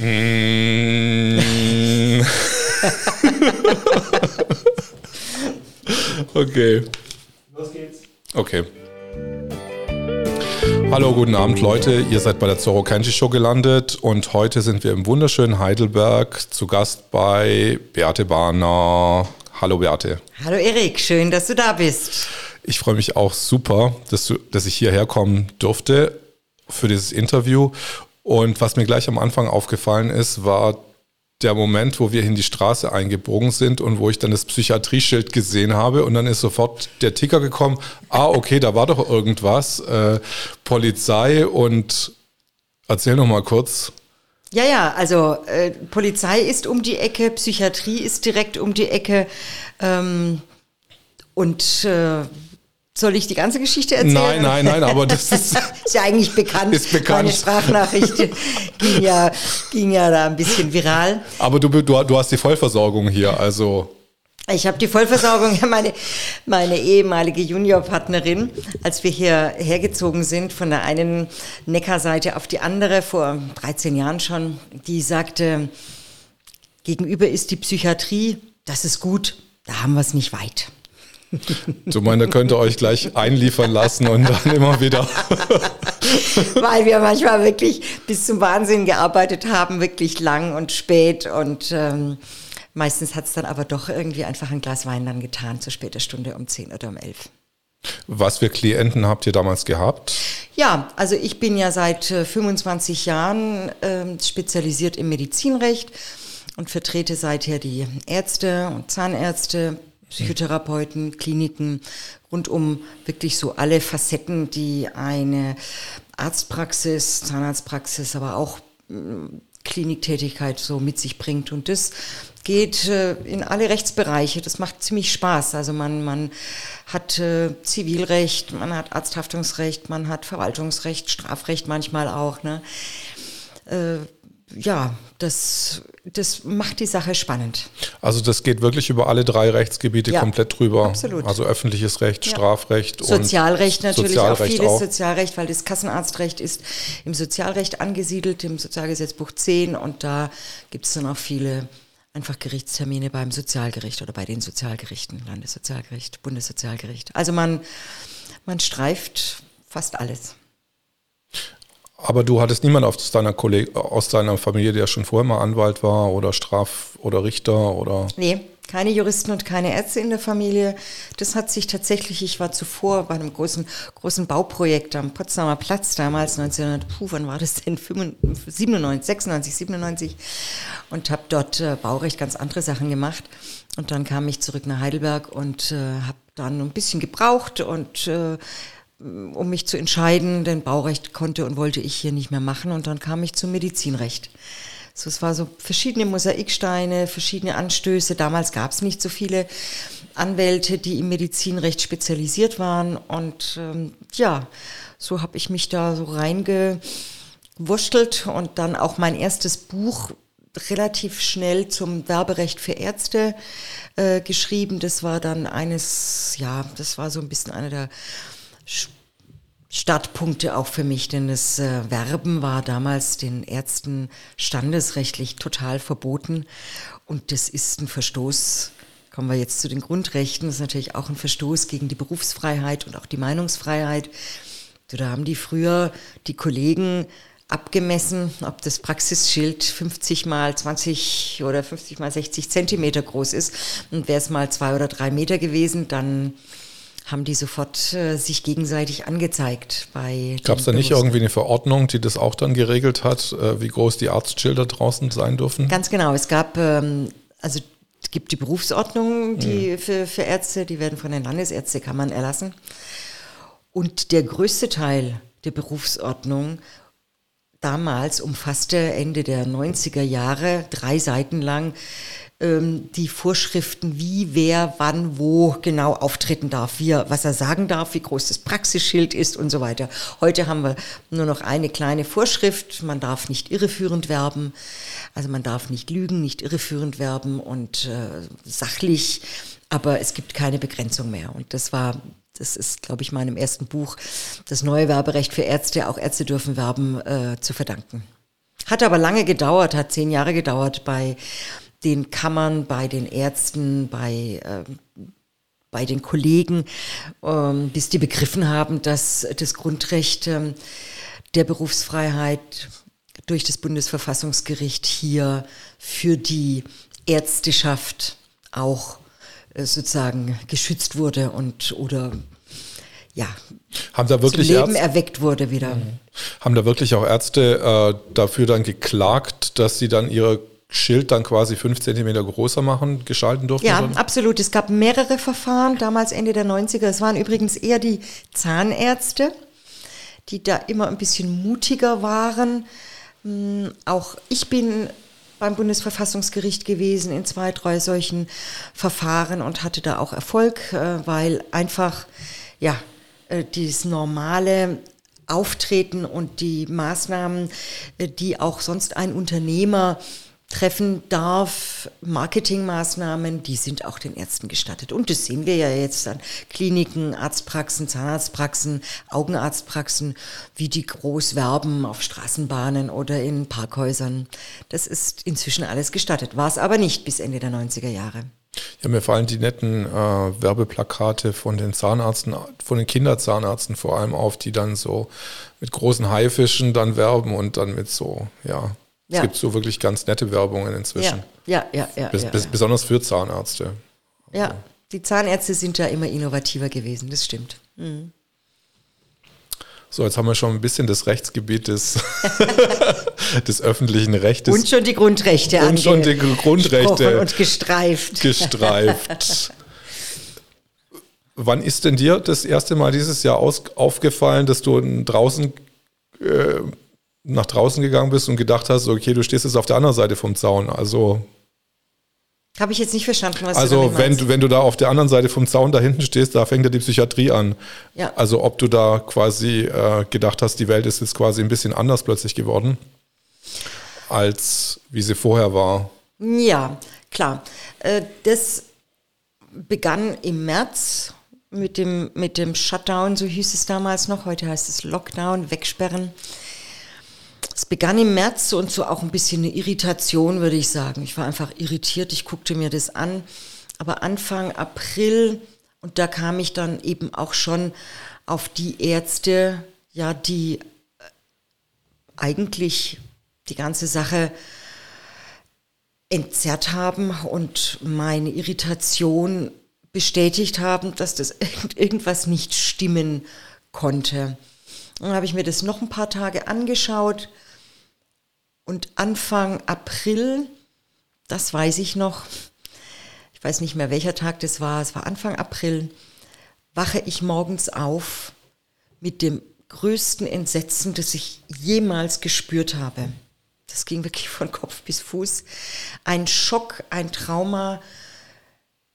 Mm. okay. Los geht's. Okay. Hallo, guten Abend Leute. Ihr seid bei der Zorro Kenji Show gelandet und heute sind wir im wunderschönen Heidelberg zu Gast bei Beate Bahner. Hallo Beate. Hallo Erik, schön, dass du da bist. Ich freue mich auch super, dass, du, dass ich hierher kommen durfte für dieses Interview. Und was mir gleich am Anfang aufgefallen ist, war der Moment, wo wir in die Straße eingebogen sind und wo ich dann das Psychiatrieschild gesehen habe und dann ist sofort der Ticker gekommen, ah, okay, da war doch irgendwas, äh, Polizei und erzähl noch mal kurz. Ja, ja, also äh, Polizei ist um die Ecke, Psychiatrie ist direkt um die Ecke ähm, und äh, soll ich die ganze Geschichte erzählen? Nein, nein, nein, aber das ist, ist ja eigentlich bekannt. Ist bekannt. Meine Sprachnachricht ging ja, ging ja da ein bisschen viral. Aber du, du, du hast die Vollversorgung hier, also. Ich habe die Vollversorgung, meine, meine ehemalige Juniorpartnerin, als wir hier hergezogen sind, von der einen Neckarseite auf die andere, vor 13 Jahren schon, die sagte, gegenüber ist die Psychiatrie, das ist gut, da haben wir es nicht weit. Du meinst, da könnt ihr euch gleich einliefern lassen und dann immer wieder. Weil wir manchmal wirklich bis zum Wahnsinn gearbeitet haben, wirklich lang und spät und ähm, meistens hat es dann aber doch irgendwie einfach ein Glas Wein dann getan, zu später Stunde um 10 oder um 11. Was für Klienten habt ihr damals gehabt? Ja, also ich bin ja seit äh, 25 Jahren äh, spezialisiert im Medizinrecht und vertrete seither die Ärzte und Zahnärzte, Psychotherapeuten, Kliniken, rund um wirklich so alle Facetten, die eine Arztpraxis, Zahnarztpraxis, aber auch mm, Kliniktätigkeit so mit sich bringt. Und das geht äh, in alle Rechtsbereiche. Das macht ziemlich Spaß. Also man, man hat äh, Zivilrecht, man hat Arzthaftungsrecht, man hat Verwaltungsrecht, Strafrecht manchmal auch. Ne? Äh, ja, das, das macht die Sache spannend. Also das geht wirklich über alle drei Rechtsgebiete Ja, komplett drüber. absolut. Also öffentliches Recht, Ja. Strafrecht Sozialrecht und natürlich Sozialrecht auch vieles auch. Sozialrecht, weil das Kassenarztrecht ist im Sozialrecht angesiedelt, im Sozialgesetzbuch 10 und da gibt es dann auch viele einfach Gerichtstermine beim Sozialgericht oder bei den Sozialgerichten, Landessozialgericht, Bundessozialgericht. Also man, man streift fast alles. Aber du hattest niemanden aus deiner, Kolleg aus deiner Familie, der schon vorher mal Anwalt war oder Straf- oder Richter oder... Nee, keine Juristen und keine Ärzte in der Familie. Das hat sich tatsächlich, ich war zuvor bei einem großen, großen Bauprojekt am Potsdamer Platz damals, 1900, puh, wann war das denn? 95, 97, 96, 97 und habe dort äh, Baurecht ganz andere Sachen gemacht. Und dann kam ich zurück nach Heidelberg und äh, habe dann ein bisschen gebraucht und äh, um mich zu entscheiden, denn Baurecht konnte und wollte ich hier nicht mehr machen und dann kam ich zum Medizinrecht. So, es war so verschiedene Mosaiksteine, verschiedene Anstöße. Damals gab es nicht so viele Anwälte, die im Medizinrecht spezialisiert waren. Und ähm, ja, so habe ich mich da so reingewurschtelt und dann auch mein erstes Buch relativ schnell zum Werberecht für Ärzte äh, geschrieben. Das war dann eines, ja, das war so ein bisschen einer der Startpunkte auch für mich, denn das äh, Werben war damals den Ärzten standesrechtlich total verboten und das ist ein Verstoß. Kommen wir jetzt zu den Grundrechten. Das ist natürlich auch ein Verstoß gegen die Berufsfreiheit und auch die Meinungsfreiheit. So, Da haben die früher die Kollegen abgemessen, ob das Praxisschild 50 mal 20 oder 50 mal 60 Zentimeter groß ist. Und wäre es mal zwei oder drei Meter gewesen, dann haben die sofort äh, sich gegenseitig angezeigt. bei Gab es da nicht irgendwie eine Verordnung, die das auch dann geregelt hat, äh, wie groß die Arztschilder draußen sein dürfen? Ganz genau. Es gab, ähm, also es gibt die Berufsordnungen die für, für Ärzte, die werden von den Landesärztekammern erlassen. Und der größte Teil der Berufsordnung damals umfasste Ende der 90er Jahre, drei Seiten lang, die Vorschriften, wie, wer, wann, wo genau auftreten darf, wie er, was er sagen darf, wie groß das Praxisschild ist und so weiter. Heute haben wir nur noch eine kleine Vorschrift. Man darf nicht irreführend werben. Also man darf nicht lügen, nicht irreführend werben und äh, sachlich, aber es gibt keine Begrenzung mehr. Und das war das ist, glaube ich, meinem ersten Buch, das neue Werberecht für Ärzte, auch Ärzte dürfen werben, äh, zu verdanken. Hat aber lange gedauert, hat zehn Jahre gedauert bei den Kammern, bei den Ärzten, bei, äh, bei den Kollegen, ähm, bis die begriffen haben, dass das Grundrecht ähm, der Berufsfreiheit durch das Bundesverfassungsgericht hier für die Ärzteschaft auch äh, sozusagen geschützt wurde und oder ja, haben da wirklich zum Leben Ärzte, erweckt wurde wieder. Mhm. Haben da wirklich auch Ärzte äh, dafür dann geklagt, dass sie dann ihre Schild dann quasi fünf Zentimeter größer machen, geschalten durften? Ja, dann? absolut. Es gab mehrere Verfahren, damals Ende der 90er. Es waren übrigens eher die Zahnärzte, die da immer ein bisschen mutiger waren. Hm, auch ich bin beim Bundesverfassungsgericht gewesen in zwei, drei solchen Verfahren und hatte da auch Erfolg, äh, weil einfach, ja, äh, dieses normale Auftreten und die Maßnahmen, äh, die auch sonst ein Unternehmer treffen darf, Marketingmaßnahmen, die sind auch den Ärzten gestattet. Und das sehen wir ja jetzt an Kliniken, Arztpraxen, Zahnarztpraxen, Augenarztpraxen, wie die groß werben auf Straßenbahnen oder in Parkhäusern. Das ist inzwischen alles gestattet, war es aber nicht bis Ende der 90er Jahre. Ja, mir fallen die netten äh, Werbeplakate von den Zahnärzten, von den Kinderzahnarzten vor allem auf, die dann so mit großen Haifischen dann werben und dann mit so, ja, ja. Es gibt so wirklich ganz nette Werbungen inzwischen. Ja, ja, ja. ja, Bes ja, Besonders für Zahnärzte. Ja, die Zahnärzte sind ja immer innovativer gewesen, das stimmt. Mhm. So, jetzt haben wir schon ein bisschen das Rechtsgebiet des, des öffentlichen Rechtes. Und schon die Grundrechte Und schon die Grundrechte. Und gestreift. Gestreift. Wann ist denn dir das erste Mal dieses Jahr aus, aufgefallen, dass du draußen äh, nach draußen gegangen bist und gedacht hast, okay, du stehst jetzt auf der anderen Seite vom Zaun. Also habe ich jetzt nicht verstanden, was also du Also wenn du, wenn du da auf der anderen Seite vom Zaun da hinten stehst, da fängt ja die Psychiatrie an. Ja. Also ob du da quasi äh, gedacht hast, die Welt ist jetzt quasi ein bisschen anders plötzlich geworden, als wie sie vorher war. Ja, klar. Äh, das begann im März mit dem, mit dem Shutdown, so hieß es damals noch, heute heißt es Lockdown, Wegsperren. Es begann im März und so auch ein bisschen eine Irritation, würde ich sagen. Ich war einfach irritiert, ich guckte mir das an. Aber Anfang April, und da kam ich dann eben auch schon auf die Ärzte, ja, die äh, eigentlich die ganze Sache entzerrt haben und meine Irritation bestätigt haben, dass das irgendwas nicht stimmen konnte. Dann habe ich mir das noch ein paar Tage angeschaut und Anfang April, das weiß ich noch, ich weiß nicht mehr welcher Tag das war, es war Anfang April, wache ich morgens auf mit dem größten Entsetzen, das ich jemals gespürt habe. Das ging wirklich von Kopf bis Fuß. Ein Schock, ein Trauma.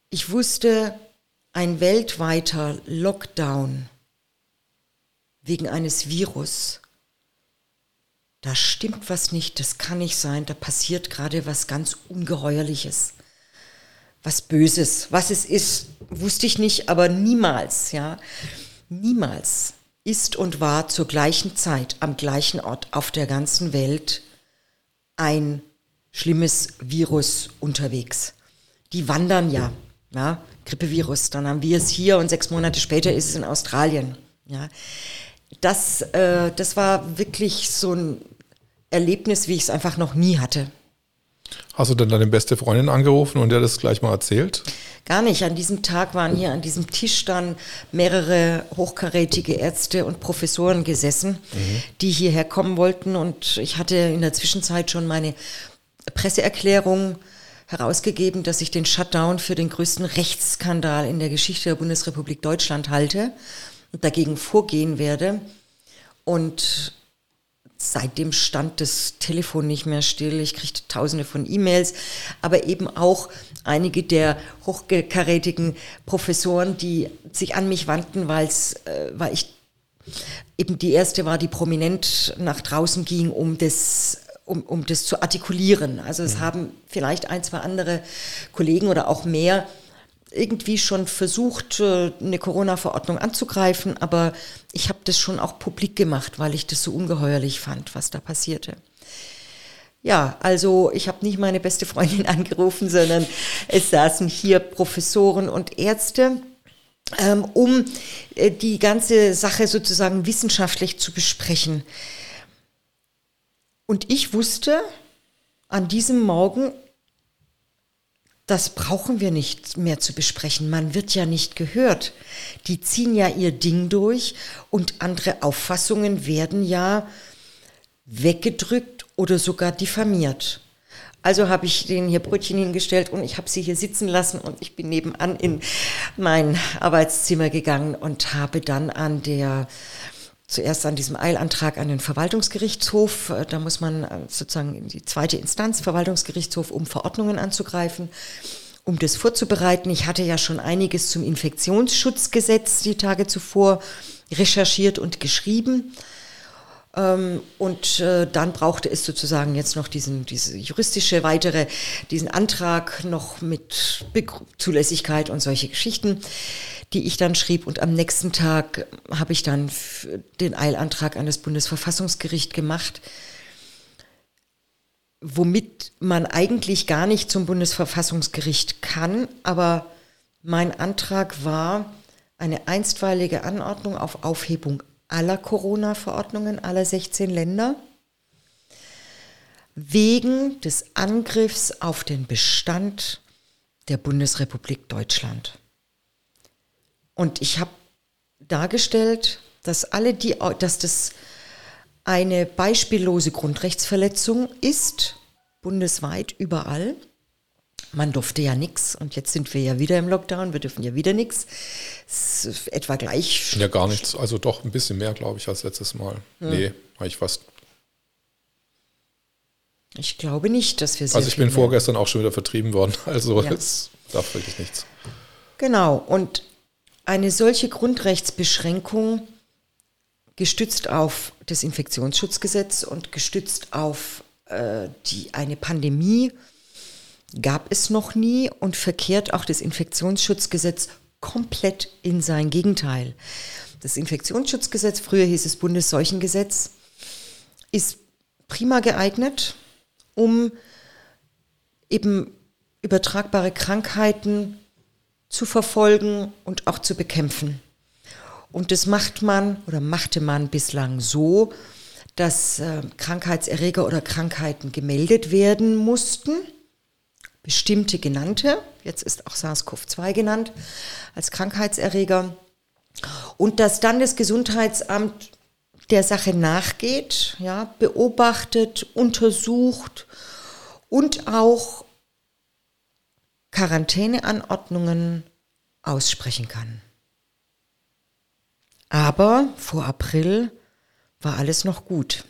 Ich wusste, ein weltweiter Lockdown wegen eines Virus. Da stimmt was nicht, das kann nicht sein, da passiert gerade was ganz Ungeheuerliches, was Böses. Was es ist, wusste ich nicht, aber niemals, ja, niemals ist und war zur gleichen Zeit am gleichen Ort auf der ganzen Welt ein schlimmes Virus unterwegs. Die wandern ja, ja, Grippevirus, dann haben wir es hier und sechs Monate später ist es in Australien. Ja das, äh, das war wirklich so ein Erlebnis, wie ich es einfach noch nie hatte. Hast du dann deine beste Freundin angerufen und der das gleich mal erzählt? Gar nicht. An diesem Tag waren hier an diesem Tisch dann mehrere hochkarätige Ärzte und Professoren gesessen, mhm. die hierher kommen wollten. Und ich hatte in der Zwischenzeit schon meine Presseerklärung herausgegeben, dass ich den Shutdown für den größten Rechtsskandal in der Geschichte der Bundesrepublik Deutschland halte und dagegen vorgehen werde. Und seitdem stand das Telefon nicht mehr still. Ich kriegte tausende von E-Mails, aber eben auch einige der hochkarätigen Professoren, die sich an mich wandten, weil's, äh, weil ich eben die erste war, die prominent nach draußen ging, um das um, um das zu artikulieren. Also es mhm. haben vielleicht ein, zwei andere Kollegen oder auch mehr irgendwie schon versucht, äh, eine Corona-Verordnung anzugreifen, aber ich habe das schon auch publik gemacht, weil ich das so ungeheuerlich fand, was da passierte. Ja, also ich habe nicht meine beste Freundin angerufen, sondern es saßen hier Professoren und Ärzte, ähm, um äh, die ganze Sache sozusagen wissenschaftlich zu besprechen. Und ich wusste an diesem Morgen, das brauchen wir nicht mehr zu besprechen. Man wird ja nicht gehört. Die ziehen ja ihr Ding durch und andere Auffassungen werden ja weggedrückt oder sogar diffamiert. Also habe ich denen hier Brötchen hingestellt und ich habe sie hier sitzen lassen und ich bin nebenan in mein Arbeitszimmer gegangen und habe dann an der zuerst an diesem Eilantrag an den Verwaltungsgerichtshof. Äh, da muss man äh, sozusagen in die zweite Instanz, Verwaltungsgerichtshof, um Verordnungen anzugreifen, um das vorzubereiten. Ich hatte ja schon einiges zum Infektionsschutzgesetz die Tage zuvor recherchiert und geschrieben. Ähm, und äh, dann brauchte es sozusagen jetzt noch diesen, diese juristische weitere, diesen Antrag noch mit Zulässigkeit und solche Geschichten die ich dann schrieb. Und am nächsten Tag habe ich dann den Eilantrag an das Bundesverfassungsgericht gemacht, womit man eigentlich gar nicht zum Bundesverfassungsgericht kann. Aber mein Antrag war eine einstweilige Anordnung auf Aufhebung aller Corona-Verordnungen aller 16 Länder wegen des Angriffs auf den Bestand der Bundesrepublik Deutschland. Und ich habe dargestellt, dass alle die, dass das eine beispiellose Grundrechtsverletzung ist, bundesweit überall. Man durfte ja nichts und jetzt sind wir ja wieder im Lockdown, wir dürfen ja wieder nichts. Etwa gleich. Ja, gar nichts. Also doch ein bisschen mehr, glaube ich, als letztes Mal. Hm. Nee, ich fast. Ich glaube nicht, dass wir Also ich bin vorgestern auch schon wieder vertrieben worden. Also ja. es darf wirklich nichts. Genau. Und eine solche Grundrechtsbeschränkung, gestützt auf das Infektionsschutzgesetz und gestützt auf äh, die, eine Pandemie, gab es noch nie und verkehrt auch das Infektionsschutzgesetz komplett in sein Gegenteil. Das Infektionsschutzgesetz, früher hieß es Bundesseuchengesetz, ist prima geeignet, um eben übertragbare Krankheiten zu verfolgen und auch zu bekämpfen. Und das macht man oder machte man bislang so, dass äh, Krankheitserreger oder Krankheiten gemeldet werden mussten, bestimmte genannte, jetzt ist auch SARS-CoV-2 genannt als Krankheitserreger, und dass dann das Gesundheitsamt der Sache nachgeht, ja, beobachtet, untersucht und auch Quarantäneanordnungen aussprechen kann. Aber vor April war alles noch gut.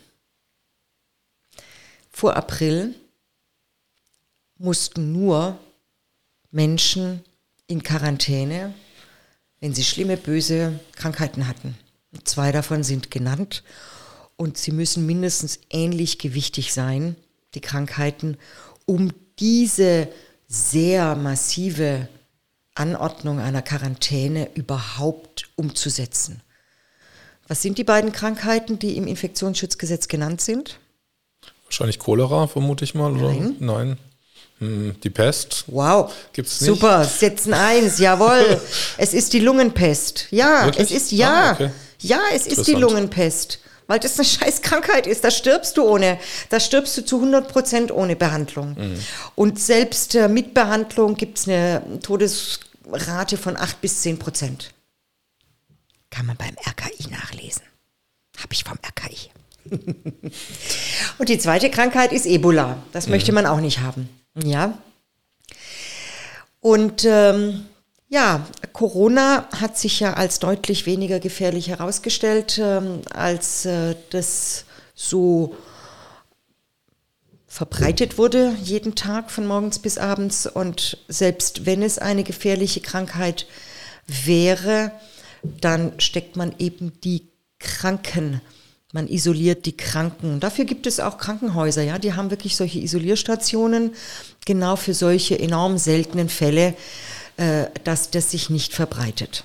Vor April mussten nur Menschen in Quarantäne, wenn sie schlimme, böse Krankheiten hatten. Zwei davon sind genannt und sie müssen mindestens ähnlich gewichtig sein, die Krankheiten, um diese sehr massive Anordnung einer Quarantäne überhaupt umzusetzen. Was sind die beiden Krankheiten, die im Infektionsschutzgesetz genannt sind? Wahrscheinlich Cholera, vermute ich mal. Oder? Nein. Hm, die Pest. Wow. Gibt's nicht? Super, setzen eins, jawohl. es ist die Lungenpest. Ja, Wirklich? es ist ja. Ah, okay. Ja, es ist die Lungenpest weil das eine scheiß Krankheit ist. Da stirbst du ohne, da stirbst du zu 100 Prozent ohne Behandlung. Mhm. Und selbst äh, mit Behandlung gibt es eine Todesrate von 8 bis 10 Prozent. Kann man beim RKI nachlesen. Habe ich vom RKI. Und die zweite Krankheit ist Ebola. Das mhm. möchte man auch nicht haben. Ja. Und ähm, ja, Corona hat sich ja als deutlich weniger gefährlich herausgestellt, ähm, als äh, das so verbreitet wurde, jeden Tag von morgens bis abends. Und selbst wenn es eine gefährliche Krankheit wäre, dann steckt man eben die Kranken. Man isoliert die Kranken. Dafür gibt es auch Krankenhäuser, ja, die haben wirklich solche Isolierstationen, genau für solche enorm seltenen Fälle äh, dass das sich nicht verbreitet.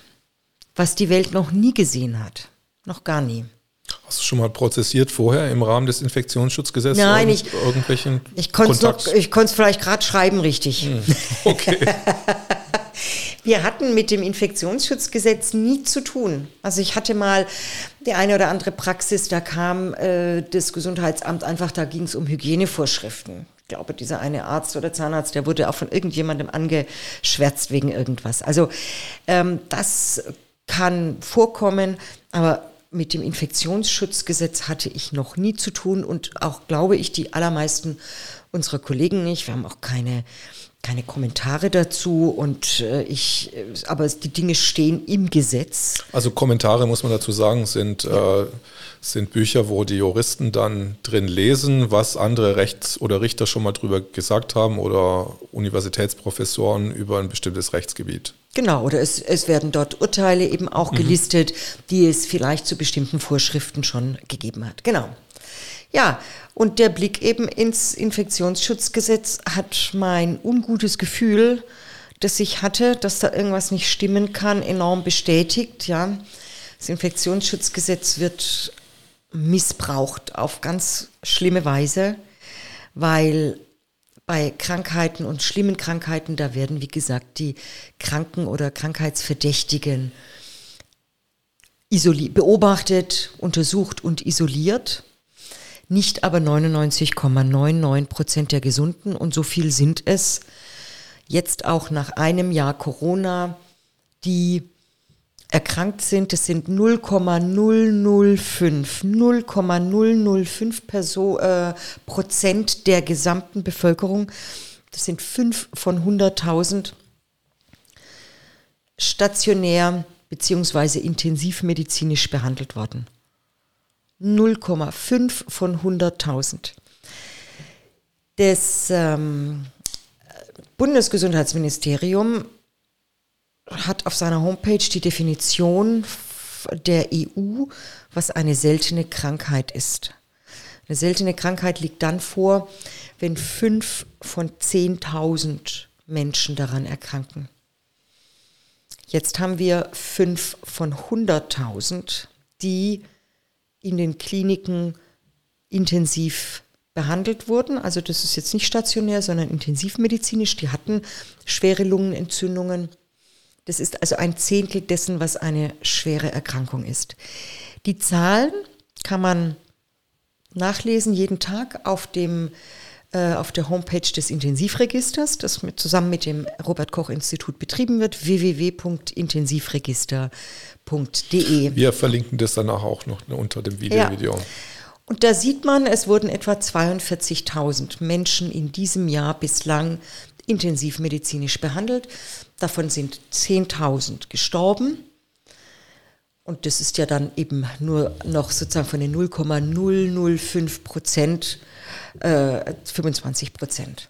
Was die Welt noch nie gesehen hat. Noch gar nie. Hast du schon mal prozessiert vorher im Rahmen des Infektionsschutzgesetzes? Nein, ich, irgendwelchen ich konnte es vielleicht gerade schreiben, richtig. Hm, okay. Wir hatten mit dem Infektionsschutzgesetz nie zu tun. Also ich hatte mal die eine oder andere Praxis, da kam äh, das Gesundheitsamt einfach, da ging es um Hygienevorschriften. Ich glaube, dieser eine Arzt oder Zahnarzt, der wurde auch von irgendjemandem angeschwärzt wegen irgendwas. Also ähm, das kann vorkommen, aber mit dem Infektionsschutzgesetz hatte ich noch nie zu tun und auch, glaube ich, die allermeisten unserer Kollegen nicht. Wir haben auch keine, keine Kommentare dazu und äh, ich, aber die Dinge stehen im Gesetz. Also Kommentare, muss man dazu sagen, sind, ja. äh, sind Bücher, wo die Juristen dann drin lesen, was andere Rechts- oder Richter schon mal drüber gesagt haben oder Universitätsprofessoren über ein bestimmtes Rechtsgebiet. Genau, oder es, es werden dort Urteile eben auch mhm. gelistet, die es vielleicht zu bestimmten Vorschriften schon gegeben hat. Genau. Ja, und der Blick eben ins Infektionsschutzgesetz hat mein ungutes Gefühl, das ich hatte, dass da irgendwas nicht stimmen kann, enorm bestätigt. Ja, das Infektionsschutzgesetz wird missbraucht auf ganz schlimme Weise, weil bei Krankheiten und schlimmen Krankheiten, da werden, wie gesagt, die Kranken oder Krankheitsverdächtigen beobachtet, untersucht und isoliert. Nicht aber 99,99 Prozent der Gesunden und so viel sind es jetzt auch nach einem Jahr Corona, die erkrankt sind, das sind 0,005, 0,005 Perso äh, Prozent der gesamten Bevölkerung. Das sind 5 von 100.000 stationär bzw. intensivmedizinisch behandelt worden. 0,5 von 100.000. Das ähm, Bundesgesundheitsministerium hat auf seiner Homepage die Definition der EU, was eine seltene Krankheit ist. Eine seltene Krankheit liegt dann vor, wenn fünf von 10.000 Menschen daran erkranken. Jetzt haben wir fünf von 100.000, die in den Kliniken intensiv behandelt wurden. Also das ist jetzt nicht stationär, sondern intensivmedizinisch. Die hatten schwere Lungenentzündungen das ist also ein Zehntel dessen, was eine schwere Erkrankung ist. Die Zahlen kann man nachlesen jeden Tag auf dem äh, auf der Homepage des Intensivregisters, das mit, zusammen mit dem Robert Koch Institut betrieben wird, www.intensivregister.de. Wir verlinken das danach auch noch unter dem Video. Ja. Und da sieht man, es wurden etwa 42.000 Menschen in diesem Jahr bislang intensivmedizinisch behandelt. Davon sind 10.000 gestorben. Und das ist ja dann eben nur noch sozusagen von den 0,005 Prozent äh, 25 Prozent.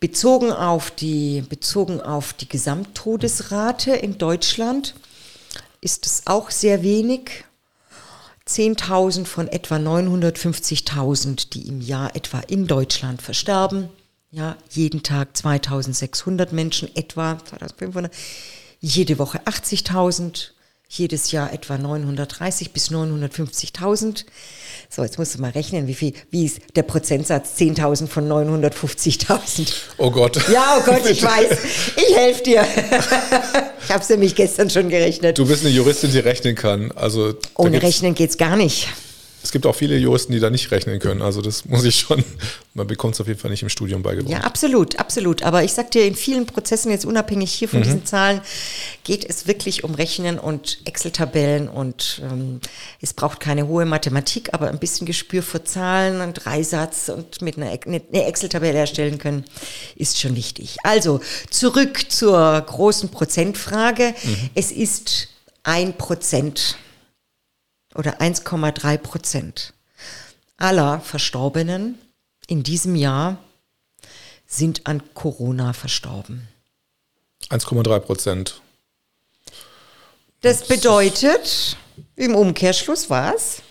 Bezogen auf, die, bezogen auf die Gesamttodesrate in Deutschland ist es auch sehr wenig. 10.000 von etwa 950.000, die im Jahr etwa in Deutschland versterben ja, jeden Tag 2600 Menschen, etwa 2500, jede Woche 80.000, jedes Jahr etwa 930 bis 950.000. So, jetzt musst du mal rechnen, wie viel, wie ist der Prozentsatz 10.000 von 950.000? Oh Gott. Ja, oh Gott, ich weiß. Ich helfe dir. ich habe es nämlich gestern schon gerechnet. Du bist eine Juristin, die rechnen kann. Also, Ohne Rechnen geht's gar nicht. Es gibt auch viele Juristen, die da nicht rechnen können. Also das muss ich schon, man bekommt es auf jeden Fall nicht im Studium beigebracht. Ja, absolut, absolut. Aber ich sag dir, in vielen Prozessen, jetzt unabhängig hier von mhm. diesen Zahlen, geht es wirklich um Rechnen und Excel-Tabellen und ähm, es braucht keine hohe Mathematik, aber ein bisschen Gespür für Zahlen und Dreisatz und mit einer, eine Excel-Tabelle erstellen können, ist schon wichtig. Also zurück zur großen Prozentfrage. Mhm. Es ist ein Prozent oder 1,3 Prozent aller Verstorbenen in diesem Jahr sind an Corona verstorben. 1,3 Prozent. Das bedeutet im Umkehrschluss was?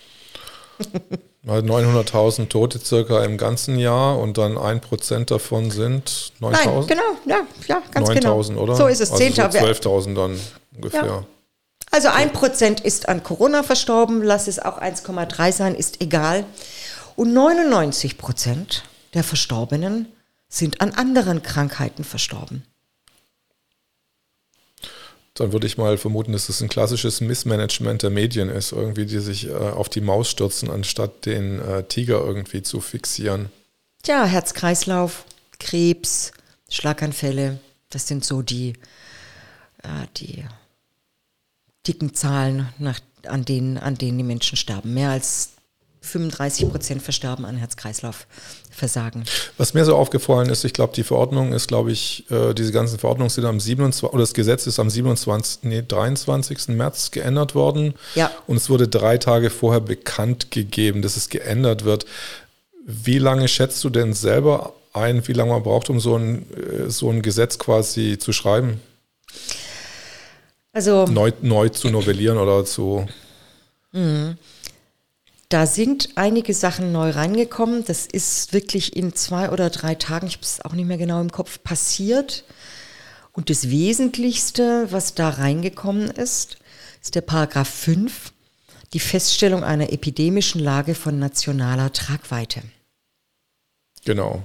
900.000 Tote circa im ganzen Jahr und dann ein Prozent davon sind 9.000? Nein, genau, ja, ja ganz 9 genau. 9.000, oder? So ist es, also 10.000. So 12.000 dann ungefähr. Ja. Also ein Prozent ist an Corona verstorben, lass es auch 1,3 sein, ist egal. Und 99 Prozent der Verstorbenen sind an anderen Krankheiten verstorben. Dann würde ich mal vermuten, dass es ein klassisches Missmanagement der Medien ist, irgendwie, die sich äh, auf die Maus stürzen, anstatt den äh, Tiger irgendwie zu fixieren. Tja, Herz-Kreislauf, Krebs, Schlaganfälle, das sind so die, äh, die dicken Zahlen, nach, an, denen, an denen die Menschen sterben. Mehr als 35 Prozent versterben an Herz-Kreislauf-Versagen. Was mir so aufgefallen ist, ich glaube, die Verordnung ist, glaube ich, äh, diese ganzen Verordnungen sind am 27. oder das Gesetz ist am 27. Nee, 23. März geändert worden. Ja. Und es wurde drei Tage vorher bekannt gegeben, dass es geändert wird. Wie lange schätzt du denn selber ein, wie lange man braucht, um so ein, äh, so ein Gesetz quasi zu schreiben? Also neu, neu zu novellieren oder zu. Mhm. Da sind einige Sachen neu reingekommen. Das ist wirklich in zwei oder drei Tagen, ich habe es auch nicht mehr genau im Kopf, passiert. Und das Wesentlichste, was da reingekommen ist, ist der Paragraph 5, die Feststellung einer epidemischen Lage von nationaler Tragweite. Genau.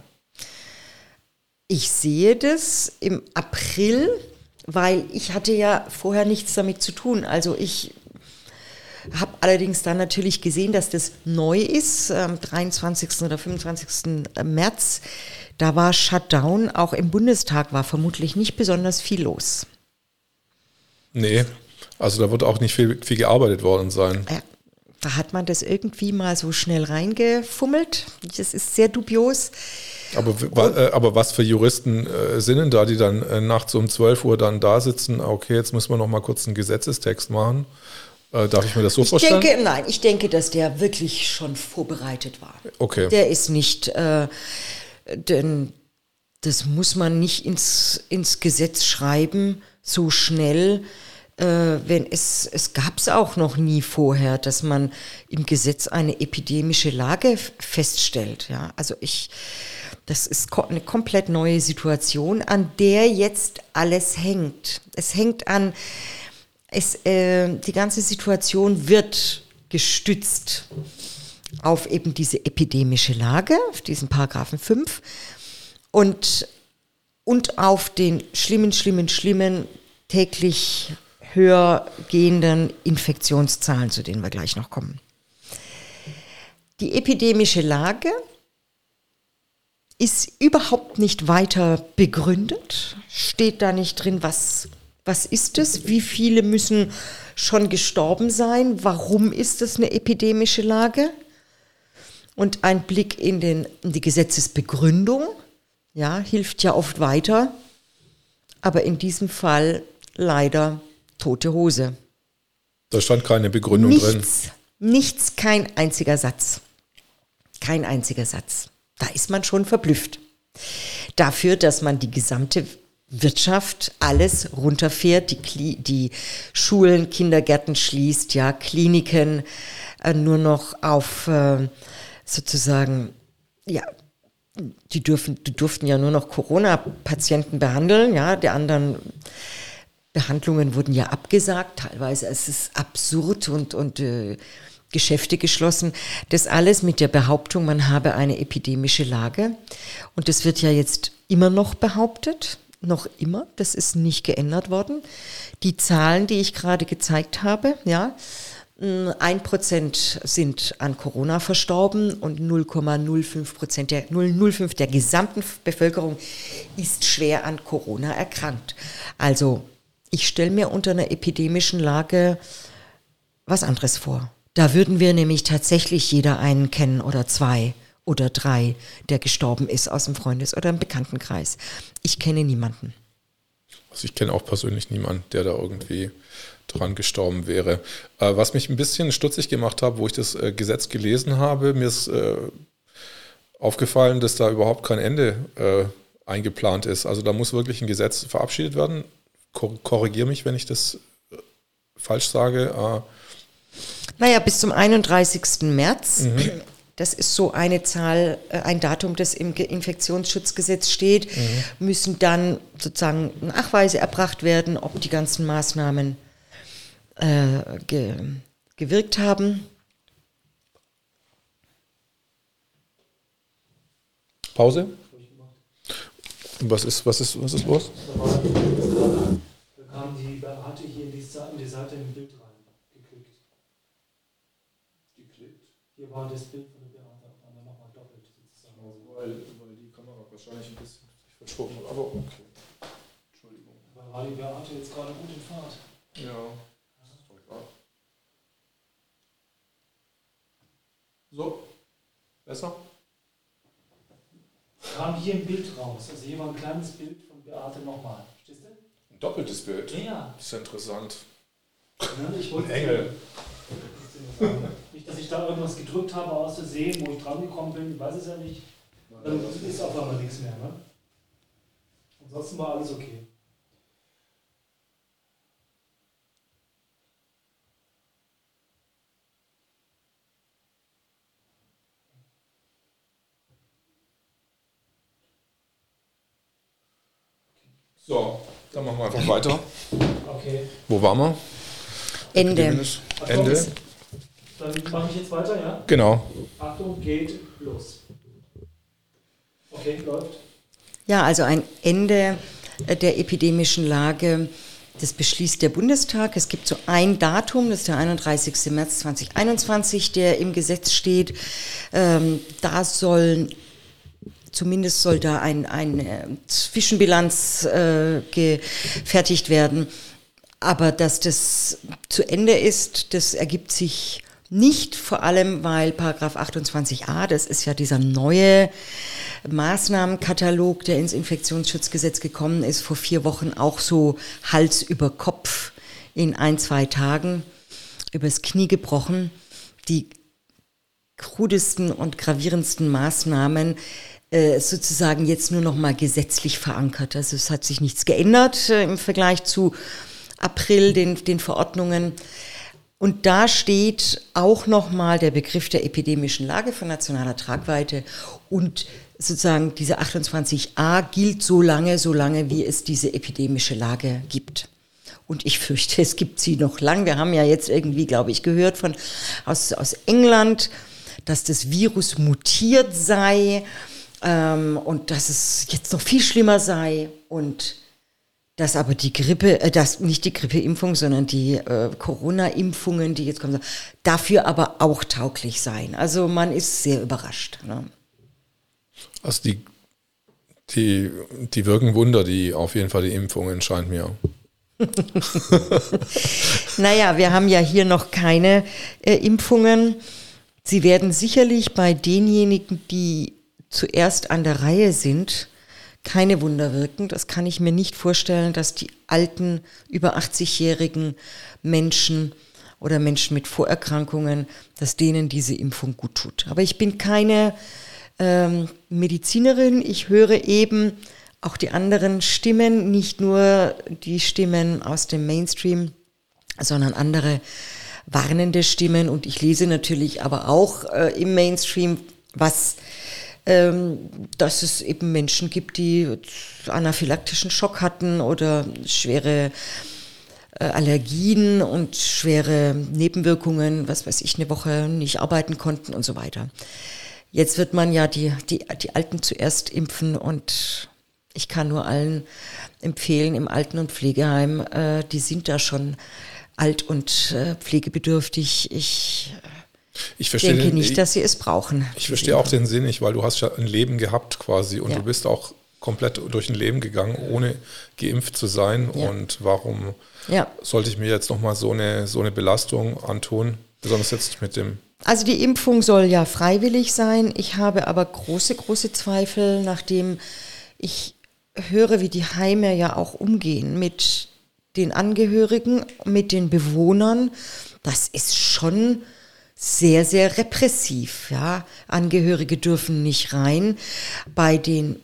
Ich sehe das im April, weil ich hatte ja vorher nichts damit zu tun. Also ich habe allerdings dann natürlich gesehen, dass das neu ist, am 23. oder 25. März. Da war Shutdown, auch im Bundestag war vermutlich nicht besonders viel los. Nee, also da wird auch nicht viel, viel gearbeitet worden sein. Ja, da hat man das irgendwie mal so schnell reingefummelt. Das ist sehr dubios. Aber, äh, aber was für Juristen äh, sind denn da, die dann äh, nachts um 12 Uhr dann da sitzen, okay, jetzt müssen wir noch mal kurz einen Gesetzestext machen äh, darf ich mir das so ich vorstellen? Denke, nein, ich denke, dass der wirklich schon vorbereitet war. Okay. Der ist nicht, äh, denn das muss man nicht ins, ins Gesetz schreiben, so schnell. Äh, wenn es, es gab es auch noch nie vorher, dass man im Gesetz eine epidemische Lage feststellt. Ja, also ich, das ist eine komplett neue Situation, an der jetzt alles hängt. Es hängt an es, äh, die ganze Situation wird gestützt auf eben diese epidemische Lage, auf diesen Paragraphen 5 und, und auf den schlimmen, schlimmen, schlimmen täglich höher gehenden Infektionszahlen, zu denen wir gleich noch kommen. Die epidemische Lage ist überhaupt nicht weiter begründet, steht da nicht drin, was was ist es? Wie viele müssen schon gestorben sein? Warum ist es eine epidemische Lage? Und ein Blick in, den, in die Gesetzesbegründung ja, hilft ja oft weiter. Aber in diesem Fall leider tote Hose. Da stand keine Begründung nichts, drin. Nichts, kein einziger Satz. Kein einziger Satz. Da ist man schon verblüfft. Dafür, dass man die gesamte Wirtschaft alles runterfährt, die, die Schulen, Kindergärten schließt, ja, Kliniken äh, nur noch auf äh, sozusagen, ja, die dürfen, die durften ja nur noch Corona-Patienten behandeln, ja, die anderen Behandlungen wurden ja abgesagt, teilweise es ist absurd und, und äh, Geschäfte geschlossen. Das alles mit der Behauptung, man habe eine epidemische Lage. Und das wird ja jetzt immer noch behauptet noch immer, das ist nicht geändert worden. Die Zahlen, die ich gerade gezeigt habe, ja, ein Prozent sind an Corona verstorben und 0,05 Prozent der 005 der gesamten Bevölkerung ist schwer an Corona erkrankt. Also ich stelle mir unter einer epidemischen Lage was anderes vor. Da würden wir nämlich tatsächlich jeder einen kennen oder zwei oder drei, der gestorben ist aus dem Freundes- oder im Bekanntenkreis. Ich kenne niemanden. Also ich kenne auch persönlich niemanden, der da irgendwie dran gestorben wäre. Äh, was mich ein bisschen stutzig gemacht hat, wo ich das äh, Gesetz gelesen habe, mir ist äh, aufgefallen, dass da überhaupt kein Ende eingeplant ist. Also da muss wirklich ein Gesetz verabschiedet werden. Kor Korrigiere mich, wenn ich das falsch sage. Naja, bis zum 31. März. Mhm. Das ist so eine Zahl, äh, ein Datum, das im Infektionsschutzgesetz steht, mhm. müssen dann sozusagen Nachweise erbracht werden, ob die ganzen Maßnahmen äh, ge, gewirkt haben. Pause? Was ist, was ist, was ist los? Da kam die Beate hier in die, in die Seite im Bild rein, war das Bild von der Beate auf einmal nochmal doppelt sozusagen. Weil, weil die Kamera wahrscheinlich ein bisschen verschoben hat, aber okay. Entschuldigung. Weil war die Beate jetzt gerade gut in Fahrt? Ja, das ist doch klar. So, besser? Kam hier ein Bild raus. Also hier war ein kleines Bild von Beate nochmal. Verstehst du? Ein doppeltes Bild. Ja, ja. Das ist ja interessant. Ne, Ich wollte Ein Engel. Dass ich da irgendwas gedrückt habe aus Versehen, wo ich dran gekommen bin, ich weiß es ja nicht. Dann ist auf einmal nichts mehr. Ne? Ansonsten war alles okay. So, dann machen wir einfach weiter. Okay. Wo waren wir? Ende. Ende. Dann mache ich jetzt weiter, ja? Genau. Achtung, geht los. Okay, läuft. Ja, also ein Ende äh, der epidemischen Lage, das beschließt der Bundestag. Es gibt so ein Datum, das ist der 31. März 2021, der im Gesetz steht. Ähm, da sollen zumindest soll da ein, eine Zwischenbilanz äh, gefertigt werden. Aber dass das zu Ende ist, das ergibt sich nicht, vor allem weil Paragraph 28a, das ist ja dieser neue Maßnahmenkatalog, der ins Infektionsschutzgesetz gekommen ist, vor vier Wochen auch so Hals über Kopf in ein, zwei Tagen übers Knie gebrochen. Die krudesten und gravierendsten Maßnahmen äh, sozusagen jetzt nur noch mal gesetzlich verankert. Also es hat sich nichts geändert äh, im Vergleich zu April, den, den Verordnungen. Und da steht auch nochmal der Begriff der epidemischen Lage von nationaler Tragweite und sozusagen diese 28a gilt so lange, so lange, wie es diese epidemische Lage gibt. Und ich fürchte, es gibt sie noch lang. Wir haben ja jetzt irgendwie, glaube ich, gehört von aus, aus England, dass das Virus mutiert sei ähm, und dass es jetzt noch viel schlimmer sei und dass aber die Grippe, äh, dass nicht die Grippeimpfung, sondern die äh, Corona-Impfungen, die jetzt kommen, dafür aber auch tauglich seien. Also man ist sehr überrascht. Ne? Also die, die, die wirken Wunder, die auf jeden Fall die Impfungen, scheint mir. naja, wir haben ja hier noch keine äh, Impfungen. Sie werden sicherlich bei denjenigen, die zuerst an der Reihe sind, keine Wunder wirken. Das kann ich mir nicht vorstellen, dass die alten, über 80-jährigen Menschen oder Menschen mit Vorerkrankungen, dass denen diese Impfung gut tut. Aber ich bin keine ähm, Medizinerin. Ich höre eben auch die anderen Stimmen, nicht nur die Stimmen aus dem Mainstream, sondern andere warnende Stimmen. Und ich lese natürlich aber auch äh, im Mainstream, was dass es eben Menschen gibt, die anaphylaktischen Schock hatten oder schwere äh, Allergien und schwere Nebenwirkungen, was weiß ich, eine Woche nicht arbeiten konnten und so weiter. Jetzt wird man ja die, die, die Alten zuerst impfen und ich kann nur allen empfehlen im Alten- und Pflegeheim, äh, die sind da schon alt und äh, pflegebedürftig. Ich ich verstehe denke den, nicht, dass sie es brauchen. Ich verstehe auch den Sinn nicht, weil du hast ja ein Leben gehabt quasi und ja. du bist auch komplett durch ein Leben gegangen, ohne geimpft zu sein. Ja. Und warum ja. sollte ich mir jetzt nochmal so eine, so eine Belastung antun? Besonders jetzt mit dem. Also die Impfung soll ja freiwillig sein. Ich habe aber große, große Zweifel, nachdem ich höre, wie die Heime ja auch umgehen mit den Angehörigen, mit den Bewohnern. Das ist schon sehr, sehr repressiv. Ja. Angehörige dürfen nicht rein. Bei den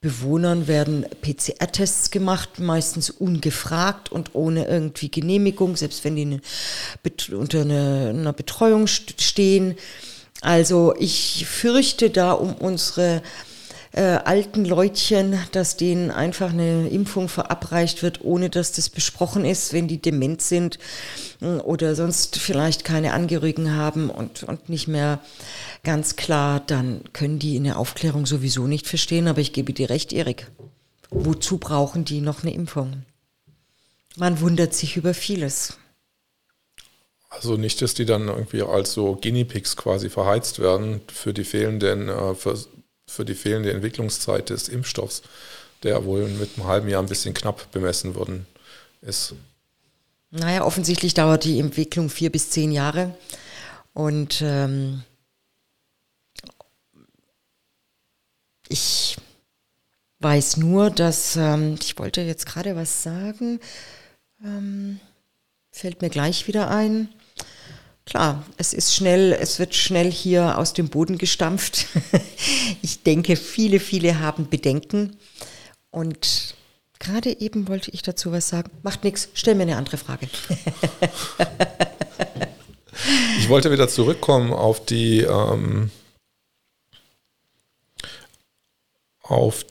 Bewohnern werden PCR-Tests gemacht, meistens ungefragt und ohne irgendwie Genehmigung, selbst wenn die unter einer Betreuung stehen. Also ich fürchte da um unsere äh, alten Leutchen, dass denen einfach eine Impfung verabreicht wird, ohne dass das besprochen ist, wenn die dement sind mh, oder sonst vielleicht keine Angehörigen haben und, und nicht mehr ganz klar, dann können die in der Aufklärung sowieso nicht verstehen. Aber ich gebe dir recht, Erik. Wozu brauchen die noch eine Impfung? Man wundert sich über vieles. Also nicht, dass die dann irgendwie als so Guinea Pigs quasi verheizt werden für die fehlenden, äh, für die fehlende Entwicklungszeit des Impfstoffs, der wohl mit einem halben Jahr ein bisschen knapp bemessen worden ist. Naja, offensichtlich dauert die Entwicklung vier bis zehn Jahre. Und ähm, ich weiß nur, dass ähm, ich wollte jetzt gerade was sagen, ähm, fällt mir gleich wieder ein. Klar, es ist schnell, es wird schnell hier aus dem Boden gestampft. ich denke, viele, viele haben Bedenken. Und gerade eben wollte ich dazu was sagen. Macht nichts, stell mir eine andere Frage. ich wollte wieder zurückkommen auf die ähm, auf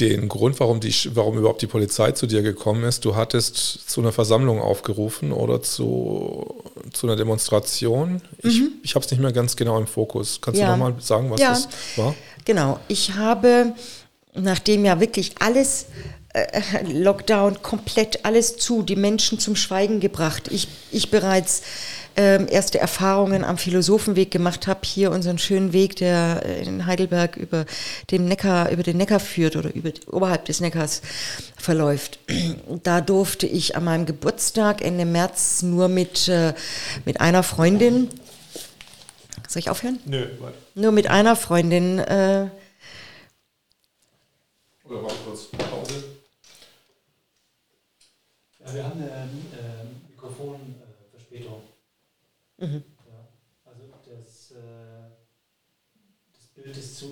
den Grund, warum, die, warum überhaupt die Polizei zu dir gekommen ist. Du hattest zu einer Versammlung aufgerufen oder zu, zu einer Demonstration. Ich, mhm. ich habe es nicht mehr ganz genau im Fokus. Kannst ja. du nochmal sagen, was ja. das war? Genau. Ich habe, nachdem ja wirklich alles äh, Lockdown komplett alles zu, die Menschen zum Schweigen gebracht. Ich, ich bereits ähm, erste Erfahrungen am Philosophenweg gemacht habe, hier unseren schönen Weg, der in Heidelberg über den Neckar, über den Neckar führt oder über, oberhalb des Neckars verläuft. Da durfte ich an meinem Geburtstag Ende März nur mit, äh, mit einer Freundin, soll ich aufhören? Nö, warte. Nur mit einer Freundin. Äh, oder warte kurz, Pause. Ja, wir haben eine äh, Mikrofonverspätung. Mhm. Ja, also das, äh, das Bild ist, zu,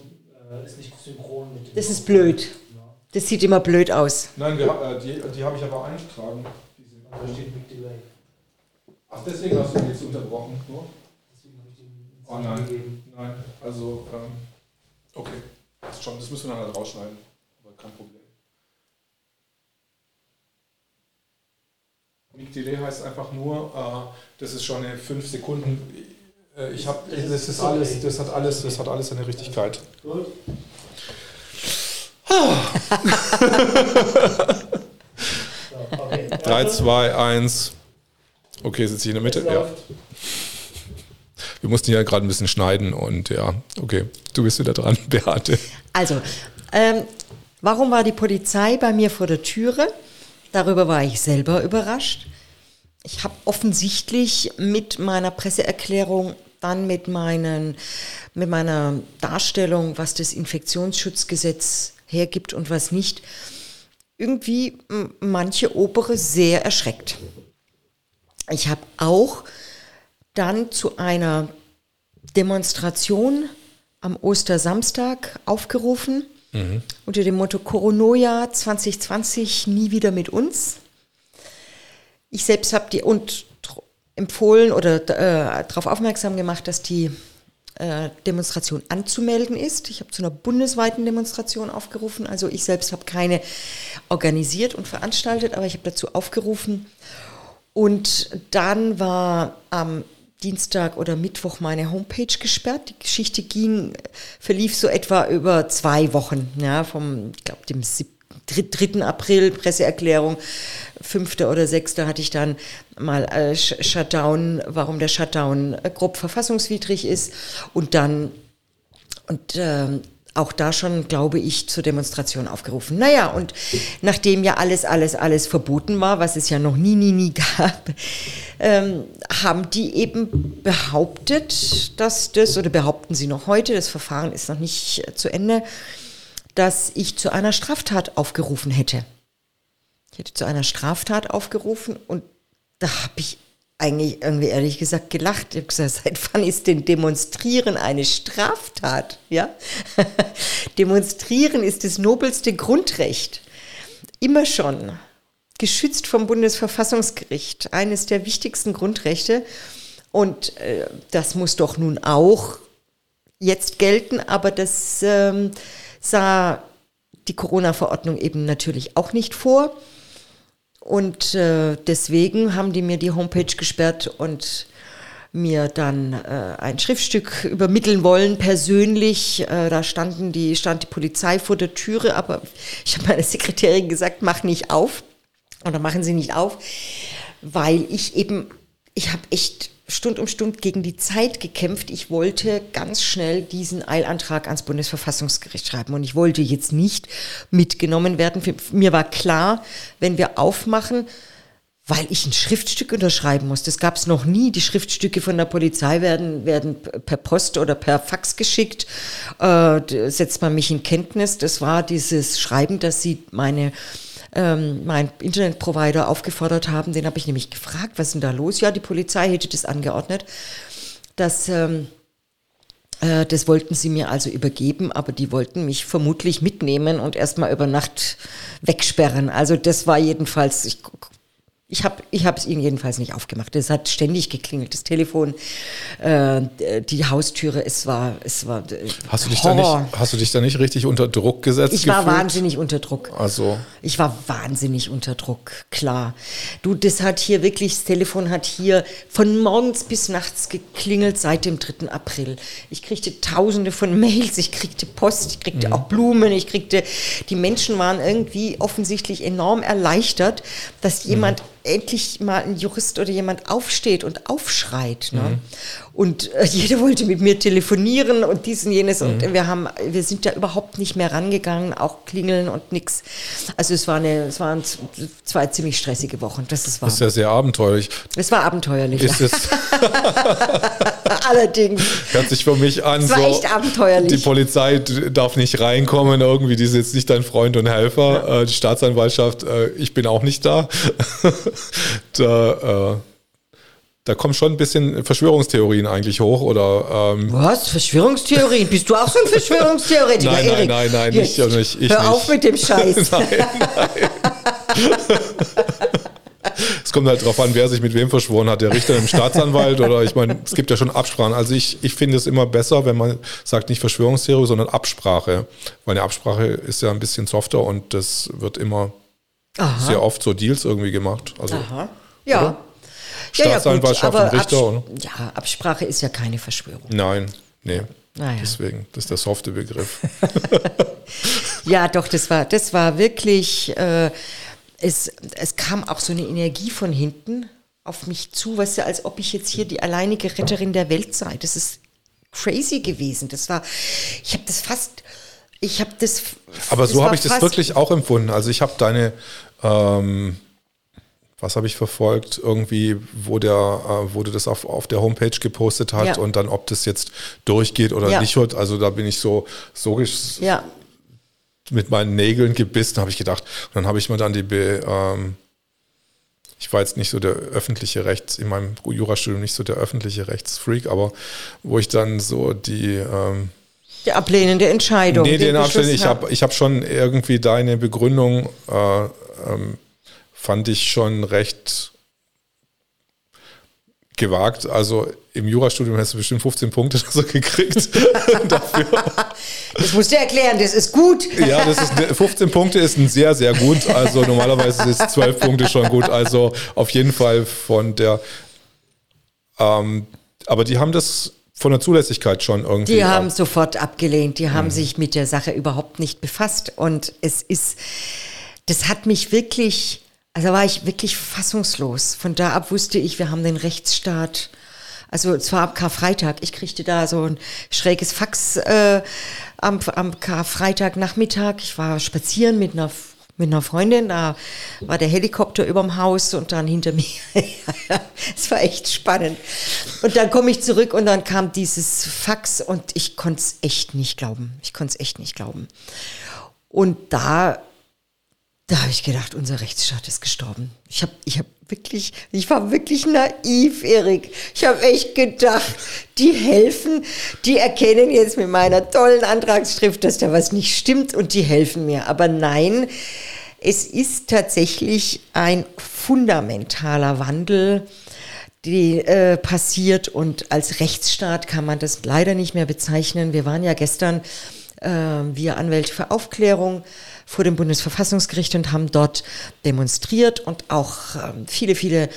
äh, ist, nicht synchron mit dem. Das ist blöd. Ja. Das sieht immer blöd aus. Nein, wir, äh, die, die habe ich aber eingetragen. Da steht Big Delay. Ach, deswegen hast du ihn jetzt unterbrochen, nur? Deswegen habe ich den Oh nein, gegeben. nein. Also, ähm, okay. Das, schon, das müssen wir dann halt rausschneiden. Aber kein Problem. Big Delay heißt einfach nur, äh, das ist schon eine 5 Sekunden. Äh, ich habe, das ist alles, das hat alles, das hat alles eine Richtigkeit. Gut. 3, 2, 1. Okay, sitze ich in der Mitte? Ja. Wir mussten ja gerade ein bisschen schneiden und ja, okay, du bist wieder dran, Beate. Also, ähm, warum war die Polizei bei mir vor der Türe? Darüber war ich selber überrascht. Ich habe offensichtlich mit meiner Presseerklärung, dann mit, meinen, mit meiner Darstellung, was das Infektionsschutzgesetz hergibt und was nicht, irgendwie manche Obere sehr erschreckt. Ich habe auch dann zu einer Demonstration am Ostersamstag aufgerufen Mhm. Unter dem Motto Coronoja 2020 nie wieder mit uns. Ich selbst habe die und empfohlen oder äh, darauf aufmerksam gemacht, dass die äh, Demonstration anzumelden ist. Ich habe zu einer bundesweiten Demonstration aufgerufen. Also ich selbst habe keine organisiert und veranstaltet, aber ich habe dazu aufgerufen. Und dann war am Dienstag oder Mittwoch meine Homepage gesperrt. Die Geschichte ging, verlief so etwa über zwei Wochen, ja, vom, ich glaube, dem 3. April Presseerklärung, 5. oder 6. hatte ich dann mal äh, Shutdown, warum der Shutdown äh, grob verfassungswidrig ist und dann und ähm, auch da schon, glaube ich, zur Demonstration aufgerufen. Naja, und nachdem ja alles, alles, alles verboten war, was es ja noch nie, nie, nie gab, ähm, haben die eben behauptet, dass das, oder behaupten sie noch heute, das Verfahren ist noch nicht zu Ende, dass ich zu einer Straftat aufgerufen hätte. Ich hätte zu einer Straftat aufgerufen und da habe ich eigentlich irgendwie ehrlich gesagt gelacht. Ich habe gesagt, seit wann ist denn Demonstrieren eine Straftat? Ja? Demonstrieren ist das nobelste Grundrecht. Immer schon. Geschützt vom Bundesverfassungsgericht. Eines der wichtigsten Grundrechte. Und äh, das muss doch nun auch jetzt gelten, aber das ähm, sah die Corona-Verordnung eben natürlich auch nicht vor. Und äh, deswegen haben die mir die Homepage gesperrt und mir dann äh, ein Schriftstück übermitteln wollen, persönlich. Äh, da standen die, stand die Polizei vor der Türe, aber ich habe meiner Sekretärin gesagt, mach nicht auf oder machen Sie nicht auf, weil ich eben, ich habe echt Stund um Stund gegen die Zeit gekämpft. Ich wollte ganz schnell diesen Eilantrag ans Bundesverfassungsgericht schreiben und ich wollte jetzt nicht mitgenommen werden. Mir war klar, wenn wir aufmachen, weil ich ein Schriftstück unterschreiben muss. Das gab es noch nie. Die Schriftstücke von der Polizei werden, werden per Post oder per Fax geschickt. Äh, setzt man mich in Kenntnis. Das war dieses Schreiben, dass sie meine ähm, mein Internetprovider aufgefordert haben. Den habe ich nämlich gefragt, was ist denn da los? Ja, die Polizei hätte das angeordnet. dass ähm, äh, das wollten sie mir also übergeben, aber die wollten mich vermutlich mitnehmen und erstmal über Nacht wegsperren. Also das war jedenfalls, ich ich habe ich es ihnen jedenfalls nicht aufgemacht. Es hat ständig geklingelt, das Telefon, äh, die Haustüre, es war, es war äh, hast du dich da nicht, Hast du dich da nicht richtig unter Druck gesetzt? Ich war wahnsinnig unter Druck. Also. Ich war wahnsinnig unter Druck, klar. Du, das hat hier wirklich, das Telefon hat hier von morgens bis nachts geklingelt seit dem 3. April. Ich kriegte tausende von Mails, ich kriegte Post, ich kriegte mhm. auch Blumen, ich kriegte, die Menschen waren irgendwie offensichtlich enorm erleichtert, dass jemand mhm endlich mal ein Jurist oder jemand aufsteht und aufschreit. Ne? Mhm. Und äh, jeder wollte mit mir telefonieren und dies und jenes. Mhm. Und wir haben, wir sind da überhaupt nicht mehr rangegangen, auch klingeln und nix. Also es, war eine, es waren zwei ziemlich stressige Wochen. Das ist wahr. Das ist ja sehr abenteuerlich. Es war abenteuerlich. Ist es Allerdings. Hört sich für mich an. Es war so, echt abenteuerlich. Die Polizei darf nicht reinkommen, irgendwie, die ist jetzt nicht dein Freund und Helfer. Ja. Äh, die Staatsanwaltschaft, äh, ich bin auch nicht da. da, äh, da kommen schon ein bisschen Verschwörungstheorien eigentlich hoch, oder? Ähm Was? Verschwörungstheorien? Bist du auch so ein Verschwörungstheoretiker, nein, nein, nein, nein, nicht, nicht, ich Hör nicht. auf mit dem Scheiß. nein, nein. es kommt halt darauf an, wer sich mit wem verschworen hat, der Richter im Staatsanwalt oder ich meine, es gibt ja schon Absprachen. Also ich, ich finde es immer besser, wenn man sagt nicht Verschwörungstheorie, sondern Absprache. Weil eine Absprache ist ja ein bisschen softer und das wird immer Aha. sehr oft so Deals irgendwie gemacht. Also, Aha. Ja. Oder? Staatsanwaltschaft ja, ja, und Richter. Abs ja, Absprache ist ja keine Verschwörung. Nein, nee. Naja. Deswegen, das ist der softe Begriff. ja, doch, das war, das war wirklich, äh, es, es kam auch so eine Energie von hinten auf mich zu, weißt du, als ob ich jetzt hier die alleinige Retterin der Welt sei. Das ist crazy gewesen. Das war, ich habe das fast, ich habe das. Aber so habe ich das wirklich auch empfunden. Also ich habe deine, ähm, was habe ich verfolgt, irgendwie, wo der, äh, wo du das auf, auf der Homepage gepostet hat ja. und dann, ob das jetzt durchgeht oder ja. nicht. Also da bin ich so, so ja. mit meinen Nägeln gebissen, habe ich gedacht. Und dann habe ich mir dann die, ähm, ich war jetzt nicht so der öffentliche Rechts, in meinem Jurastudium nicht so der öffentliche Rechtsfreak, aber wo ich dann so die, ähm, die ablehnende Entscheidung. Nee, den, Ablehnung. Ich habe ich hab schon irgendwie deine Begründung, äh, ähm, fand ich schon recht gewagt. Also im Jurastudium hast du bestimmt 15 Punkte so gekriegt dafür. Das musst du erklären, das ist gut. Ja, das ist 15 Punkte ist ein sehr, sehr gut. Also normalerweise ist 12 Punkte schon gut. Also auf jeden Fall von der. Ähm, aber die haben das von der Zulässigkeit schon irgendwie. Die haben sofort abgelehnt. Die haben mhm. sich mit der Sache überhaupt nicht befasst. Und es ist, das hat mich wirklich, also war ich wirklich fassungslos. Von da ab wusste ich, wir haben den Rechtsstaat. Also zwar ab Karfreitag, ich kriegte da so ein schräges Fax äh, am, am Karfreitagnachmittag. Ich war spazieren mit einer mit einer Freundin, da war der Helikopter überm Haus und dann hinter mir. Es war echt spannend. Und dann komme ich zurück und dann kam dieses Fax und ich konnte es echt nicht glauben. Ich konnte es echt nicht glauben. Und da, da habe ich gedacht, unser Rechtsstaat ist gestorben. Ich habe ich hab wirklich, ich war wirklich naiv, Erik. Ich habe echt gedacht, die helfen, die erkennen jetzt mit meiner tollen Antragsschrift, dass da was nicht stimmt und die helfen mir. Aber nein, es ist tatsächlich ein fundamentaler Wandel, die äh, passiert und als Rechtsstaat kann man das leider nicht mehr bezeichnen. Wir waren ja gestern äh, wir Anwälte für Aufklärung vor dem Bundesverfassungsgericht und haben dort demonstriert und auch äh, viele, viele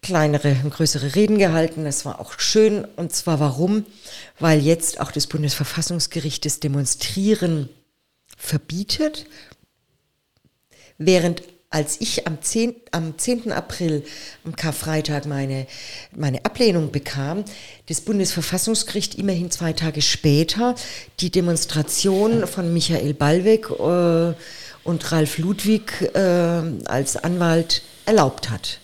kleinere und größere Reden gehalten. Das war auch schön. Und zwar warum? Weil jetzt auch das Bundesverfassungsgericht das Demonstrieren verbietet, während als ich am 10, am 10. April, am Karfreitag, meine, meine Ablehnung bekam, das Bundesverfassungsgericht immerhin zwei Tage später die Demonstration von Michael Ballweg äh, und Ralf Ludwig äh, als Anwalt erlaubt hat.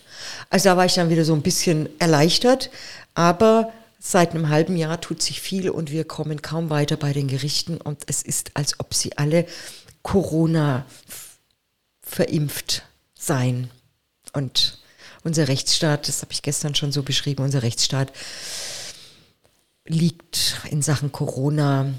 Also da war ich dann wieder so ein bisschen erleichtert, aber seit einem halben Jahr tut sich viel und wir kommen kaum weiter bei den Gerichten und es ist, als ob sie alle Corona verimpft sein. Und unser Rechtsstaat, das habe ich gestern schon so beschrieben, unser Rechtsstaat liegt in Sachen Corona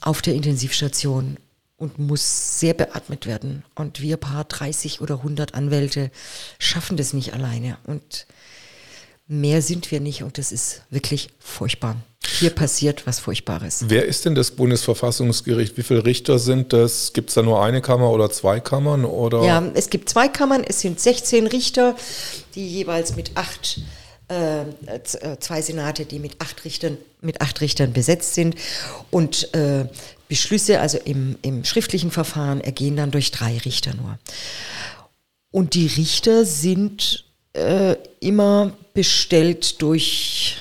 auf der Intensivstation und muss sehr beatmet werden. Und wir paar 30 oder 100 Anwälte schaffen das nicht alleine. Und mehr sind wir nicht und das ist wirklich furchtbar. Hier passiert was Furchtbares. Wer ist denn das Bundesverfassungsgericht? Wie viele Richter sind das? Gibt es da nur eine Kammer oder zwei Kammern? Oder? Ja, es gibt zwei Kammern. Es sind 16 Richter, die jeweils mit acht äh, zwei Senate, die mit acht Richtern, mit acht Richtern besetzt sind. Und äh, Beschlüsse, also im, im schriftlichen Verfahren, ergehen dann durch drei Richter nur. Und die Richter sind äh, immer bestellt durch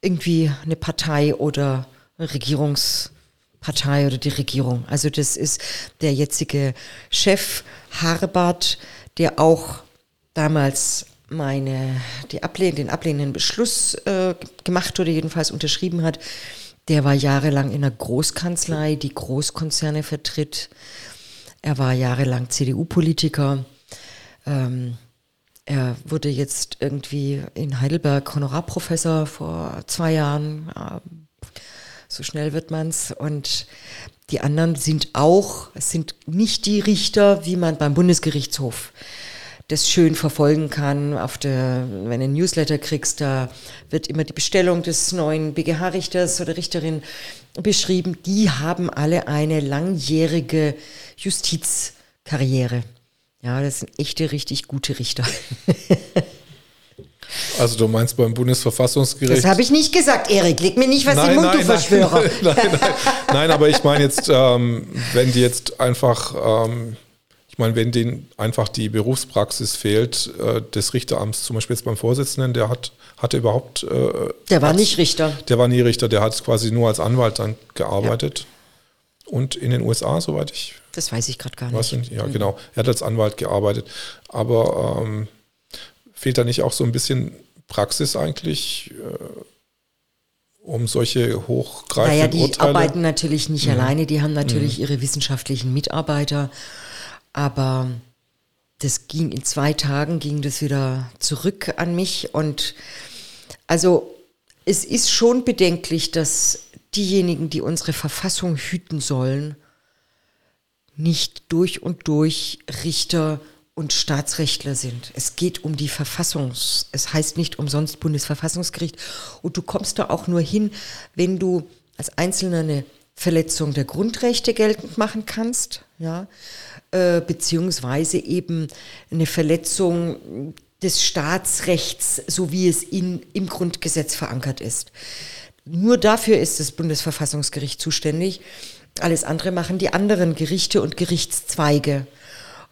irgendwie eine Partei oder eine Regierungspartei oder die Regierung. Also das ist der jetzige Chef Harbart, der auch damals meine, die ablehn, den ablehnenden Beschluss äh, gemacht oder jedenfalls unterschrieben hat. Der war jahrelang in einer Großkanzlei, die Großkonzerne vertritt. Er war jahrelang CDU-Politiker. Ähm, er wurde jetzt irgendwie in Heidelberg Honorarprofessor vor zwei Jahren. So schnell wird man's. Und die anderen sind auch, es sind nicht die Richter, wie man beim Bundesgerichtshof das schön verfolgen kann. Auf der, wenn du ein Newsletter kriegst, da wird immer die Bestellung des neuen BGH-Richters oder Richterin beschrieben. Die haben alle eine langjährige Justizkarriere. Ja, das sind echte, richtig gute Richter. Also du meinst beim Bundesverfassungsgericht? Das habe ich nicht gesagt, Erik. Leg mir nicht was nein, in den Mund, nein, du Verschwörer. Nein, nein, nein, aber ich meine jetzt, ähm, wenn die jetzt einfach, ähm, ich meine, wenn denen einfach die Berufspraxis fehlt, äh, des Richteramts, zum Beispiel jetzt beim Vorsitzenden, der hat, hatte überhaupt... Äh, der war nicht Richter. Der war nie Richter, der hat quasi nur als Anwalt dann gearbeitet. Ja. Und in den USA, soweit ich das weiß ich gerade gar nicht. nicht. Ja, genau. Er hat als Anwalt gearbeitet. Aber ähm, fehlt da nicht auch so ein bisschen Praxis eigentlich, äh, um solche hochgreifenden naja, die Urteile? arbeiten natürlich nicht mhm. alleine, die haben natürlich mhm. ihre wissenschaftlichen Mitarbeiter. Aber das ging in zwei Tagen, ging das wieder zurück an mich. Und also es ist schon bedenklich, dass diejenigen, die unsere Verfassung hüten sollen, nicht durch und durch Richter und Staatsrechtler sind. Es geht um die Verfassung. Es heißt nicht umsonst Bundesverfassungsgericht. Und du kommst da auch nur hin, wenn du als Einzelner eine Verletzung der Grundrechte geltend machen kannst, ja, äh, beziehungsweise eben eine Verletzung des Staatsrechts, so wie es in, im Grundgesetz verankert ist. Nur dafür ist das Bundesverfassungsgericht zuständig. Alles andere machen die anderen Gerichte und Gerichtszweige.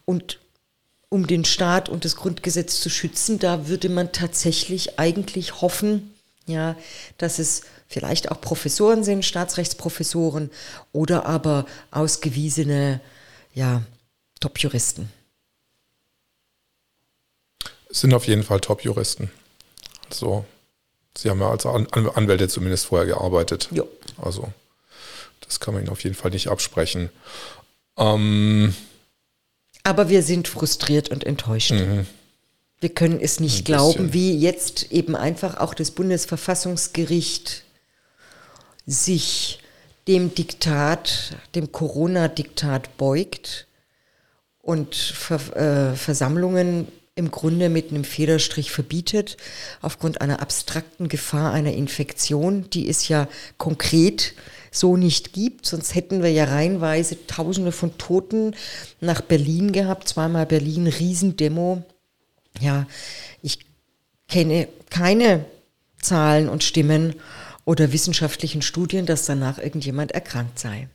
Und um den Staat und das Grundgesetz zu schützen, da würde man tatsächlich eigentlich hoffen, ja, dass es vielleicht auch Professoren sind, Staatsrechtsprofessoren oder aber ausgewiesene, ja, Top-Juristen. sind auf jeden Fall Top-Juristen. Also, Sie haben ja als Anwälte zumindest vorher gearbeitet. Ja. Also, das kann man ihnen auf jeden Fall nicht absprechen. Ähm, Aber wir sind frustriert und enttäuscht. Mhm. Wir können es nicht glauben, wie jetzt eben einfach auch das Bundesverfassungsgericht sich dem Diktat, dem Corona-Diktat beugt und Ver, äh, Versammlungen im Grunde mit einem Federstrich verbietet, aufgrund einer abstrakten Gefahr einer Infektion, die ist ja konkret so nicht gibt. Sonst hätten wir ja reihenweise Tausende von Toten nach Berlin gehabt. Zweimal Berlin, Riesendemo. Ja, ich kenne keine Zahlen und Stimmen oder wissenschaftlichen Studien, dass danach irgendjemand erkrankt sei.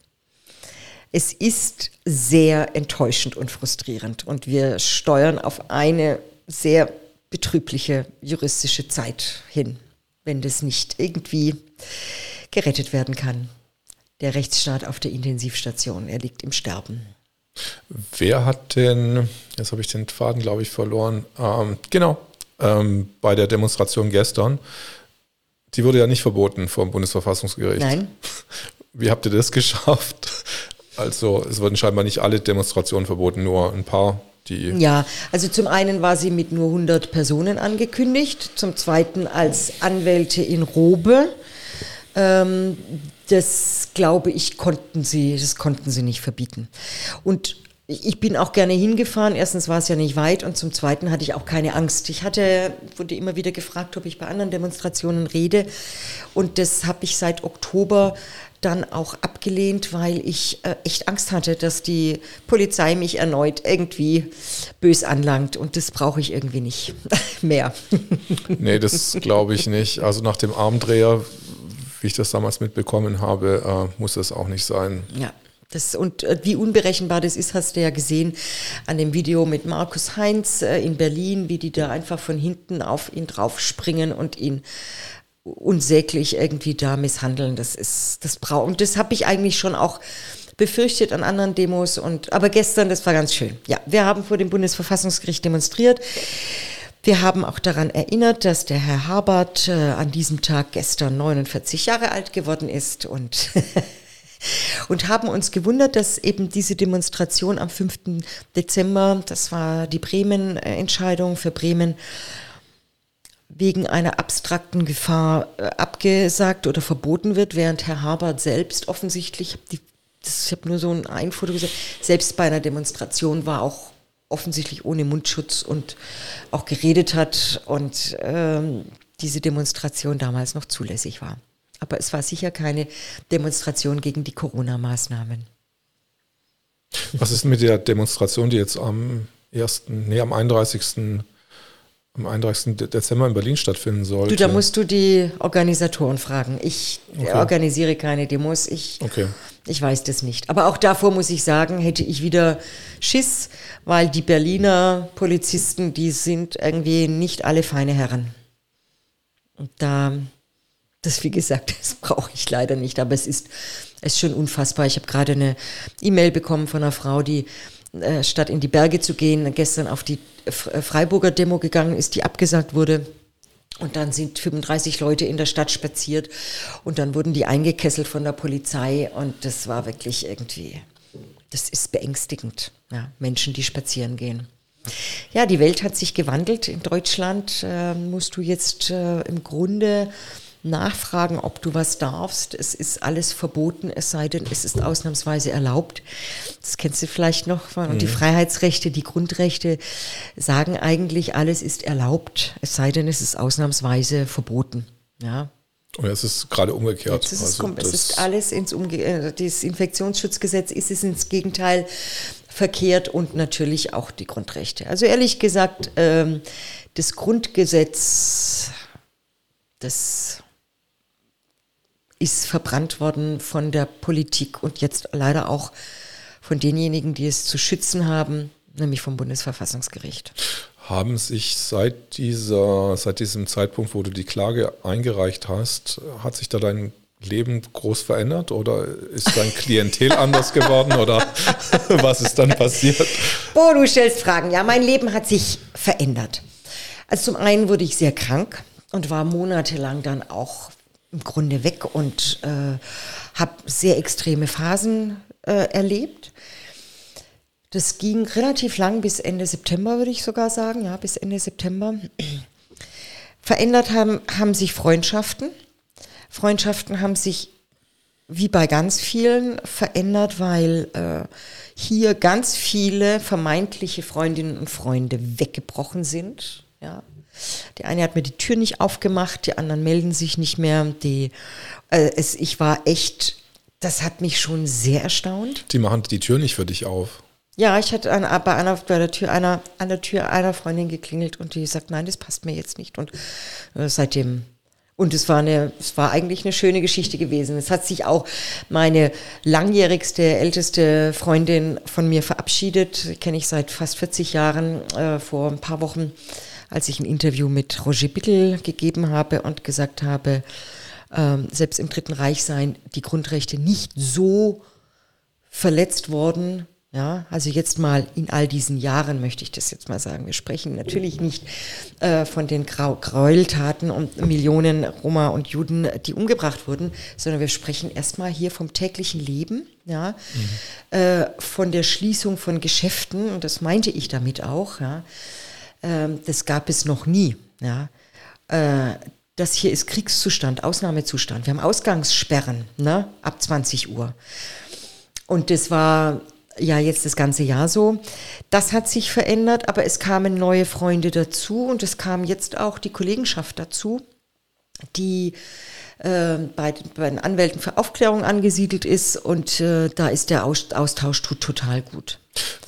Es ist sehr enttäuschend und frustrierend und wir steuern auf eine sehr betrübliche juristische Zeit hin, wenn das nicht irgendwie gerettet werden kann. Der Rechtsstaat auf der Intensivstation, er liegt im Sterben. Wer hat denn, jetzt habe ich den Faden, glaube ich, verloren, ähm, genau, ähm, bei der Demonstration gestern, die wurde ja nicht verboten vom Bundesverfassungsgericht. Nein. Wie habt ihr das geschafft? Also es wurden scheinbar nicht alle Demonstrationen verboten, nur ein paar die ja, also zum einen war sie mit nur 100 Personen angekündigt, zum zweiten als Anwälte in Robe. Ähm, das glaube ich, konnten sie, das konnten sie nicht verbieten. Und ich bin auch gerne hingefahren. Erstens war es ja nicht weit und zum Zweiten hatte ich auch keine Angst. Ich hatte, wurde immer wieder gefragt, ob ich bei anderen Demonstrationen rede und das habe ich seit Oktober dann auch abgelehnt, weil ich äh, echt Angst hatte, dass die Polizei mich erneut irgendwie bös anlangt und das brauche ich irgendwie nicht mehr. nee, das glaube ich nicht. Also nach dem Armdreher, wie ich das damals mitbekommen habe, äh, muss das auch nicht sein. Ja. Das, und äh, wie unberechenbar das ist, hast du ja gesehen an dem Video mit Markus Heinz äh, in Berlin, wie die da einfach von hinten auf ihn draufspringen und ihn unsäglich irgendwie da misshandeln. Das ist, das braucht, und das habe ich eigentlich schon auch befürchtet an anderen Demos und, aber gestern, das war ganz schön. Ja, wir haben vor dem Bundesverfassungsgericht demonstriert. Wir haben auch daran erinnert, dass der Herr Habert äh, an diesem Tag gestern 49 Jahre alt geworden ist und und haben uns gewundert, dass eben diese Demonstration am 5. Dezember, das war die Bremen-Entscheidung für Bremen, wegen einer abstrakten Gefahr äh, abgesagt oder verboten wird, während Herr Habert selbst offensichtlich, ich habe nur so ein, Foto gesehen, selbst bei einer Demonstration war auch offensichtlich ohne Mundschutz und auch geredet hat und ähm, diese Demonstration damals noch zulässig war. Aber es war sicher keine Demonstration gegen die Corona-Maßnahmen. Was ist mit der Demonstration, die jetzt am 1., nee, am 31 am 31. Dezember in Berlin stattfinden sollte. Du, da musst du die Organisatoren fragen. Ich okay. organisiere keine Demos. Ich, okay. ich weiß das nicht. Aber auch davor muss ich sagen, hätte ich wieder Schiss, weil die Berliner Polizisten, die sind irgendwie nicht alle feine Herren. Und da, das wie gesagt, das brauche ich leider nicht. Aber es ist, es ist schon unfassbar. Ich habe gerade eine E-Mail bekommen von einer Frau, die äh, statt in die Berge zu gehen, gestern auf die äh, Freiburger Demo gegangen ist, die abgesagt wurde. Und dann sind 35 Leute in der Stadt spaziert und dann wurden die eingekesselt von der Polizei und das war wirklich irgendwie, das ist beängstigend. Ja, Menschen, die spazieren gehen. Ja, die Welt hat sich gewandelt. In Deutschland äh, musst du jetzt äh, im Grunde nachfragen, ob du was darfst. Es ist alles verboten, es sei denn, es ist ausnahmsweise erlaubt. Das kennst du vielleicht noch. Und mhm. die Freiheitsrechte, die Grundrechte sagen eigentlich, alles ist erlaubt, es sei denn, es ist ausnahmsweise verboten. Ja. Und es ist gerade umgekehrt. Ist es, also es ist alles ins Umge äh, das Infektionsschutzgesetz ist es ins Gegenteil verkehrt und natürlich auch die Grundrechte. Also ehrlich gesagt, ähm, das Grundgesetz, das ist verbrannt worden von der Politik und jetzt leider auch von denjenigen, die es zu schützen haben, nämlich vom Bundesverfassungsgericht. Haben sich seit, dieser, seit diesem Zeitpunkt, wo du die Klage eingereicht hast, hat sich da dein Leben groß verändert oder ist dein Klientel anders geworden oder was ist dann passiert? Boah, du stellst Fragen. Ja, mein Leben hat sich verändert. Also zum einen wurde ich sehr krank und war monatelang dann auch im Grunde weg und äh, habe sehr extreme Phasen äh, erlebt. Das ging relativ lang bis Ende September, würde ich sogar sagen, ja, bis Ende September. Verändert haben, haben sich Freundschaften. Freundschaften haben sich wie bei ganz vielen verändert, weil äh, hier ganz viele vermeintliche Freundinnen und Freunde weggebrochen sind. Ja, der eine hat mir die Tür nicht aufgemacht, die anderen melden sich nicht mehr. Die, äh, es, ich war echt das hat mich schon sehr erstaunt. Die machen die Tür nicht für dich auf. Ja, ich hatte an, bei, einer, bei der Tür einer, an der Tür einer Freundin geklingelt und die sagt, nein, das passt mir jetzt nicht. Und äh, seitdem und es war eine, es war eigentlich eine schöne Geschichte gewesen. Es hat sich auch meine langjährigste, älteste Freundin von mir verabschiedet. Kenne ich seit fast 40 Jahren, äh, vor ein paar Wochen, als ich ein Interview mit Roger Bittel gegeben habe und gesagt habe, äh, selbst im Dritten Reich seien die Grundrechte nicht so verletzt worden, ja, also jetzt mal in all diesen Jahren möchte ich das jetzt mal sagen. Wir sprechen natürlich nicht äh, von den Grau Gräueltaten und Millionen Roma und Juden, die umgebracht wurden, sondern wir sprechen erstmal hier vom täglichen Leben, ja, mhm. äh, von der Schließung von Geschäften und das meinte ich damit auch. Ja, äh, das gab es noch nie. Ja, äh, das hier ist Kriegszustand, Ausnahmezustand. Wir haben Ausgangssperren ne, ab 20 Uhr. Und das war ja jetzt das ganze Jahr so. Das hat sich verändert, aber es kamen neue Freunde dazu und es kam jetzt auch die Kollegenschaft dazu, die äh, bei, bei, den Anwälten für Aufklärung angesiedelt ist und äh, da ist der Austausch total gut.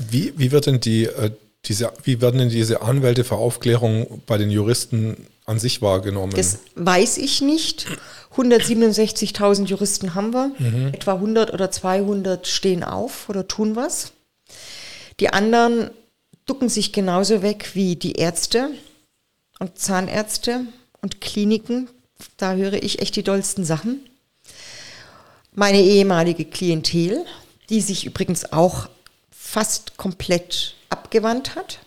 Wie, wie wird denn die, äh, diese, wie werden denn diese Anwälte für Aufklärung bei den Juristen an sich wahrgenommen? Das weiß ich nicht. 167.000 Juristen haben wir. Mhm. Etwa 100 oder 200 stehen auf oder tun was. Die anderen ducken sich genauso weg wie die Ärzte und Zahnärzte und Kliniken. Da höre ich echt die dollsten Sachen. Meine ehemalige Klientel, die sich übrigens auch fast komplett abgewandt hat.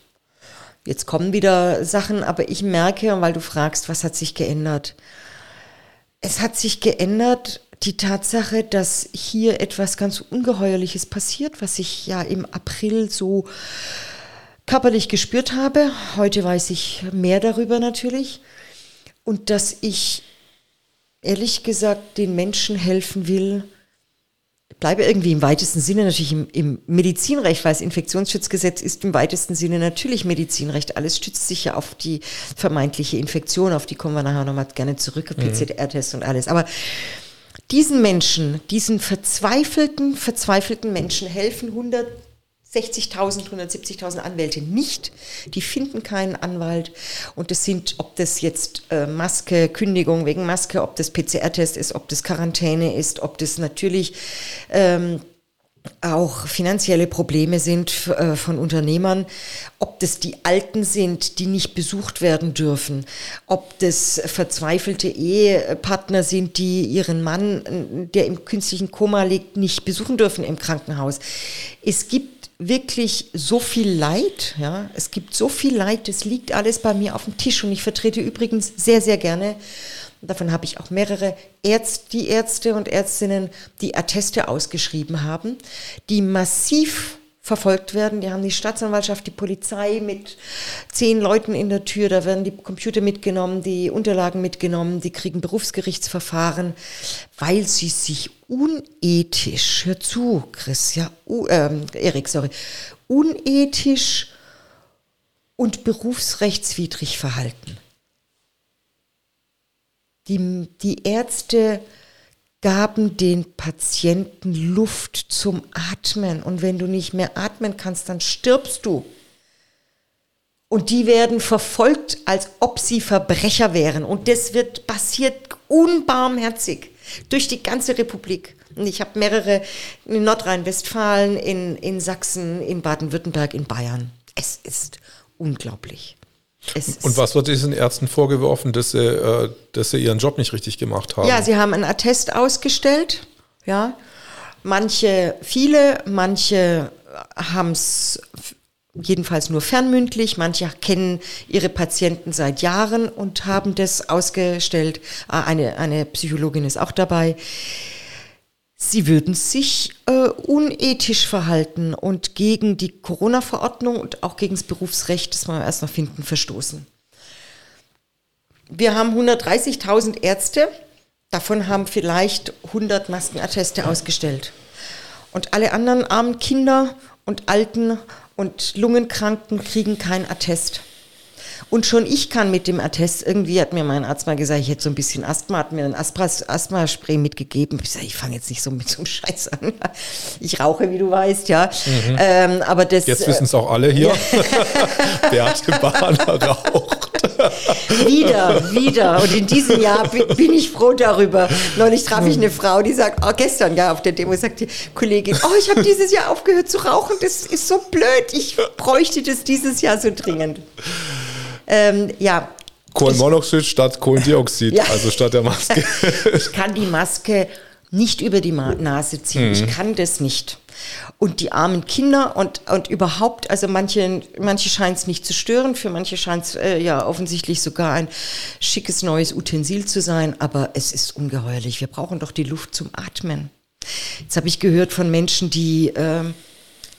Jetzt kommen wieder Sachen, aber ich merke, weil du fragst, was hat sich geändert? Es hat sich geändert die Tatsache, dass hier etwas ganz Ungeheuerliches passiert, was ich ja im April so körperlich gespürt habe. Heute weiß ich mehr darüber natürlich. Und dass ich ehrlich gesagt den Menschen helfen will, bleibe irgendwie im weitesten Sinne natürlich im, im, Medizinrecht, weil das Infektionsschutzgesetz ist im weitesten Sinne natürlich Medizinrecht. Alles stützt sich ja auf die vermeintliche Infektion, auf die kommen wir nachher nochmal gerne zurück, mhm. PCR-Test und alles. Aber diesen Menschen, diesen verzweifelten, verzweifelten Menschen helfen 100 60.000, 170.000 Anwälte nicht. Die finden keinen Anwalt. Und das sind, ob das jetzt äh, Maske, Kündigung wegen Maske, ob das PCR-Test ist, ob das Quarantäne ist, ob das natürlich ähm, auch finanzielle Probleme sind äh, von Unternehmern, ob das die Alten sind, die nicht besucht werden dürfen, ob das verzweifelte Ehepartner sind, die ihren Mann, der im künstlichen Koma liegt, nicht besuchen dürfen im Krankenhaus. Es gibt wirklich so viel Leid, ja, es gibt so viel Leid, das liegt alles bei mir auf dem Tisch und ich vertrete übrigens sehr, sehr gerne, davon habe ich auch mehrere Ärzte, die Ärzte und Ärztinnen, die Atteste ausgeschrieben haben, die massiv verfolgt werden. Die haben die Staatsanwaltschaft, die Polizei mit zehn Leuten in der Tür, da werden die Computer mitgenommen, die Unterlagen mitgenommen, die kriegen Berufsgerichtsverfahren, weil sie sich unethisch, hör zu, Chris, ja, uh, ähm, Erik, sorry, unethisch und berufsrechtswidrig verhalten. Die, die Ärzte gaben den Patienten Luft zum Atmen. Und wenn du nicht mehr atmen kannst, dann stirbst du. Und die werden verfolgt, als ob sie Verbrecher wären. Und das wird passiert unbarmherzig durch die ganze Republik. Und ich habe mehrere in Nordrhein-Westfalen, in, in Sachsen, in Baden-Württemberg, in Bayern. Es ist unglaublich. Und was wird diesen Ärzten vorgeworfen, dass sie, äh, dass sie ihren Job nicht richtig gemacht haben? Ja, sie haben einen Attest ausgestellt. Ja, manche, viele, manche haben es jedenfalls nur fernmündlich, manche kennen ihre Patienten seit Jahren und haben das ausgestellt. Ah, eine, eine Psychologin ist auch dabei. Sie würden sich äh, unethisch verhalten und gegen die Corona-Verordnung und auch gegen das Berufsrecht, das wir erst noch finden, verstoßen. Wir haben 130.000 Ärzte, davon haben vielleicht 100 Maskenatteste ausgestellt. Und alle anderen armen Kinder und Alten und Lungenkranken kriegen kein Attest. Und schon ich kann mit dem Attest, irgendwie hat mir mein Arzt mal gesagt, ich hätte so ein bisschen Asthma, hat mir ein Asthma-Spray mitgegeben. Ich sage, ich fange jetzt nicht so mit so einem Scheiß an. Ich rauche, wie du weißt, ja. Mhm. Ähm, aber das, jetzt wissen es auch alle hier. Beate Bahner raucht. wieder, wieder. Und in diesem Jahr bin ich froh darüber. Neulich traf ich eine Frau, die sagt, oh, gestern ja auf der Demo sagt die Kollegin, oh, ich habe dieses Jahr aufgehört zu rauchen. Das ist so blöd. Ich bräuchte das dieses Jahr so dringend. Ähm, ja. Kohlenmonoxid statt Kohlendioxid, ja. also statt der Maske. ich kann die Maske nicht über die Nase ziehen. Mhm. Ich kann das nicht. Und die armen Kinder und, und überhaupt, also manche, manche scheint es nicht zu stören, für manche scheint es äh, ja offensichtlich sogar ein schickes neues Utensil zu sein, aber es ist ungeheuerlich. Wir brauchen doch die Luft zum Atmen. Jetzt habe ich gehört von Menschen, die, äh,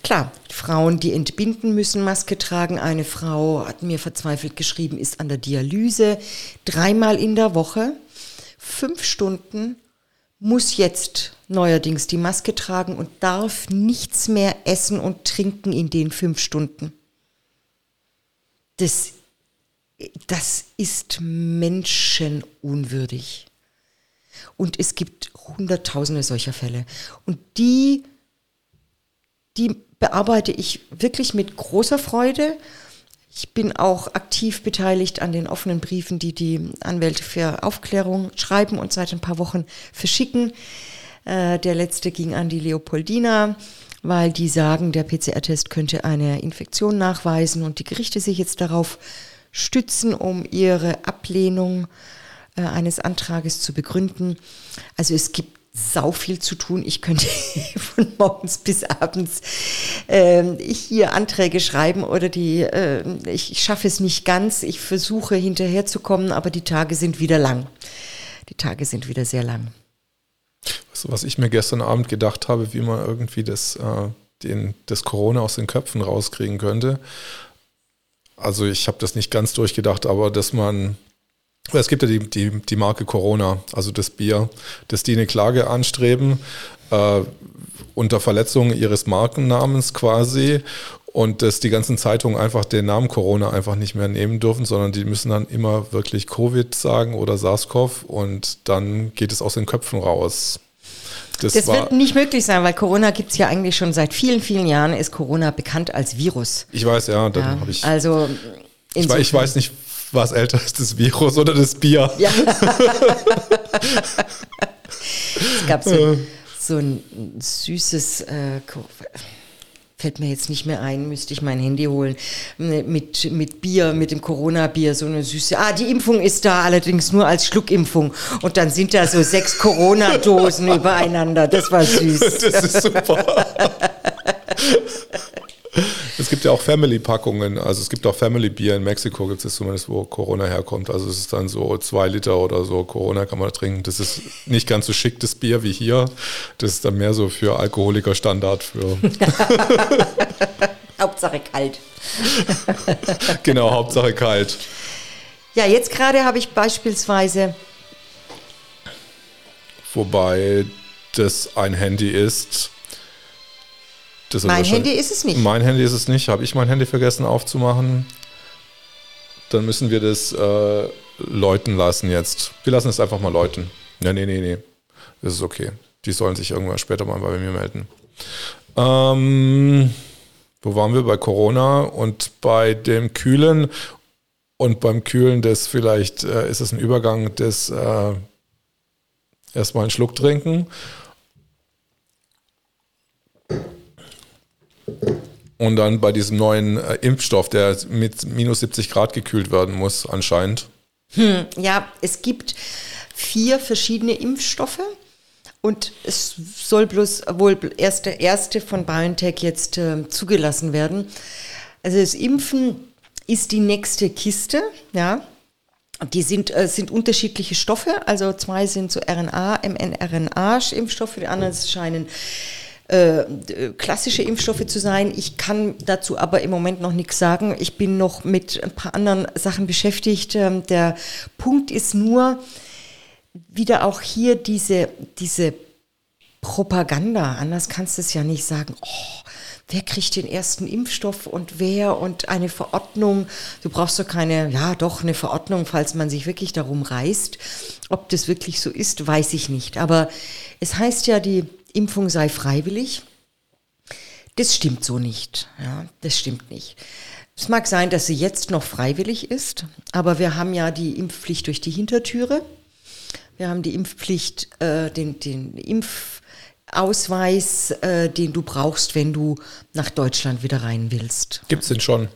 klar, Frauen, die entbinden müssen, Maske tragen. Eine Frau hat mir verzweifelt geschrieben, ist an der Dialyse dreimal in der Woche, fünf Stunden muss jetzt neuerdings die Maske tragen und darf nichts mehr essen und trinken in den fünf Stunden. Das, das ist menschenunwürdig. Und es gibt Hunderttausende solcher Fälle. Und die, die bearbeite ich wirklich mit großer Freude ich bin auch aktiv beteiligt an den offenen Briefen, die die Anwälte für Aufklärung schreiben und seit ein paar Wochen verschicken. Äh, der letzte ging an die Leopoldina, weil die sagen, der PCR-Test könnte eine Infektion nachweisen und die Gerichte sich jetzt darauf stützen, um ihre Ablehnung äh, eines Antrages zu begründen. Also es gibt sau viel zu tun. Ich könnte von morgens bis abends äh, hier Anträge schreiben oder die, äh, ich, ich schaffe es nicht ganz. Ich versuche hinterherzukommen, aber die Tage sind wieder lang. Die Tage sind wieder sehr lang. Du, was ich mir gestern Abend gedacht habe, wie man irgendwie das, äh, den, das Corona aus den Köpfen rauskriegen könnte? Also ich habe das nicht ganz durchgedacht, aber dass man es gibt ja die, die, die Marke Corona, also das Bier, dass die eine Klage anstreben äh, unter Verletzung ihres Markennamens quasi und dass die ganzen Zeitungen einfach den Namen Corona einfach nicht mehr nehmen dürfen, sondern die müssen dann immer wirklich Covid sagen oder SARS-CoV und dann geht es aus den Köpfen raus. Das, das wird nicht möglich sein, weil Corona gibt es ja eigentlich schon seit vielen, vielen Jahren, ist Corona bekannt als Virus. Ich weiß, ja, dann ja, habe ich. Also ich, ich weiß nicht, was älter ist, das Virus oder das Bier? Ja. es gab so, so ein süßes, äh, fällt mir jetzt nicht mehr ein, müsste ich mein Handy holen, mit, mit Bier, mit dem Corona-Bier, so eine süße, ah, die Impfung ist da, allerdings nur als Schluckimpfung. Und dann sind da so sechs Corona-Dosen übereinander, das war süß. Das ist super. Es gibt ja auch Family-Packungen, also es gibt auch Family-Bier in Mexiko, gibt es zumindest, wo Corona herkommt. Also es ist dann so zwei Liter oder so Corona kann man trinken. Das ist nicht ganz so schick, das Bier wie hier. Das ist dann mehr so für Alkoholiker-Standard. Für Hauptsache kalt. genau, Hauptsache kalt. Ja, jetzt gerade habe ich beispielsweise. Wobei das ein Handy ist, mein Handy ist es nicht. Mein Handy ist es nicht. Habe ich mein Handy vergessen aufzumachen? Dann müssen wir das äh, läuten lassen jetzt. Wir lassen es einfach mal läuten. Ja, nee, nee, nee. Das ist okay. Die sollen sich irgendwann später mal bei mir melden. Ähm, wo waren wir? Bei Corona und bei dem Kühlen. Und beim Kühlen des vielleicht äh, ist es ein Übergang des äh, erstmal einen Schluck trinken Und dann bei diesem neuen äh, Impfstoff, der mit minus 70 Grad gekühlt werden muss, anscheinend. Hm, ja, es gibt vier verschiedene Impfstoffe. Und es soll bloß wohl erst der erste von BioNTech jetzt äh, zugelassen werden. Also das Impfen ist die nächste Kiste, ja. Die sind, äh, sind unterschiedliche Stoffe, also zwei sind so RNA, mRNA-Impfstoffe, die anderen scheinen äh, klassische Impfstoffe zu sein. Ich kann dazu aber im Moment noch nichts sagen. Ich bin noch mit ein paar anderen Sachen beschäftigt. Ähm, der Punkt ist nur, wieder auch hier diese, diese Propaganda, anders kannst du es ja nicht sagen, oh, wer kriegt den ersten Impfstoff und wer und eine Verordnung. Du brauchst doch keine, ja doch, eine Verordnung, falls man sich wirklich darum reißt. Ob das wirklich so ist, weiß ich nicht. Aber es heißt ja, die Impfung sei freiwillig. Das stimmt so nicht. Ja, das stimmt nicht. Es mag sein, dass sie jetzt noch freiwillig ist, aber wir haben ja die Impfpflicht durch die Hintertüre. Wir haben die Impfpflicht, äh, den, den Impfausweis, äh, den du brauchst, wenn du nach Deutschland wieder rein willst. Gibt es den schon?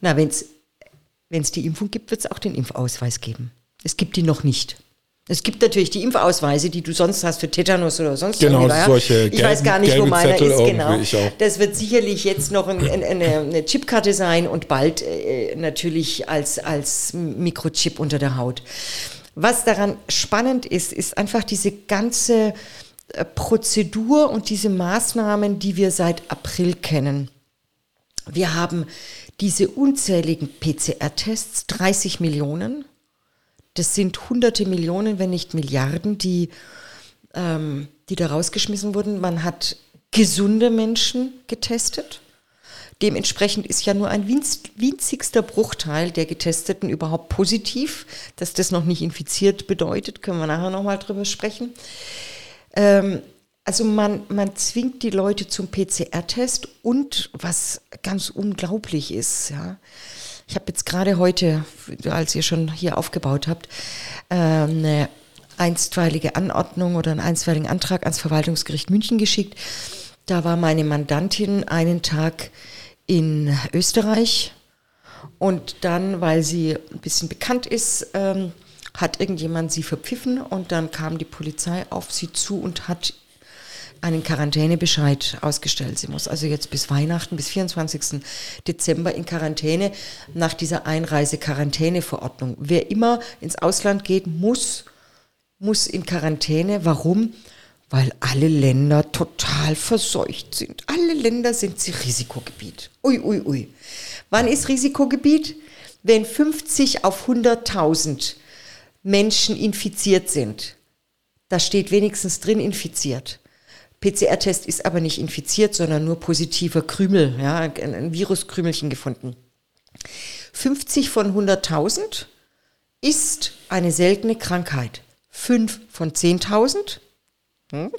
Na, wenn es die Impfung gibt, wird es auch den Impfausweis geben. Es gibt ihn noch nicht. Es gibt natürlich die Impfausweise, die du sonst hast für Tetanus oder sonst Genau, solche Ich weiß gar nicht, wo meiner Zettel ist, genau. Das wird sicherlich jetzt noch ein, ein, eine, eine Chipkarte sein und bald äh, natürlich als, als Mikrochip unter der Haut. Was daran spannend ist, ist einfach diese ganze äh, Prozedur und diese Maßnahmen, die wir seit April kennen. Wir haben diese unzähligen PCR-Tests, 30 Millionen. Das sind hunderte Millionen, wenn nicht Milliarden, die, ähm, die da rausgeschmissen wurden. Man hat gesunde Menschen getestet. Dementsprechend ist ja nur ein winzigster Bruchteil der Getesteten überhaupt positiv. Dass das noch nicht infiziert bedeutet, können wir nachher nochmal drüber sprechen. Ähm, also man, man zwingt die Leute zum PCR-Test und was ganz unglaublich ist, ja, ich habe jetzt gerade heute, als ihr schon hier aufgebaut habt, ähm, eine einstweilige Anordnung oder einen einstweiligen Antrag ans Verwaltungsgericht München geschickt. Da war meine Mandantin einen Tag in Österreich und dann, weil sie ein bisschen bekannt ist, ähm, hat irgendjemand sie verpfiffen und dann kam die Polizei auf sie zu und hat einen Quarantänebescheid ausgestellt. Sie muss also jetzt bis Weihnachten, bis 24. Dezember in Quarantäne nach dieser Einreise-Quarantäne-Verordnung. Wer immer ins Ausland geht, muss, muss in Quarantäne. Warum? Weil alle Länder total verseucht sind. Alle Länder sind sie Risikogebiet. Ui, ui, ui. Wann ist Risikogebiet? Wenn 50 auf 100.000 Menschen infiziert sind. Da steht wenigstens drin infiziert. PCR-Test ist aber nicht infiziert, sondern nur positiver Krümel, ja, ein Viruskrümelchen gefunden. 50 von 100.000 ist eine seltene Krankheit. 5 von 10.000, hm?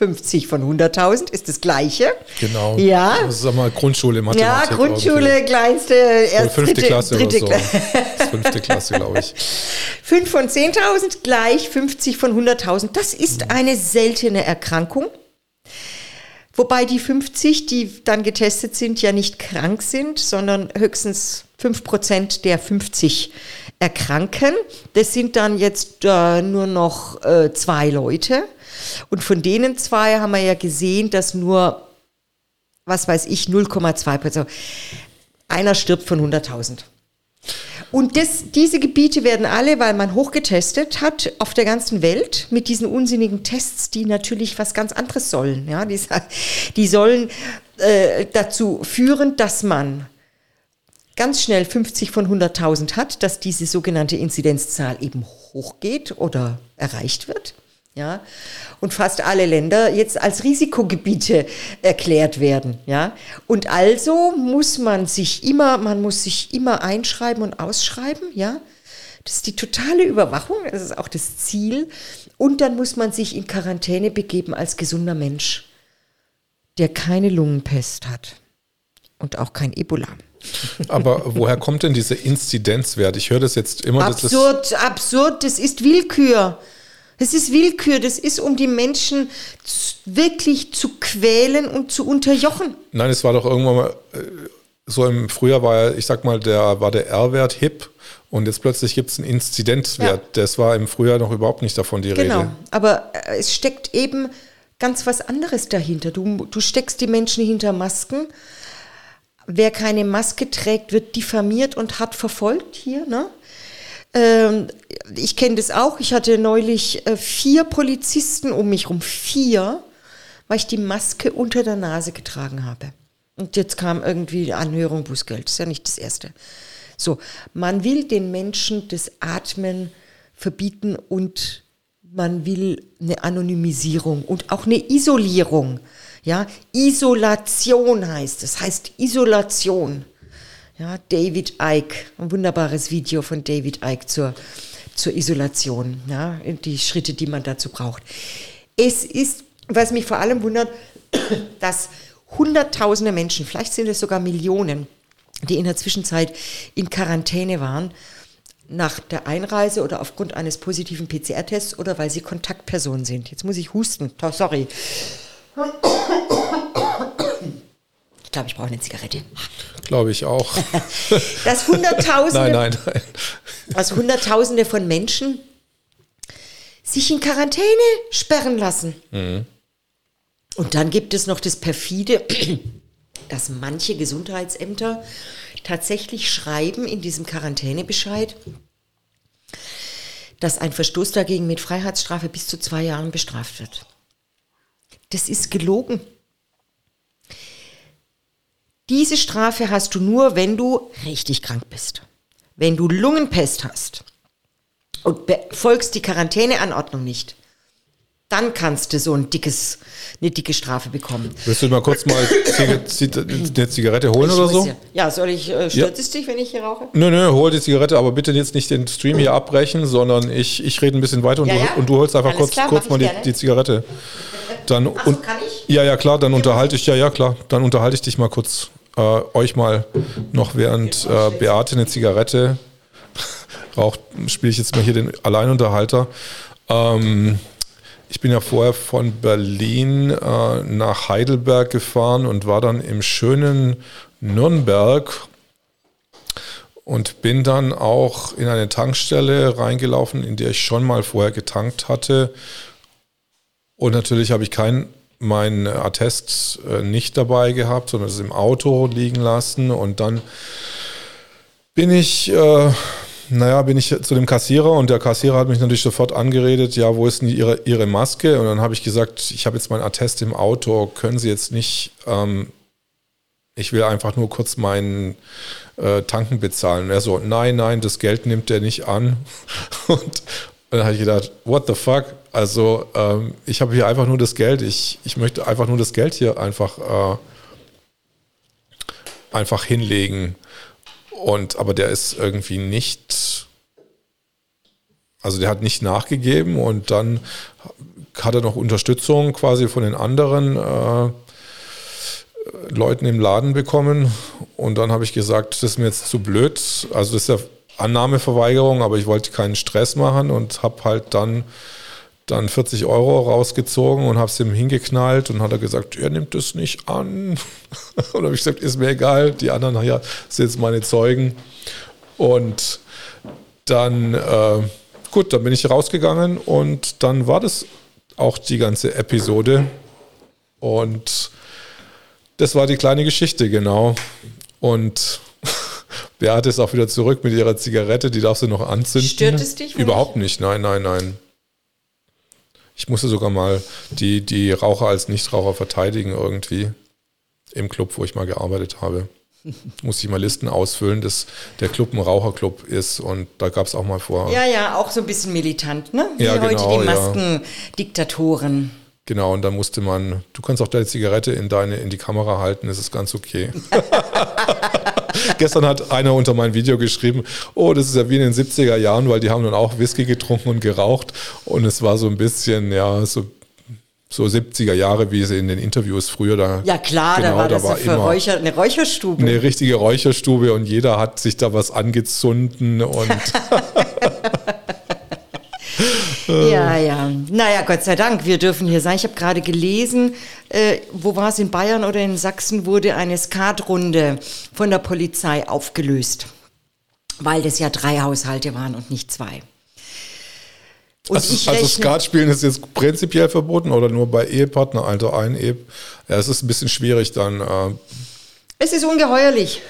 50 von 100.000 ist das Gleiche. Genau. Ja. Das ist mal Grundschule Mathematik. Ja, Grundschule, kleinste, erste, fünfte dritte, Klasse dritte oder so. fünfte Klasse, glaube ich. 5 von 10.000 gleich 50 von 100.000. Das ist mhm. eine seltene Erkrankung. Wobei die 50, die dann getestet sind, ja nicht krank sind, sondern höchstens 5% der 50 erkranken. Das sind dann jetzt äh, nur noch äh, zwei Leute. Und von denen zwei haben wir ja gesehen, dass nur, was weiß ich, 0,2 Prozent. Einer stirbt von 100.000. Und das, diese Gebiete werden alle, weil man hochgetestet hat, auf der ganzen Welt mit diesen unsinnigen Tests, die natürlich was ganz anderes sollen. Ja, die, die sollen äh, dazu führen, dass man ganz schnell 50 von 100.000 hat, dass diese sogenannte Inzidenzzahl eben hochgeht oder erreicht wird. Ja, und fast alle Länder jetzt als Risikogebiete erklärt werden. Ja, und also muss man sich immer, man muss sich immer einschreiben und ausschreiben. Ja, das ist die totale Überwachung, das ist auch das Ziel. Und dann muss man sich in Quarantäne begeben als gesunder Mensch, der keine Lungenpest hat und auch kein Ebola. Aber woher kommt denn dieser Inzidenzwert? Ich höre das jetzt immer. Absurd, das absurd, das ist Willkür. Das ist Willkür, das ist, um die Menschen wirklich zu quälen und zu unterjochen. Nein, es war doch irgendwann mal, äh, so im Frühjahr war ja, ich sag mal, der war der R-Wert hip und jetzt plötzlich gibt es einen Inzidenzwert. Ja. Das war im Frühjahr noch überhaupt nicht davon die genau. Rede. Genau, aber äh, es steckt eben ganz was anderes dahinter. Du, du steckst die Menschen hinter Masken. Wer keine Maske trägt, wird diffamiert und hart verfolgt hier. Ne? Ähm, ich kenne das auch. Ich hatte neulich äh, vier Polizisten um mich rum. Vier, weil ich die Maske unter der Nase getragen habe. Und jetzt kam irgendwie Anhörung, Bußgeld. Das ist ja nicht das Erste. So, man will den Menschen das Atmen verbieten und man will eine Anonymisierung und auch eine Isolierung. Ja, Isolation heißt es, heißt Isolation. Ja, David Icke, ein wunderbares Video von David Icke zur, zur Isolation. Ja, die Schritte, die man dazu braucht. Es ist, was mich vor allem wundert, dass Hunderttausende Menschen, vielleicht sind es sogar Millionen, die in der Zwischenzeit in Quarantäne waren, nach der Einreise oder aufgrund eines positiven PCR-Tests oder weil sie Kontaktpersonen sind. Jetzt muss ich husten. Sorry. Ich glaube, ich brauche eine Zigarette. Glaube ich auch. dass Hunderttausende, nein, nein, nein. dass Hunderttausende von Menschen sich in Quarantäne sperren lassen. Mhm. Und dann gibt es noch das perfide, dass manche Gesundheitsämter tatsächlich schreiben in diesem Quarantänebescheid, dass ein Verstoß dagegen mit Freiheitsstrafe bis zu zwei Jahren bestraft wird. Das ist gelogen. Diese Strafe hast du nur, wenn du richtig krank bist. Wenn du Lungenpest hast und befolgst die Quarantäneanordnung nicht, dann kannst du so ein dickes, eine dicke Strafe bekommen. Willst du mal kurz mal eine Zigarette holen Ich oder so? Ja, ja soll ich, äh, stört es dich, wenn ich hier rauche? Nö, nö, hol die Zigarette, aber bitte jetzt nicht den Stream hier abbrechen, sondern ich, ich rede ein bisschen weiter und, Ja, du, ja. und du holst einfach Alles kurz, klar, kurz mal die, die Zigarette. Dann, Ach so, und, kann ich? Ja, ja, klar, dann unterhalte ich, ja, ja, klar, dann unterhalte ich dich mal kurz, äh, euch mal noch während äh, Beate eine Zigarette raucht, spiele ich jetzt mal hier den Alleinunterhalter. Ähm, ich bin ja vorher von Berlin äh, nach Heidelberg gefahren und war dann im schönen Nürnberg und bin dann auch in eine Tankstelle reingelaufen, in der ich schon mal vorher getankt hatte. Und natürlich habe ich kein mein Attest äh, nicht dabei gehabt, sondern es im Auto liegen lassen. Und dann bin ich, äh, naja, bin ich zu dem Kassierer und der Kassierer hat mich natürlich sofort angeredet, ja, wo ist denn Ihre, Ihre Maske? Und dann habe ich gesagt, ich habe jetzt mein Attest im Auto, können Sie jetzt nicht, ähm, ich will einfach nur kurz meinen äh, Tanken bezahlen. Und er so, nein, nein, das Geld nimmt er nicht an. Und dann habe ich gedacht, what the fuck? Also ähm, ich habe hier einfach nur das Geld, ich, ich möchte einfach nur das Geld hier einfach, äh, einfach hinlegen. Und aber der ist irgendwie nicht, also der hat nicht nachgegeben und dann hat er noch Unterstützung quasi von den anderen äh, Leuten im Laden bekommen. Und dann habe ich gesagt, das ist mir jetzt zu blöd. Also das ist ja Annahmeverweigerung, aber ich wollte keinen Stress machen und habe halt dann, dann 40 Euro rausgezogen und habe es ihm hingeknallt und hat er gesagt, er nimmt es nicht an. und habe ich gesagt, ist mir egal, die anderen naja, sind jetzt meine Zeugen. Und dann, äh, gut, dann bin ich rausgegangen und dann war das auch die ganze Episode. Und das war die kleine Geschichte, genau. Und Beate ist auch wieder zurück mit ihrer Zigarette, die darf sie noch anzünden. Stört es dich, Überhaupt nicht, nein, nein, nein. Ich musste sogar mal die, die Raucher als Nichtraucher verteidigen irgendwie im Club, wo ich mal gearbeitet habe. Musste ich mal Listen ausfüllen, dass der Club ein Raucherclub ist und da gab es auch mal vor. Ja, ja, auch so ein bisschen militant, ne? Wie Ja, heute genau, die. Maskendiktatoren. Genau, und dann musste man, du kannst auch deine Zigarette in deine, in die Kamera halten, das ist ganz okay. Gestern hat einer unter mein Video geschrieben, oh, das ist ja wie in den 70er Jahren, weil die haben dann auch Whisky getrunken und geraucht und es war so ein bisschen, ja, so, so 70er Jahre, wie sie in den Interviews früher da. Ja klar, da Genau, war da das war so für immer- Räucher, eine Räucherstube. Eine richtige Räucherstube und jeder hat sich da was angezunden und Ja, ja. Naja, Gott sei Dank, wir dürfen hier sein. Ich habe gerade gelesen, äh, wo war es, in Bayern oder in Sachsen wurde eine Skatrunde von der Polizei aufgelöst, weil das ja drei Haushalte waren und nicht zwei. Und also, ich also Skat spielen ist jetzt prinzipiell verboten oder nur bei Ehepartner, also ein Ehe. Ja, es ist ein bisschen schwierig dann. Äh, es ist ungeheuerlich.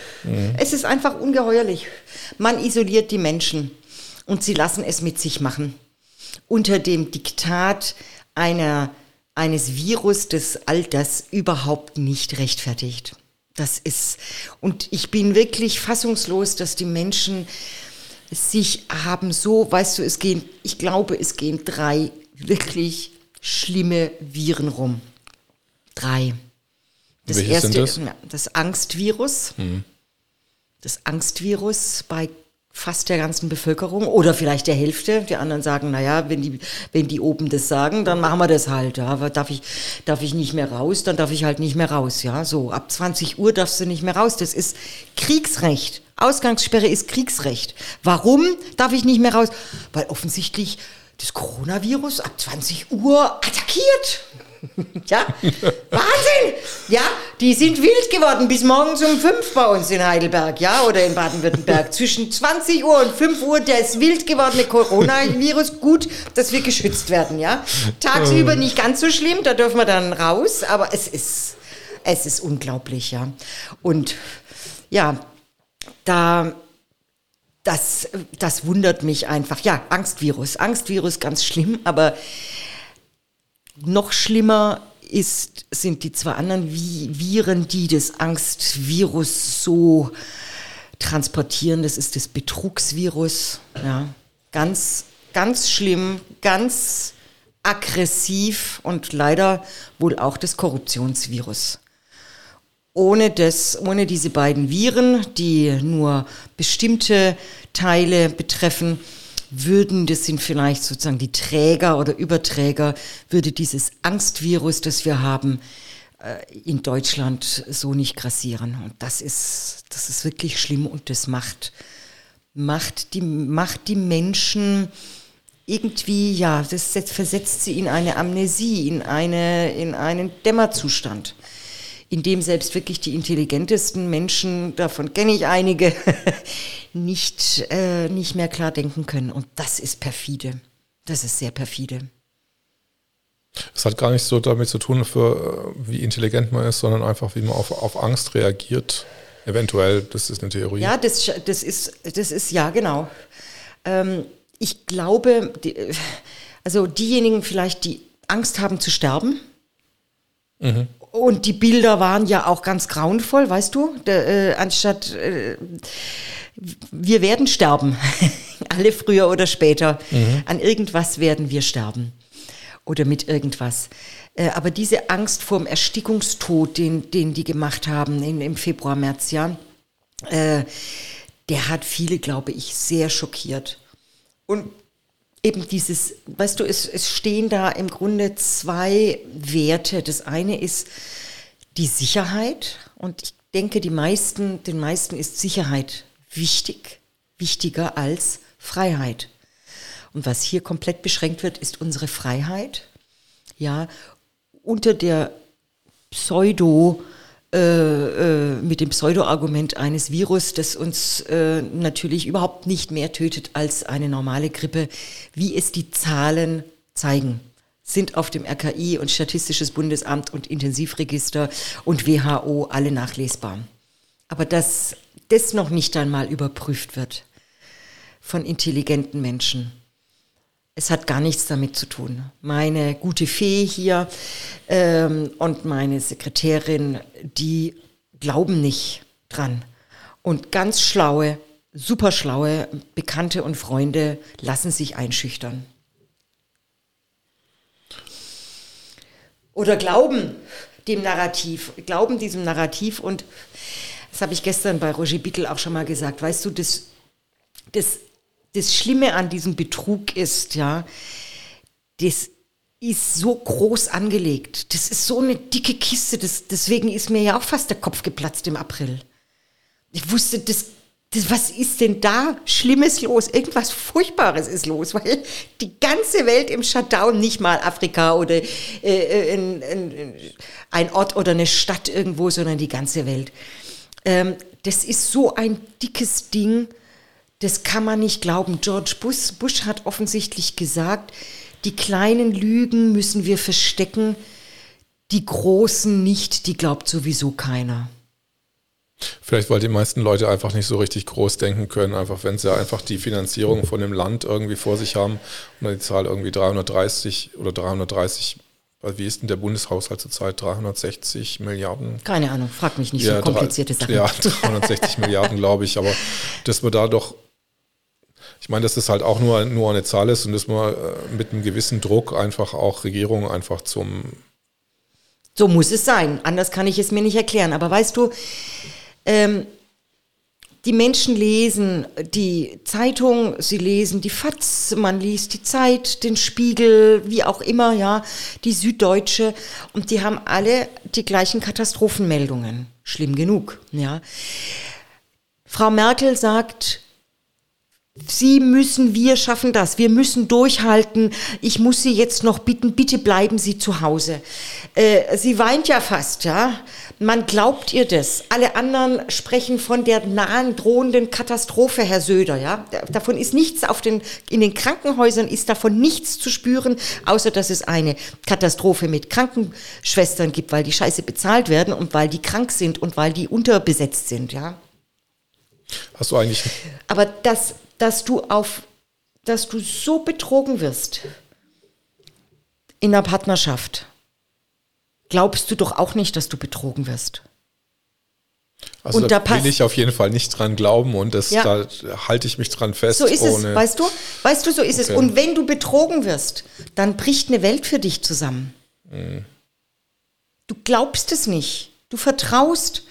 Es ist einfach ungeheuerlich. Man isoliert die Menschen und sie lassen es mit sich machen. Unter dem Diktat einer, eines Virus, das all das überhaupt nicht rechtfertigt. Das ist, und ich bin wirklich fassungslos, dass die Menschen sich haben so, weißt du, es gehen, ich glaube, es gehen drei wirklich schlimme Viren rum. Drei. Das Welche erste, das? das Angstvirus. Das Angstvirus bei fast der ganzen Bevölkerung oder vielleicht der Hälfte. Die anderen sagen, naja, wenn die, wenn die oben das sagen, dann machen wir das halt. Ja. Aber darf ich, darf ich nicht mehr raus, dann darf ich halt nicht mehr raus. Ja, so ab 20 Uhr darfst du nicht mehr raus. Das ist Kriegsrecht. Ausgangssperre ist Kriegsrecht. Warum darf ich nicht mehr raus? Weil offensichtlich das Coronavirus ab 20 Uhr attackiert. Ja, Wahnsinn! Ja, die sind wild geworden bis morgens um 5 bei uns in Heidelberg, ja, oder in Baden-Württemberg. Zwischen 20 Uhr und 5 Uhr, der ist wild gewordene Coronavirus. Gut, dass wir geschützt werden, ja. Tagsüber nicht ganz so schlimm, da dürfen wir dann raus, aber es ist, es ist unglaublich, ja. Und ja, da, das, das wundert mich einfach. Ja, Angstvirus. Angstvirus ganz schlimm, aber noch schlimmer ist, sind die zwei anderen Vi Viren, die das Angstvirus so transportieren. Das ist das Betrugsvirus. Ja, ganz, ganz schlimm, ganz aggressiv und leider wohl auch das Korruptionsvirus. Ohne, das, ohne diese beiden Viren, die nur bestimmte Teile betreffen, würden, das sind vielleicht sozusagen die Träger oder Überträger, würde dieses Angstvirus, das wir haben, äh, in Deutschland so nicht grassieren. Und das ist, das ist wirklich schlimm und das macht, macht, die, macht die Menschen irgendwie, ja, das versetzt sie in eine Amnesie, in, eine, in einen Dämmerzustand in dem selbst wirklich die intelligentesten Menschen, davon kenne ich einige, nicht, äh, nicht mehr klar denken können. Und das ist perfide. Das ist sehr perfide. Es hat gar nicht so damit zu tun, für, äh, wie intelligent man ist, sondern einfach, wie man auf, auf Angst reagiert. Eventuell, das ist eine Theorie. Ja, das, das, ist, das ist, ja, genau. Ähm, ich glaube, die, also diejenigen vielleicht, die Angst haben zu sterben, mhm. Und die Bilder waren ja auch ganz grauenvoll, weißt du? Der, äh, anstatt äh, wir werden sterben, alle früher oder später. Mhm. An irgendwas werden wir sterben oder mit irgendwas. Äh, aber diese Angst vor dem Erstickungstod, den, den die gemacht haben in, im Februar, März, ja, äh, der hat viele, glaube ich, sehr schockiert. Und eben dieses, weißt du, es, es stehen da im Grunde zwei Werte. Das eine ist die Sicherheit und ich denke, die meisten, den meisten ist Sicherheit wichtig, wichtiger als Freiheit. Und was hier komplett beschränkt wird, ist unsere Freiheit. Ja, unter der Pseudo- äh, äh, mit dem Pseudo-Argument eines Virus, das uns äh, natürlich überhaupt nicht mehr tötet als eine normale Grippe, wie es die Zahlen zeigen sind auf dem RKI und Statistisches Bundesamt und Intensivregister und WHO alle nachlesbar. Aber dass das noch nicht einmal überprüft wird von intelligenten Menschen, es hat gar nichts damit zu tun. Meine gute Fee hier ähm, und meine Sekretärin, die glauben nicht dran. Und ganz schlaue, super schlaue Bekannte und Freunde lassen sich einschüchtern. Oder glauben dem Narrativ, glauben diesem Narrativ und das habe ich gestern bei Roger Bittel auch schon mal gesagt, weißt du, das, das das Schlimme an diesem Betrug ist, ja, das ist so groß angelegt. Das ist so eine dicke Kiste. Das, deswegen ist mir ja auch fast der Kopf geplatzt im April. Ich wusste, das, das, was ist denn da Schlimmes los? Irgendwas Furchtbares ist los, weil die ganze Welt im Shutdown, nicht mal Afrika oder äh, äh in, in, ein Ort oder eine Stadt irgendwo, sondern die ganze Welt. Ähm, das ist so ein dickes Ding das kann man nicht glauben. George Bush, Bush hat offensichtlich gesagt, die kleinen Lügen müssen wir verstecken, die großen nicht, die glaubt sowieso keiner. Vielleicht, weil die meisten Leute einfach nicht so richtig groß denken können, einfach wenn sie einfach die Finanzierung von dem Land irgendwie vor sich haben und die Zahl irgendwie 330 oder 330, wie ist denn der Bundeshaushalt zurzeit? 360 Milliarden? Keine Ahnung, frag mich nicht ja, so komplizierte Sachen. Ja, 360 Milliarden, glaube ich, aber dass wir da doch ich meine, dass das halt auch nur, nur eine Zahl ist und dass man äh, mit einem gewissen Druck einfach auch Regierungen einfach zum, So muss es sein. Anders kann ich es mir nicht erklären. Aber weißt du, ähm, die Menschen lesen die Zeitung, sie lesen die FAZ, man liest die Zeit, den Spiegel, wie auch immer, ja, die Süddeutsche und die haben alle die gleichen Katastrophenmeldungen. Schlimm genug, ja. Frau Merkel sagt, Sie müssen, wir schaffen das, wir müssen durchhalten. Ich muss Sie jetzt noch bitten, bitte bleiben Sie zu Hause. Äh, sie weint ja fast, ja. Man glaubt ihr das. Alle anderen sprechen von der nahen drohenden Katastrophe, Herr Söder, ja. Davon ist nichts auf den, in den Krankenhäusern ist davon nichts zu spüren, außer dass es eine Katastrophe mit Krankenschwestern gibt, weil die scheiße bezahlt werden und weil die krank sind und weil die unterbesetzt sind, ja. Hast du eigentlich. Aber das, dass du auf, dass du so betrogen wirst in der Partnerschaft, glaubst du doch auch nicht, dass du betrogen wirst. Also und da, da will ich auf jeden Fall nicht dran glauben und das, ja. da halte ich mich dran fest. So ist es, weißt du? Weißt du, so ist okay. es. Und wenn du betrogen wirst, dann bricht eine Welt für dich zusammen. Mhm. Du glaubst es nicht. Du vertraust.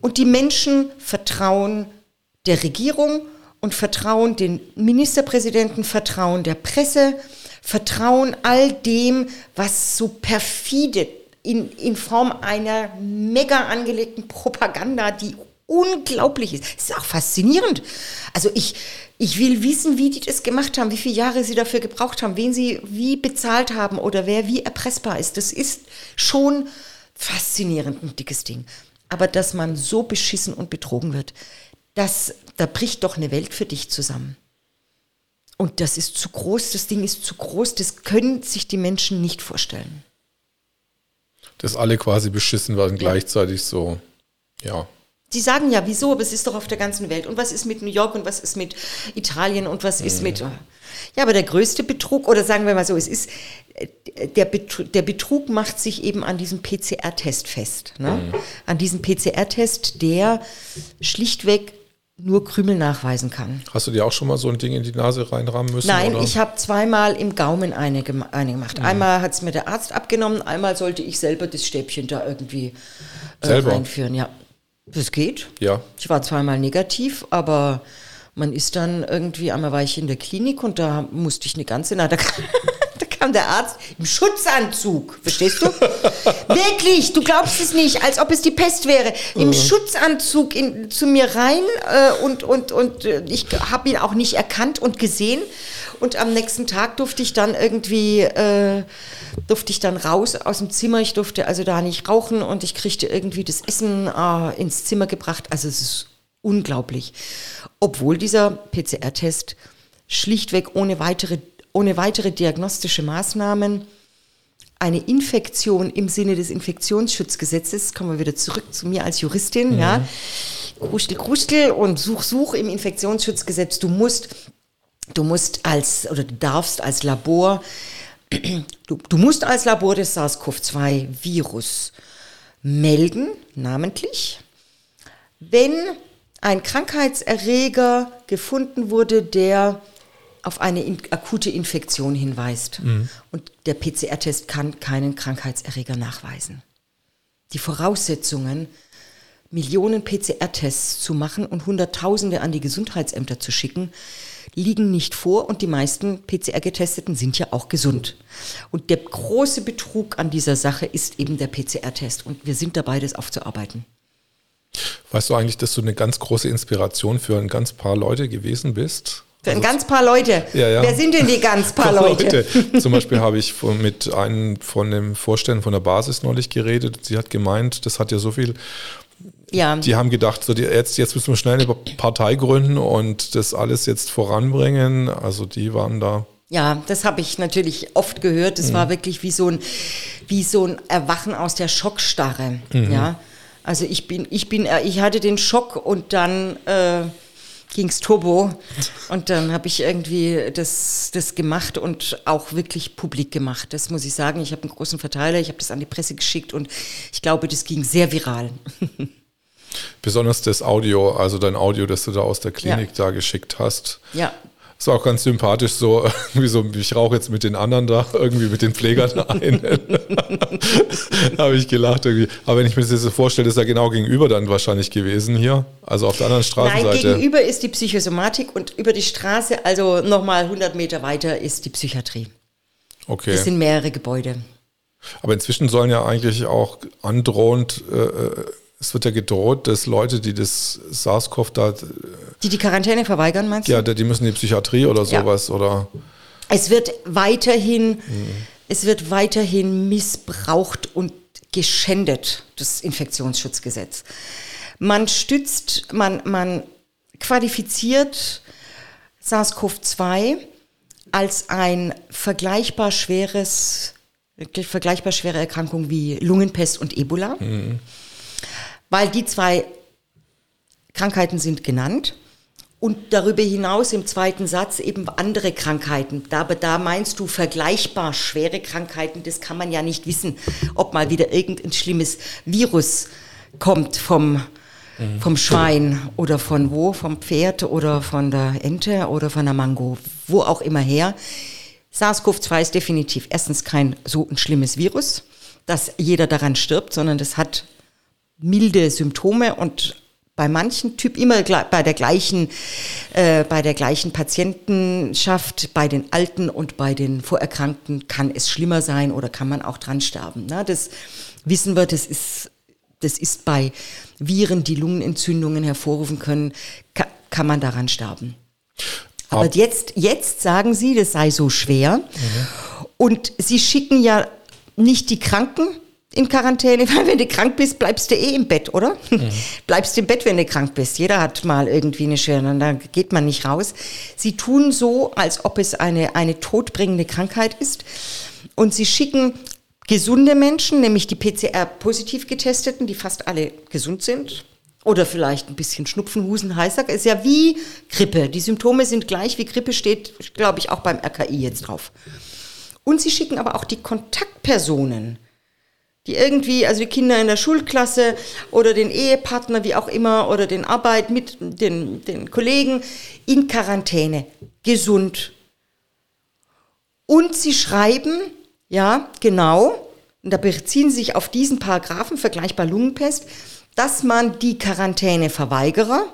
Und die Menschen vertrauen der Regierung und vertrauen den Ministerpräsidenten, vertrauen der Presse, vertrauen all dem, was so perfide in, in Form einer mega angelegten Propaganda, die unglaublich ist. Es ist auch faszinierend. Also ich, ich will wissen, wie die das gemacht haben, wie viele Jahre sie dafür gebraucht haben, wen sie wie bezahlt haben oder wer wie erpressbar ist. Das ist schon faszinierend, ein dickes Ding. Aber dass man so beschissen und betrogen wird, das, da bricht doch eine Welt für dich zusammen. Und das ist zu groß, das Ding ist zu groß, das können sich die Menschen nicht vorstellen. Dass alle quasi beschissen werden, gleichzeitig so, ja. Die sagen ja, wieso, aber es ist doch auf der ganzen Welt. Und was ist mit New York und was ist mit Italien und was ist mhm. mit. Ja, aber der größte Betrug, oder sagen wir mal so, es ist, der Betrug, der Betrug macht sich eben an diesem PCR-Test fest. Ne? Mhm. An diesem PCR-Test, der schlichtweg nur Krümel nachweisen kann. Hast du dir auch schon mal so ein Ding in die Nase reinrahmen müssen? Nein, oder? ich habe zweimal im Gaumen eine, eine gemacht. Mhm. Einmal hat es mir der Arzt abgenommen, einmal sollte ich selber das Stäbchen da irgendwie äh, reinführen. Ja, das geht. Ja. Ich war zweimal negativ, aber man ist dann irgendwie, einmal war ich in der Klinik und da musste ich eine ganze, na, da, kam der Arzt im Schutzanzug. Verstehst du? Wirklich, du glaubst es nicht, als ob es die Pest wäre. Im mhm. Schutzanzug in, zu mir rein äh, und, und, und äh, ich habe ihn auch nicht erkannt und gesehen. Und am nächsten Tag durfte ich dann irgendwie, äh, durfte ich dann raus aus dem Zimmer. Ich durfte also da nicht rauchen und ich kriegte irgendwie das Essen äh, ins Zimmer gebracht. Also es ist unglaublich. Obwohl dieser PCR-Test schlichtweg ohne weitere ohne weitere diagnostische Maßnahmen eine Infektion im Sinne des Infektionsschutzgesetzes, kommen wir wieder zurück zu mir als Juristin, mhm. ja, Krustel, Krustel und Such, Such im Infektionsschutzgesetz. Du musst, du musst als, oder du darfst als Labor, du, du musst als Labor das SARS-CoV-2-Virus melden, namentlich, wenn ein Krankheitserreger gefunden wurde, der auf eine in, akute Infektion hinweist. Mhm. Und der PCR-Test kann keinen Krankheitserreger nachweisen. Die Voraussetzungen, Millionen PCR-Tests zu machen und Hunderttausende an die Gesundheitsämter zu schicken, liegen nicht vor und die meisten PCR-Getesteten sind ja auch gesund. Und der große Betrug an dieser Sache ist eben der PCR-Test und wir sind dabei, das aufzuarbeiten. Weißt du eigentlich, dass du eine ganz große Inspiration für ein ganz paar Leute gewesen bist? Für ein also ganz paar Leute. Ja, ja. Wer sind denn die ganz paar Leute? Leute. Zum Beispiel habe ich mit einem von dem Vorständen von der Basis neulich geredet. Sie hat gemeint, das hat ja so viel. Ja. Die haben gedacht, so die, jetzt, jetzt müssen wir schnell eine Partei gründen und das alles jetzt voranbringen. Also die waren da. Ja, das habe ich natürlich oft gehört. Das mhm. war wirklich wie so ein, wie so ein Erwachen aus der Schockstarre. Mhm. Ja. Also ich bin, ich bin, ich hatte den Schock und dann äh, ging's Turbo. Und dann habe ich irgendwie das, das gemacht und auch wirklich publik gemacht. Das muss ich sagen. Ich habe einen großen Verteiler, ich habe das an die Presse geschickt und ich glaube, das ging sehr viral. Besonders das Audio, also dein Audio, das du da aus der Klinik ja. da geschickt hast. Ja. Ist auch ganz sympathisch, so irgendwie so, ich rauche jetzt mit den anderen da, irgendwie mit den Pflegern ein. habe ich gelacht irgendwie. Aber wenn ich mir das jetzt so vorstelle, ist er genau gegenüber dann wahrscheinlich gewesen hier, also auf der anderen Straßenseite. Nein, gegenüber ist die Psychosomatik und über die Straße, also nochmal 100 Meter weiter, ist die Psychiatrie. Okay. Das sind mehrere Gebäude. Aber inzwischen sollen ja eigentlich auch androhend, äh, äh es wird ja gedroht, dass Leute, die das SARS-CoV da. Die die Quarantäne verweigern, meinst du? Ja, die müssen in die Psychiatrie oder sowas ja. oder. Es wird weiterhin, mhm. es wird weiterhin missbraucht und geschändet, das Infektionsschutzgesetz. Man stützt, man, man qualifiziert SARS-CoV-2 als ein vergleichbar schweres, vergleichbar schwere Erkrankung wie Lungenpest und Ebola, mhm. Weil die zwei Krankheiten sind genannt. Und darüber hinaus im zweiten Satz eben andere Krankheiten. Da, aber da meinst du vergleichbar schwere Krankheiten, das kann man ja nicht wissen, ob mal wieder irgendein schlimmes Virus kommt vom, mhm. vom Schwein oder von wo, vom Pferd oder von der Ente oder von der Mango, wo auch immer her. SARS-CoV-2 ist definitiv erstens kein so ein schlimmes Virus, dass jeder daran stirbt, sondern das hat milde Symptome und bei manchen Typ immer bei der gleichen, äh, bei der gleichen Patientenschaft, bei den Alten und bei den Vorerkrankten kann es schlimmer sein oder kann man auch dran sterben. Ne? Das wissen wir, das ist das ist bei Viren, die Lungenentzündungen hervorrufen können, kann, kann man daran sterben. Aber Ab. jetzt, jetzt sagen Sie, das sei so schwer. Mhm. Und Sie schicken ja nicht die Kranken in Quarantäne, weil wenn du krank bist, bleibst du eh im Bett, oder? Mhm. bleibst im Bett, wenn du krank bist. Jeder hat mal irgendwie eine Schwere, da geht man nicht raus. Sie tun so, als ob es eine, eine todbringende Krankheit ist. Und sie schicken gesunde Menschen, nämlich die PCR-positiv getesteten, die fast alle gesund sind. Oder vielleicht ein bisschen Schnupfen, Husten, Heißsack. Ist ja wie Grippe. Die Symptome sind gleich wie Grippe, steht, glaube ich, auch beim RKI jetzt drauf. Und sie schicken aber auch die Kontaktpersonen, die irgendwie, also die Kinder in der Schulklasse oder den Ehepartner, wie auch immer, oder den Arbeit mit den, den Kollegen in Quarantäne, gesund. Und sie schreiben, ja, genau. Und da beziehen sie sich auf diesen Paragraphen, vergleichbar Lungenpest, dass man die Quarantäneverweigerer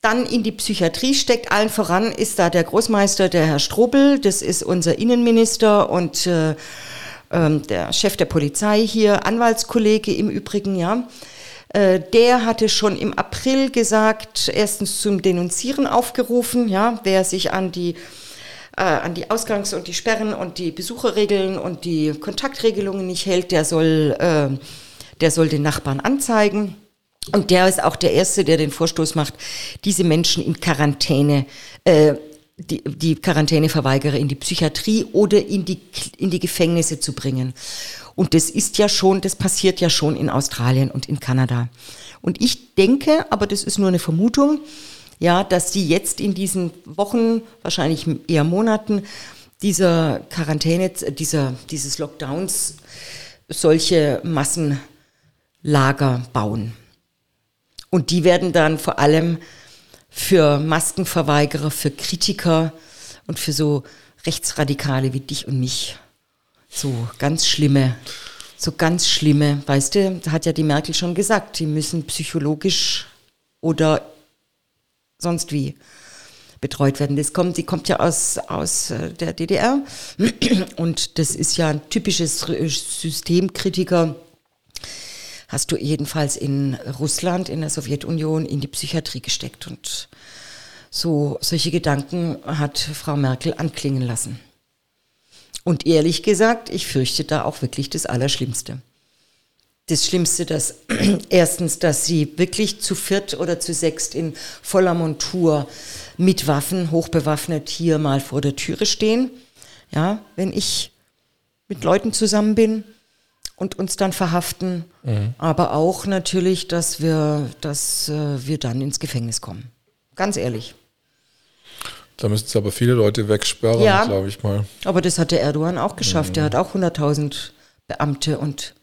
dann in die Psychiatrie steckt. Allen voran ist da der Großmeister, der Herr Strobel, das ist unser Innenminister und äh, äh, der Chef der Polizei hier, Anwaltskollege im Übrigen, ja. Äh, der hatte schon im April gesagt, erstens zum Denunzieren aufgerufen, ja, wer sich an die äh, an die Ausgangs- und die Sperren und die Besucherregeln und die Kontaktregelungen nicht hält, der soll, äh, der soll den Nachbarn anzeigen. Und der ist auch der Erste, der den Vorstoß macht, diese Menschen in Quarantäne, äh, die, die Quarantäneverweigerer in die Psychiatrie oder in die, in die Gefängnisse zu bringen. Und das ist ja schon, das passiert ja schon in Australien und in Kanada. Und ich denke, aber das ist nur eine Vermutung, ja, dass die jetzt in diesen Wochen, wahrscheinlich eher Monaten, dieser Quarantäne, dieser, dieses Lockdowns solche Massenlager bauen. Und die werden dann vor allem für Maskenverweigerer, für Kritiker und für so Rechtsradikale wie dich und mich so ganz schlimme, so ganz schlimme, weißt du, hat ja die Merkel schon gesagt, die müssen psychologisch oder sonst wie betreut werden. Das kommt, die kommt ja aus, aus äh, der DDR und das ist ja ein typisches Systemkritiker. Hast du jedenfalls in Russland, in der Sowjetunion, in die Psychiatrie gesteckt und so solche Gedanken hat Frau Merkel anklingen lassen. Und ehrlich gesagt, ich fürchte da auch wirklich das Allerschlimmste das Schlimmste, dass erstens, dass sie wirklich zu viert oder zu sechst in voller Montur mit Waffen, hochbewaffnet hier mal vor der Türe stehen. Ja, wenn ich mit Leuten zusammen bin und uns dann verhaften, mhm. aber auch natürlich, dass wir, dass äh, wir dann ins Gefängnis kommen. Ganz ehrlich. Da müssten es aber viele Leute wegsperren, ja, glaube ich mal. Aber das hat der Erdogan auch geschafft. Mhm. Der hat auch 100.000 Beamte und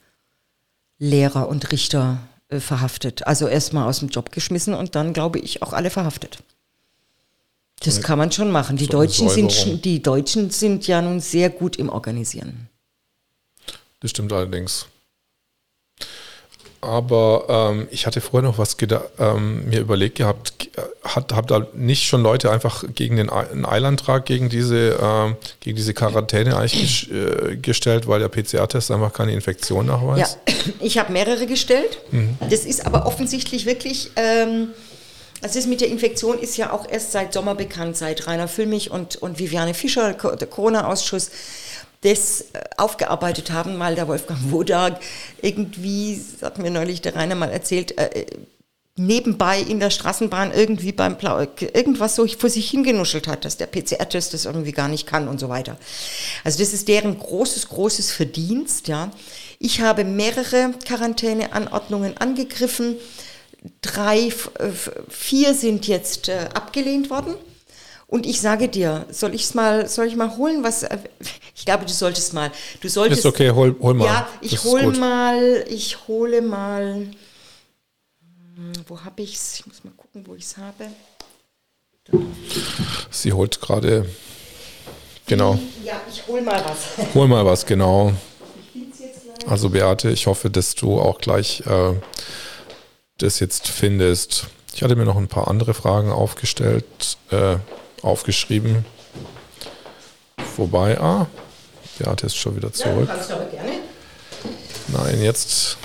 Lehrer und Richter äh, verhaftet. Also erstmal aus dem Job geschmissen und dann, glaube ich, auch alle verhaftet. Das kann man schon machen. Die Deutschen, sind, die Deutschen sind ja nun sehr gut im Organisieren. Das stimmt allerdings. Aber ähm, ich hatte vorher noch was ähm, mir überlegt gehabt, äh, hat, habt da nicht schon Leute einfach gegen den Eilantrag gegen diese, ähm, gegen diese Quarantäne eigentlich äh, gestellt, weil der PCR-Test einfach keine Infektion Ja, nachweist? ich habe mehrere gestellt. Das ist aber offensichtlich wirklich, ähm, also das mit der Infektion ist ja auch erst seit Sommer bekannt, seit Rainer Füllmich und, und Viviane Fischer, der Corona-Ausschuss, das äh, aufgearbeitet haben, weil der Wolfgang Wodak irgendwie, hat mir neulich der Rainer mal erzählt, äh, nebenbei in der Straßenbahn irgendwie beim Blau irgendwas so vor sich hingenuschelt hat, dass der PCR-Test das irgendwie gar nicht kann und so weiter. Also das ist deren großes, großes Verdienst, ja. Ich habe mehrere Quarantäneanordnungen angegriffen. Drei, vier sind jetzt äh, abgelehnt worden. Und ich sage dir, soll ich's mal, soll ich mal holen, was, äh, ich glaube, du solltest mal, du solltest. Ist okay, hol, hol mal. Ja, Das ich gut. mal, ich hole mal, hm, wo habe ich's? Ich muss mal gucken, wo ich's habe. Sie holt gerade, genau, Ja, ich hole mal was. hol mal was, genau. Ich. Also Beate, ich hoffe, dass du auch gleich äh, das jetzt findest. Ich hatte mir noch ein paar andere Fragen aufgestellt, äh, aufgeschrieben. Wobei, ah, Beate ist schon wieder Ja, du zurück. kannst aber gerne. Nein, jetzt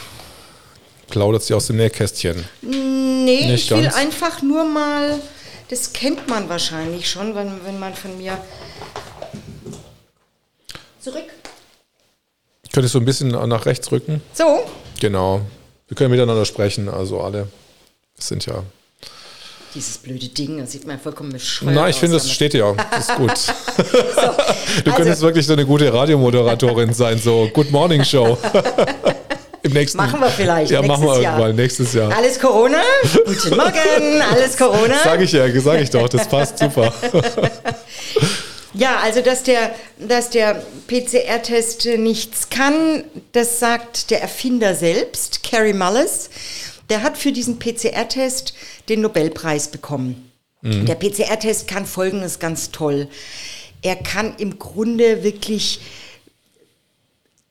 plaudert sie aus dem Nähkästchen. Nee, Nicht ich will ganz. einfach nur mal, das kennt man wahrscheinlich schon, wenn, wenn man von mir zurück. Könntest du ein bisschen nach rechts rücken? So, Genau. Wir können miteinander sprechen, also alle sind ja. Dieses blöde Ding, das sieht man vollkommen bescheuert Na, ich aus, finde, das steht ja. Das ist gut. Du also- könntest wirklich so eine gute Radiomoderatorin sein, so Good Morning Show. Im nächsten Machen wir vielleicht Ja, machen wir Jahr. irgendwann nächstes Jahr. Alles Corona? Guten Morgen, alles Corona? Sag ich ja, sag ich doch, das passt super. Ja, also dass der, dass der PCR-Test nichts kann, das sagt der Erfinder selbst, Carrie Mullis. Der hat für diesen PCR-Test den Nobelpreis bekommen. Der PCR-Test kann Folgendes ganz toll. Er kann im Grunde wirklich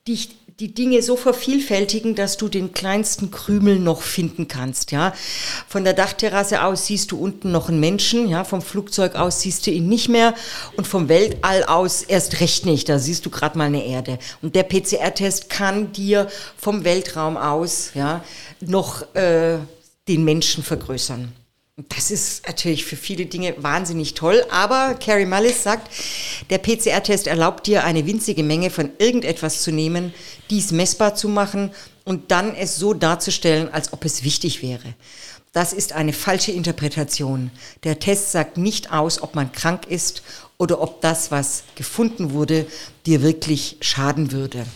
dich die Dinge so vervielfältigen, dass du den kleinsten Krümel noch finden kannst, ja. Von der Dachterrasse aus siehst du unten noch einen Menschen, ja, vom Flugzeug aus siehst du ihn nicht mehr und vom Weltall aus erst recht nicht, da siehst du gerade mal eine Erde. Und der PCR-Test kann dir vom Weltraum aus, ja, noch äh, den Menschen vergrößern. Das ist natürlich für viele Dinge wahnsinnig toll, aber Carrie Mullis sagt, der PCR-Test erlaubt dir, eine winzige Menge von irgendetwas zu nehmen, dies messbar zu machen und dann es so darzustellen, als ob es wichtig wäre. Das ist eine falsche Interpretation. Der Test sagt nicht aus, ob man krank ist oder ob das, was gefunden wurde, dir wirklich schaden würde.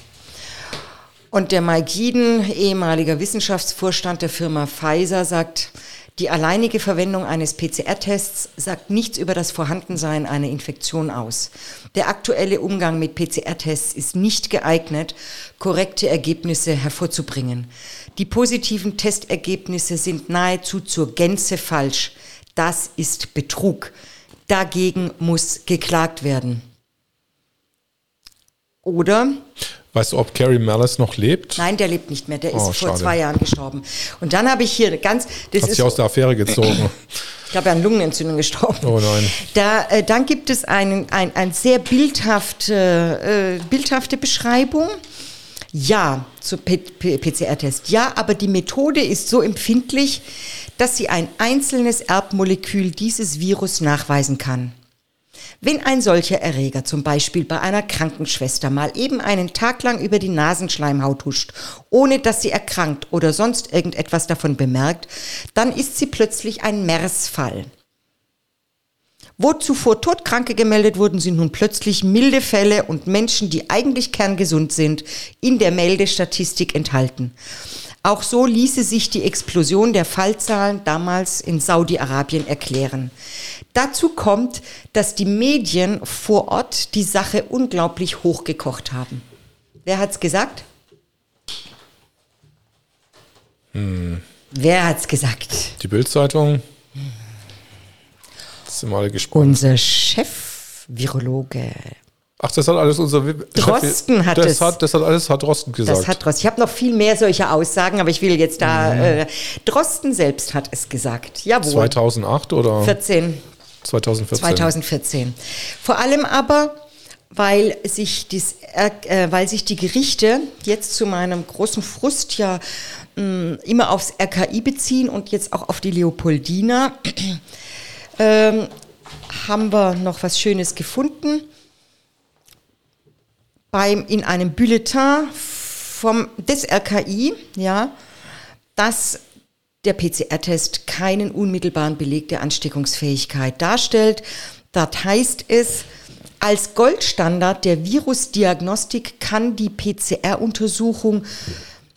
Und der Mike Jeden, ehemaliger Wissenschaftsvorstand der Firma Pfizer, sagt, die alleinige Verwendung eines PCR-Tests sagt nichts über das Vorhandensein einer Infektion aus. Der aktuelle Umgang mit PCR-Tests ist nicht geeignet, korrekte Ergebnisse hervorzubringen. Die positiven Testergebnisse sind nahezu zur Gänze falsch. Das ist Betrug. Dagegen muss geklagt werden. Oder Weißt du, ob Carrie Malice noch lebt? Nein, der lebt nicht mehr. Der ist Oh, vor schade. zwei Jahren gestorben. Und dann habe ich hier eine ganz, das Hat ist, sich aus der Affäre gezogen. ich glaube, an Lungenentzündung gestorben. Oh nein. Da, äh, dann gibt es einen, ein, ein sehr bildhafte, äh, bildhafte Beschreibung. Ja, zu P- P- PCR-Test. Ja, aber die Methode ist so empfindlich, dass sie ein einzelnes Erbmolekül dieses Virus nachweisen kann. Wenn ein solcher Erreger zum Beispiel bei einer Krankenschwester mal eben einen Tag lang über die Nasenschleimhaut huscht, ohne dass sie erkrankt oder sonst irgendetwas davon bemerkt, dann ist sie plötzlich ein MERS-Fall. Wo zuvor Todkranke gemeldet wurden, sind nun plötzlich milde Fälle und Menschen, die eigentlich kerngesund sind, in der Meldestatistik enthalten. Auch so ließe sich die Explosion der Fallzahlen damals in Saudi-Arabien erklären. Dazu kommt, dass die Medien vor Ort die Sache unglaublich hochgekocht haben. Wer hat's gesagt? Wer hat's gesagt? Die Bildzeitung? sind wir alle gespannt. Unser Chef-Virologe. Ach, das hat alles unser Chef- Drosten hat das es. Hat, das hat alles hat Drosten gesagt. Das hat Drosten. Ich habe noch viel mehr solcher Aussagen, aber ich will jetzt da. Mhm. Äh, Drosten selbst hat es gesagt. Jawohl. 2008 oder 14. 2014? 2014. Vor allem aber, weil sich, dies, äh, weil sich die Gerichte jetzt zu meinem großen Frust ja mh, immer aufs RKI beziehen und jetzt auch auf die Leopoldina, ähm, haben wir noch was Schönes gefunden. Beim, in einem Bulletin vom, des RKI, ja, dass der PCR-Test keinen unmittelbaren Beleg der Ansteckungsfähigkeit darstellt. Dort heißt es, als Goldstandard der Virusdiagnostik kann die PCR-Untersuchung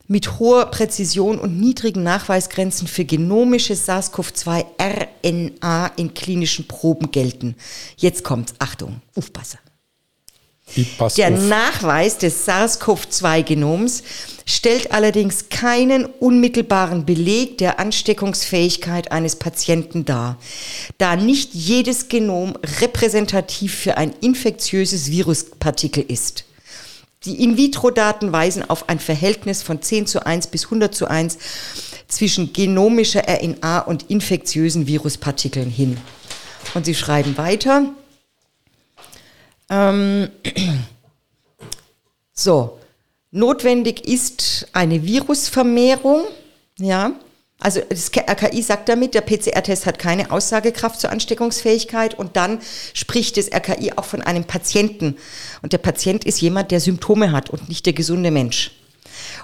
mit hoher Präzision und niedrigen Nachweisgrenzen für genomische SARS-CoV-2-RNA in klinischen Proben gelten. Jetzt kommt's, Achtung, aufpassen. Der auf. Nachweis des SARS-CoV-2-Genoms stellt allerdings keinen unmittelbaren Beleg der Ansteckungsfähigkeit eines Patienten dar, da nicht jedes Genom repräsentativ für ein infektiöses Viruspartikel ist. Die In-vitro-Daten weisen auf ein Verhältnis von 10 zu 1 bis 100 zu 1 zwischen genomischer RNA und infektiösen Viruspartikeln hin. Und sie schreiben weiter. Ähm, so, notwendig ist eine Virusvermehrung, ja. Also das RKI sagt damit, der PCR-Test hat keine Aussagekraft zur Ansteckungsfähigkeit und dann spricht das RKI auch von einem Patienten. Und der Patient ist jemand, der Symptome hat und nicht der gesunde Mensch.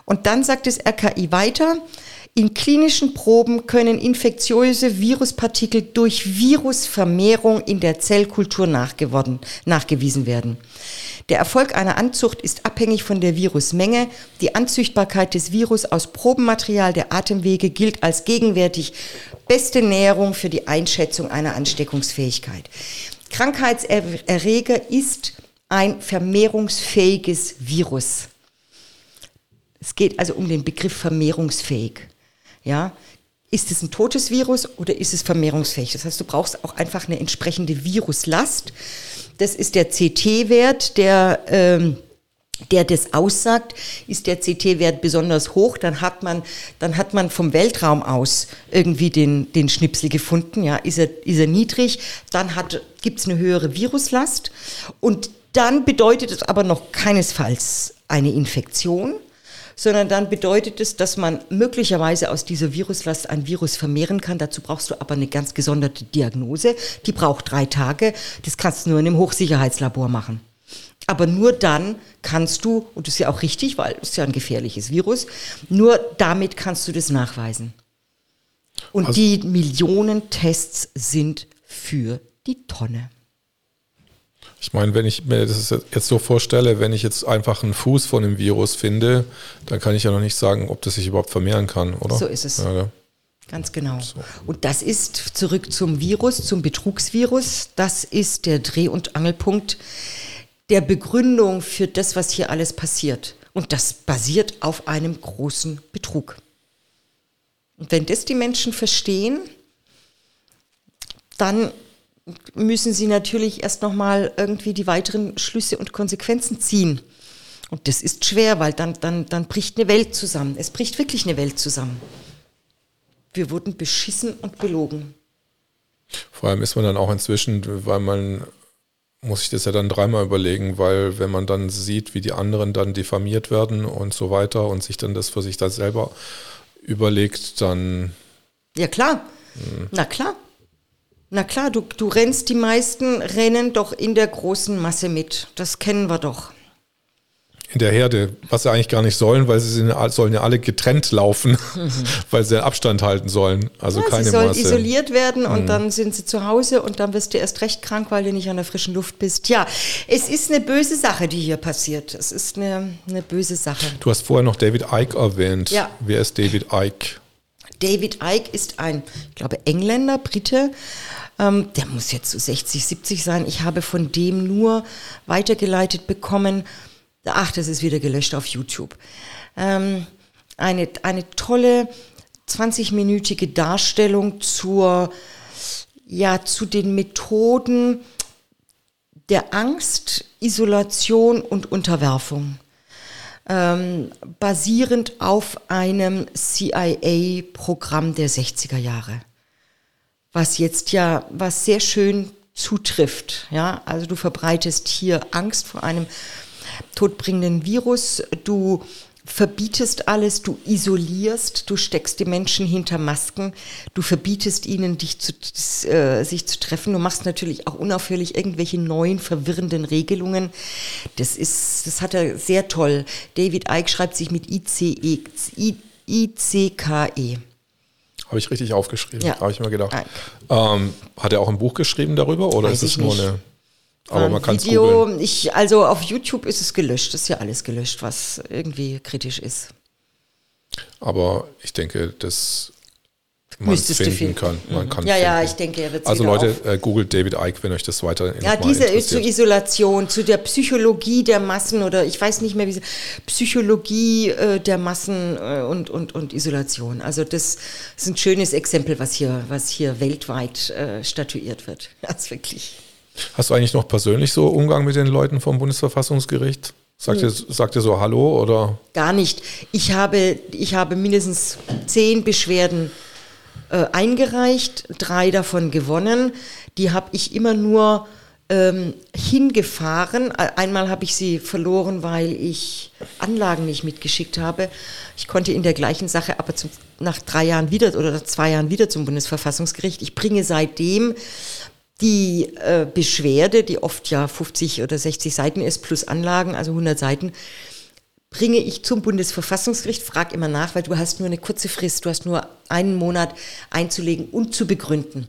Und dann sagt das RKI weiter, in klinischen Proben können infektiöse Viruspartikel durch Virusvermehrung in der Zellkultur nachgewiesen werden. Der Erfolg einer Anzucht ist abhängig von der Virusmenge. Die Anzüchtbarkeit des Virus aus Probenmaterial der Atemwege gilt als gegenwärtig beste Näherung für die Einschätzung einer Ansteckungsfähigkeit. Krankheitserreger ist ein vermehrungsfähiges Virus. Es geht also um den Begriff vermehrungsfähig. Ja, ist es ein totes Virus oder ist es vermehrungsfähig? Das heißt, du brauchst auch einfach eine entsprechende Viruslast. Das ist der CT-Wert, der, ähm, der das aussagt. Ist der CT-Wert besonders hoch, dann hat man, dann hat man vom Weltraum aus irgendwie den, den Schnipsel gefunden. Ja, ist er, ist er niedrig, dann gibt es eine höhere Viruslast. Und dann bedeutet es aber noch keinesfalls eine Infektion sondern dann bedeutet es, dass man möglicherweise aus dieser Viruslast ein Virus vermehren kann. Dazu brauchst du aber eine ganz gesonderte Diagnose. Die braucht drei Tage. Das kannst du nur in einem Hochsicherheitslabor machen. Aber nur dann kannst du, und das ist ja auch richtig, weil es ist ja ein gefährliches Virus, nur damit kannst du das nachweisen. Und Also- die Millionen Tests sind für die Tonne. Ich meine, wenn ich mir das jetzt so vorstelle, wenn ich jetzt einfach einen Fuß von dem Virus finde, dann kann ich ja noch nicht sagen, ob das sich überhaupt vermehren kann, oder? So ist es. Ja, ja. Ganz genau. Und das ist zurück zum Virus, zum Betrugsvirus. Das ist der Dreh- und Angelpunkt der Begründung für das, was hier alles passiert. Und das basiert auf einem großen Betrug. Und wenn das die Menschen verstehen, dann müssen sie natürlich erst nochmal irgendwie die weiteren Schlüsse und Konsequenzen ziehen. Und das ist schwer, weil dann, dann, dann bricht eine Welt zusammen. Es bricht wirklich eine Welt zusammen. Wir wurden beschissen und belogen. Vor allem ist man dann auch inzwischen, weil man muss sich das ja dann dreimal überlegen, weil wenn man dann sieht, wie die anderen dann diffamiert werden und so weiter und sich dann das für sich da selber überlegt, dann Ja klar, na klar. Na klar, du, du rennst, die meisten rennen doch in der großen Masse mit. Das kennen wir doch. in der Herde, was sie eigentlich gar nicht sollen, weil sie sind, sollen ja alle getrennt laufen, weil sie Abstand halten sollen. Also Ja, keine sie sollen Masse. Mhm. isoliert werden und dann sind sie zu Hause und dann wirst du erst recht krank, weil du nicht an der frischen Luft bist. Ja, es ist eine böse Sache, die hier passiert. Es ist eine, eine böse Sache. Du hast vorher noch David Icke erwähnt. Ja. Wer ist David Icke? David Icke ist ein, ich glaube, Engländer, Brite. Ähm, der muss jetzt so 60, 70 sein. Ich habe von dem nur weitergeleitet bekommen. Ach, das ist wieder gelöscht auf YouTube. Ähm, eine, eine tolle 20-minütige Darstellung zur ja zu den Methoden der Angst, Isolation und Unterwerfung, ähm, basierend auf einem CIA-Programm der 60er Jahre, was jetzt ja, was sehr schön zutrifft. Ja, also du verbreitest hier Angst vor einem todbringenden Virus, du verbietest alles, du isolierst, du steckst die Menschen hinter Masken, du verbietest ihnen, dich zu, äh, sich zu treffen. Du machst natürlich auch unaufhörlich irgendwelche neuen, verwirrenden Regelungen. Das ist, das hat er sehr toll. David Icke schreibt sich mit ICE, ICKE. Habe ich richtig aufgeschrieben, ja. habe ich mir gedacht. Ähm, hat er auch ein Buch geschrieben darüber oder Weiß ist es nur eine... Aber man kann es Video, ich, also auf YouTube ist es gelöscht, ist ja alles gelöscht, was irgendwie kritisch ist. Aber ich denke, dass man es finden kann. Man mhm. kann ja, ja, ich denke, er wird Also Leute, äh, googelt David Icke, wenn euch das weiter Ja, diese zur Isolation, zu der Psychologie der Massen oder ich weiß nicht mehr, wie sie, Psychologie äh, der Massen äh, und, und, und Isolation. Also das ist ein schönes Exempel, was hier, was hier weltweit äh, statuiert wird. Das wirklich. Hast du eigentlich noch persönlich so Umgang mit den Leuten vom Bundesverfassungsgericht? Sagt, hm. ihr, sagt ihr so Hallo oder? Gar nicht. Ich habe, ich habe mindestens zehn Beschwerden äh, eingereicht, drei davon gewonnen. Die habe ich immer nur ähm, hingefahren. Einmal habe ich sie verloren, weil ich Anlagen nicht mitgeschickt habe. Ich konnte in der gleichen Sache aber zum, nach drei Jahren wieder oder zwei Jahren wieder zum Bundesverfassungsgericht. Ich bringe seitdem die äh, Beschwerde, die oft ja 50 oder 60 Seiten ist, plus Anlagen, also 100 Seiten, bringe ich zum Bundesverfassungsgericht, frag immer nach, weil du hast nur eine kurze Frist, du hast nur einen Monat einzulegen und zu begründen.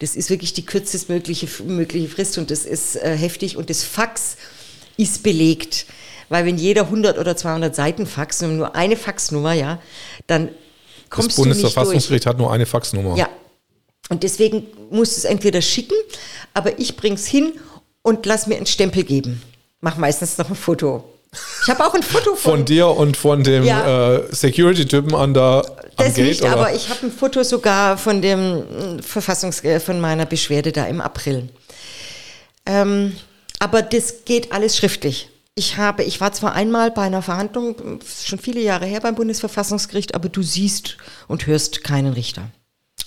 Das ist wirklich die kürzestmögliche mögliche Frist und das ist äh, heftig und das Fax ist belegt. Weil wenn jeder 100 oder 200 Seiten faxt und nur eine Faxnummer, ja, dann kommst du nicht Das Bundesverfassungsgericht hat nur eine Faxnummer. Ja, und deswegen muss es entweder schicken, aber ich bring's hin und lass mir einen Stempel geben. Mach meistens noch ein Foto. Ich habe auch ein Foto von, von dir und von dem ja. äh, Security-Typen an der am das Gate, nicht, oder? aber ich habe ein Foto sogar von dem äh, Verfassungs äh, von meiner Beschwerde da im April. Ähm, aber das geht alles schriftlich. Ich habe, ich war zwar einmal bei einer Verhandlung, schon viele Jahre her beim Bundesverfassungsgericht, aber du siehst und hörst keinen Richter.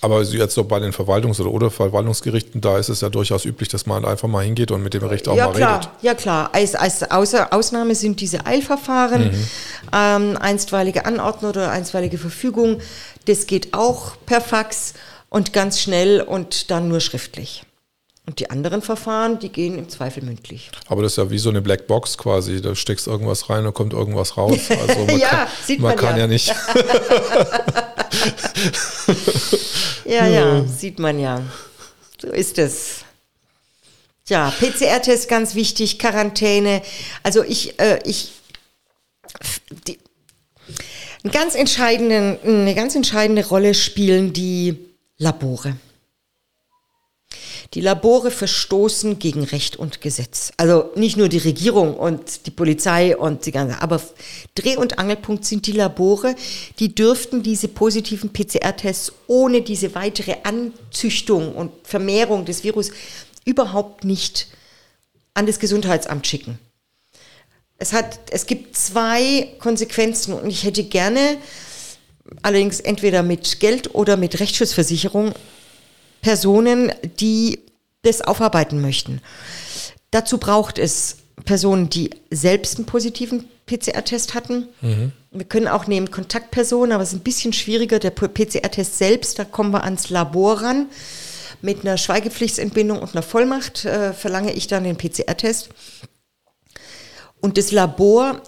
Aber jetzt so bei den Verwaltungs- oder, oder Verwaltungsgerichten, da ist es ja durchaus üblich, dass man einfach mal hingeht und mit dem Richter auch ja, mal klar, redet. Ja, klar. Als, als Außer, Ausnahme sind diese Eilverfahren, mhm. ähm, einstweilige Anordnung oder einstweilige Verfügung. Das geht auch per Fax und ganz schnell und dann nur schriftlich. Und die anderen Verfahren, die gehen im Zweifel mündlich. Aber das ist ja wie so eine Blackbox quasi. Da steckst irgendwas rein und kommt irgendwas raus. Also man ja, kann, sieht man, man kann ja, ja nicht. ja, ja, sieht man ja. So ist es. Ja, PCR-Test ganz wichtig, Quarantäne. Also ich, äh, ich, die, einen ganz entscheidenden, eine ganz entscheidende Rolle spielen die Labore. Die Labore verstoßen gegen Recht und Gesetz. Also nicht nur die Regierung und die Polizei und die ganze, aber Dreh- und Angelpunkt sind die Labore. Die dürften diese positiven PCR-Tests ohne diese weitere Anzüchtung und Vermehrung des Virus überhaupt nicht an das Gesundheitsamt schicken. Es, hat, es gibt zwei Konsequenzen und ich hätte gerne, allerdings entweder mit Geld oder mit Rechtsschutzversicherung, Personen, die das aufarbeiten möchten. Dazu braucht es Personen, die selbst einen positiven PCR-Test hatten. Mhm. Wir können auch nehmen Kontaktpersonen, aber es ist ein bisschen schwieriger. Der PCR-Test selbst, da kommen wir ans Labor ran. Mit einer Schweigepflichtsentbindung und einer Vollmacht äh, verlange ich dann den PCR-Test. Und das Labor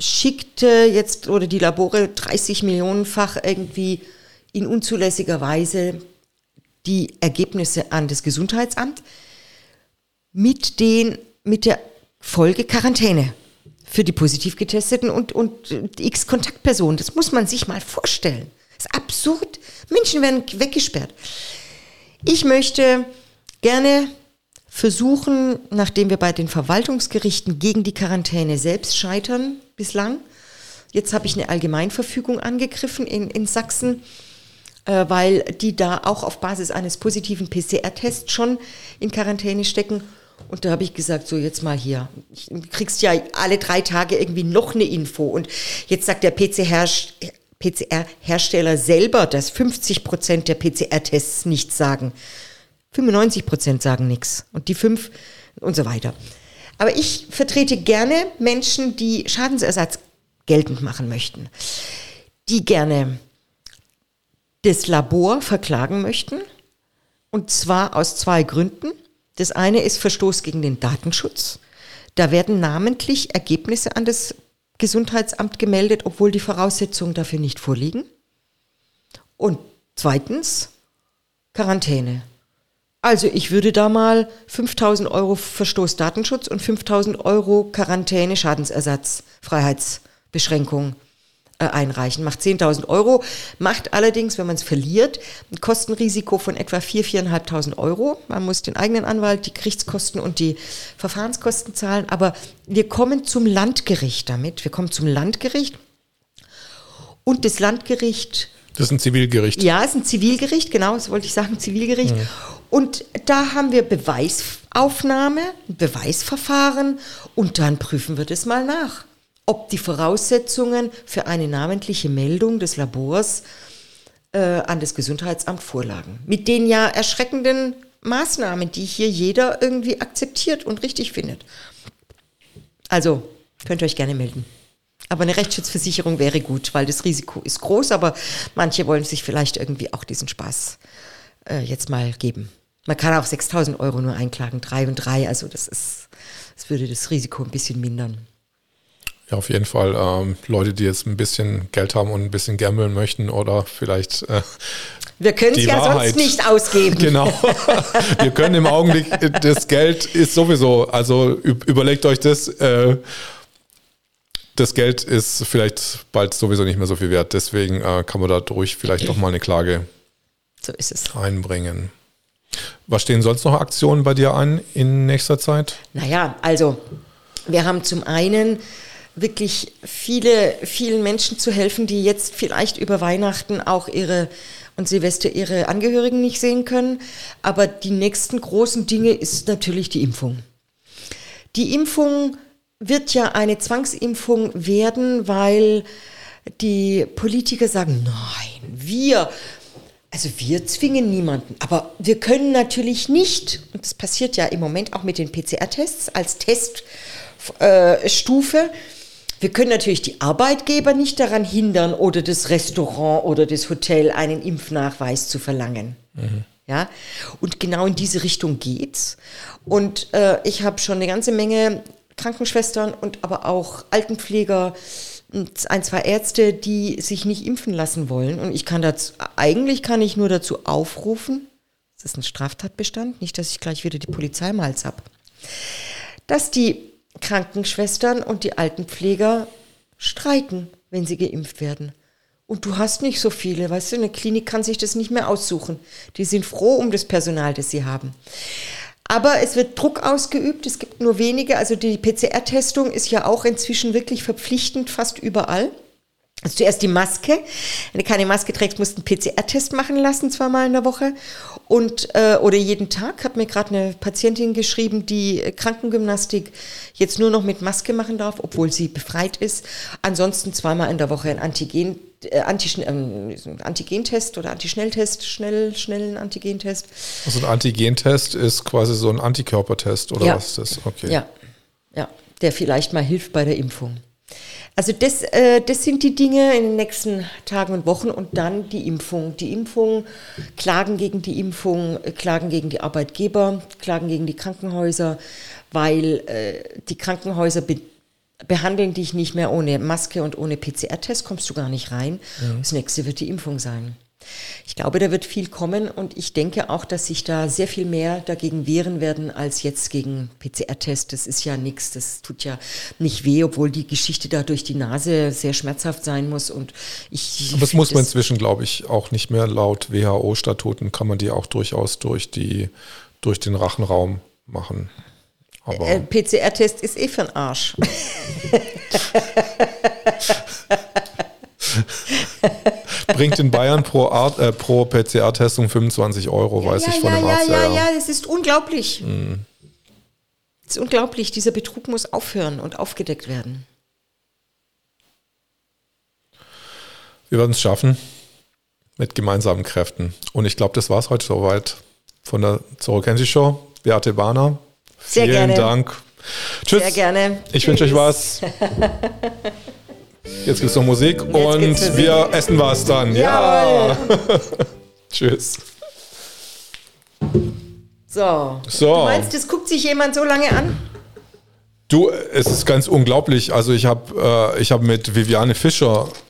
schickte jetzt, oder die Labore 30 Millionenfach irgendwie in unzulässiger Weise die Ergebnisse an das Gesundheitsamt mit, den, mit der Folge Quarantäne für die positiv getesteten und, und x Kontaktpersonen. Das muss man sich mal vorstellen. Das ist absurd. Menschen werden weggesperrt. Ich möchte gerne versuchen, nachdem wir bei den Verwaltungsgerichten gegen die Quarantäne selbst scheitern bislang, jetzt habe ich eine Allgemeinverfügung angegriffen in, in Sachsen, weil die da auch auf Basis eines positiven PCR-Tests schon in Quarantäne stecken. Und da habe ich gesagt, so jetzt mal hier, du kriegst ja alle drei Tage irgendwie noch eine Info. Und jetzt sagt der PCR-Hersteller selber, dass 50 Prozent der PCR-Tests nichts sagen. 95 Prozent sagen nichts. Und die fünf und so weiter. Aber ich vertrete gerne Menschen, die Schadensersatz geltend machen möchten, die gerne das Labor verklagen möchten. Und zwar aus zwei Gründen. Das eine ist Verstoß gegen den Datenschutz. Da werden namentlich Ergebnisse an das Gesundheitsamt gemeldet, obwohl die Voraussetzungen dafür nicht vorliegen. Und zweitens Quarantäne. Also ich würde da mal 5000 Euro Verstoß Datenschutz und 5000 Euro Quarantäne Schadensersatz Freiheitsbeschränkung einreichen. Macht 10.000 Euro, macht allerdings, wenn man es verliert, ein Kostenrisiko von etwa 4.000, 4.500 Euro. Man muss den eigenen Anwalt, die Gerichtskosten und die Verfahrenskosten zahlen. Aber wir kommen zum Landgericht damit. Wir kommen zum Landgericht und das Landgericht. Das ist ein Zivilgericht. Ja, ist ein Zivilgericht, genau, das wollte ich sagen, Zivilgericht. Mhm. Und da haben wir Beweisaufnahme, Beweisverfahren und dann prüfen wir das mal nach ob die Voraussetzungen für eine namentliche Meldung des Labors äh, an das Gesundheitsamt vorlagen. Mit den ja erschreckenden Maßnahmen, die hier jeder irgendwie akzeptiert und richtig findet. Also könnt ihr euch gerne melden. Aber eine Rechtsschutzversicherung wäre gut, weil das Risiko ist groß, aber manche wollen sich vielleicht irgendwie auch diesen Spaß äh, jetzt mal geben. Man kann auch 6000 Euro nur einklagen, drei und drei, also das ist, das würde das Risiko ein bisschen mindern. Ja, auf jeden Fall. Ähm, Leute, die jetzt ein bisschen Geld haben und ein bisschen gambeln möchten oder vielleicht. Äh, wir können es ja Wahrheit. sonst nicht ausgeben. Genau. Wir können im Augenblick, das Geld ist sowieso, also überlegt euch das. Äh, das Geld ist vielleicht bald sowieso nicht mehr so viel wert. Deswegen äh, kann man dadurch vielleicht doch mal eine Klage so ist es. reinbringen. Was stehen sonst noch Aktionen bei dir an in nächster Zeit? Naja, also wir haben zum einen wirklich viele, vielen Menschen zu helfen, die jetzt vielleicht über Weihnachten auch ihre und Silvester ihre Angehörigen nicht sehen können. Aber die nächsten großen Dinge ist natürlich die Impfung. Die Impfung wird ja eine Zwangsimpfung werden, weil die Politiker sagen, nein, wir, also wir zwingen niemanden, aber wir können natürlich nicht, und das passiert ja im Moment auch mit den PCR-Tests als Teststufe, äh, wir können natürlich die Arbeitgeber nicht daran hindern oder das Restaurant oder das Hotel einen Impfnachweis zu verlangen. Mhm. Ja, und genau in diese Richtung geht's. Und äh, ich habe schon eine ganze Menge Krankenschwestern und aber auch Altenpfleger und ein, zwei Ärzte, die sich nicht impfen lassen wollen. Und ich kann dazu, eigentlich kann ich nur dazu aufrufen, das ist ein Straftatbestand, nicht, dass ich gleich wieder die Polizei mal habe, dass die Krankenschwestern und die Altenpfleger streiken, wenn sie geimpft werden. Und du hast nicht so viele, weißt du, eine Klinik kann sich das nicht mehr aussuchen. Die sind froh um das Personal, das sie haben. Aber es wird Druck ausgeübt, es gibt nur wenige. Also die PCR-Testung ist ja auch inzwischen wirklich verpflichtend fast überall. Also zuerst die Maske. Wenn du keine Maske trägst, musst du einen PCR-Test machen lassen, zweimal in der Woche. Und, äh, oder jeden Tag, hat mir gerade eine Patientin geschrieben, die Krankengymnastik jetzt nur noch mit Maske machen darf, obwohl sie befreit ist. Ansonsten zweimal in der Woche ein Antigen, äh, Anti, äh, Antigentest oder Antischnelltest, schnell, schnellen Antigentest. Also ein Antigentest ist quasi so ein Antikörpertest oder ja. was ist das? Okay. Ja, ja, der vielleicht mal hilft bei der Impfung. Also das, äh, das sind die Dinge in den nächsten Tagen und Wochen und dann die Impfung. Die Impfung, Klagen gegen die Impfung, Klagen gegen die Arbeitgeber, Klagen gegen die Krankenhäuser, weil äh, die Krankenhäuser be behandeln dich nicht mehr ohne Maske und ohne PCR-Test, kommst du gar nicht rein. Mhm. Das nächste wird die Impfung sein. Ich glaube, da wird viel kommen und ich denke auch, dass sich da sehr viel mehr dagegen wehren werden als jetzt gegen PCR-Test. Das ist ja nichts, das tut ja nicht weh, obwohl die Geschichte da durch die Nase sehr schmerzhaft sein muss. Und ich, Aber das muss man inzwischen, glaube ich, auch nicht mehr laut WHO-Statuten kann man die auch durchaus durch die durch den Rachenraum machen. Äh, PCR-Test ist eh für den Arsch. bringt in Bayern pro, Art, äh, pro PCR-Testung 25 Euro, weiß ja, ich von ja, dem ja, Arzt. ja, ja, das ist unglaublich. Mhm. Das ist unglaublich. Dieser Betrug muss aufhören und aufgedeckt werden. Wir werden es schaffen mit gemeinsamen Kräften. Und ich glaube, das war es heute soweit von der Zoro Kenji Show. Beate Bahner, Sehr vielen gerne. Dank. Tschüss. Sehr gerne. Ich wünsche euch was. Jetzt gibt es noch Musik Jetzt und gibt's wir essen was dann. Ja. Tschüss. So. So. Du meinst, das guckt sich jemand so lange an? Du, es ist ganz unglaublich. Also ich habe äh, ich hab mit Viviane Fischer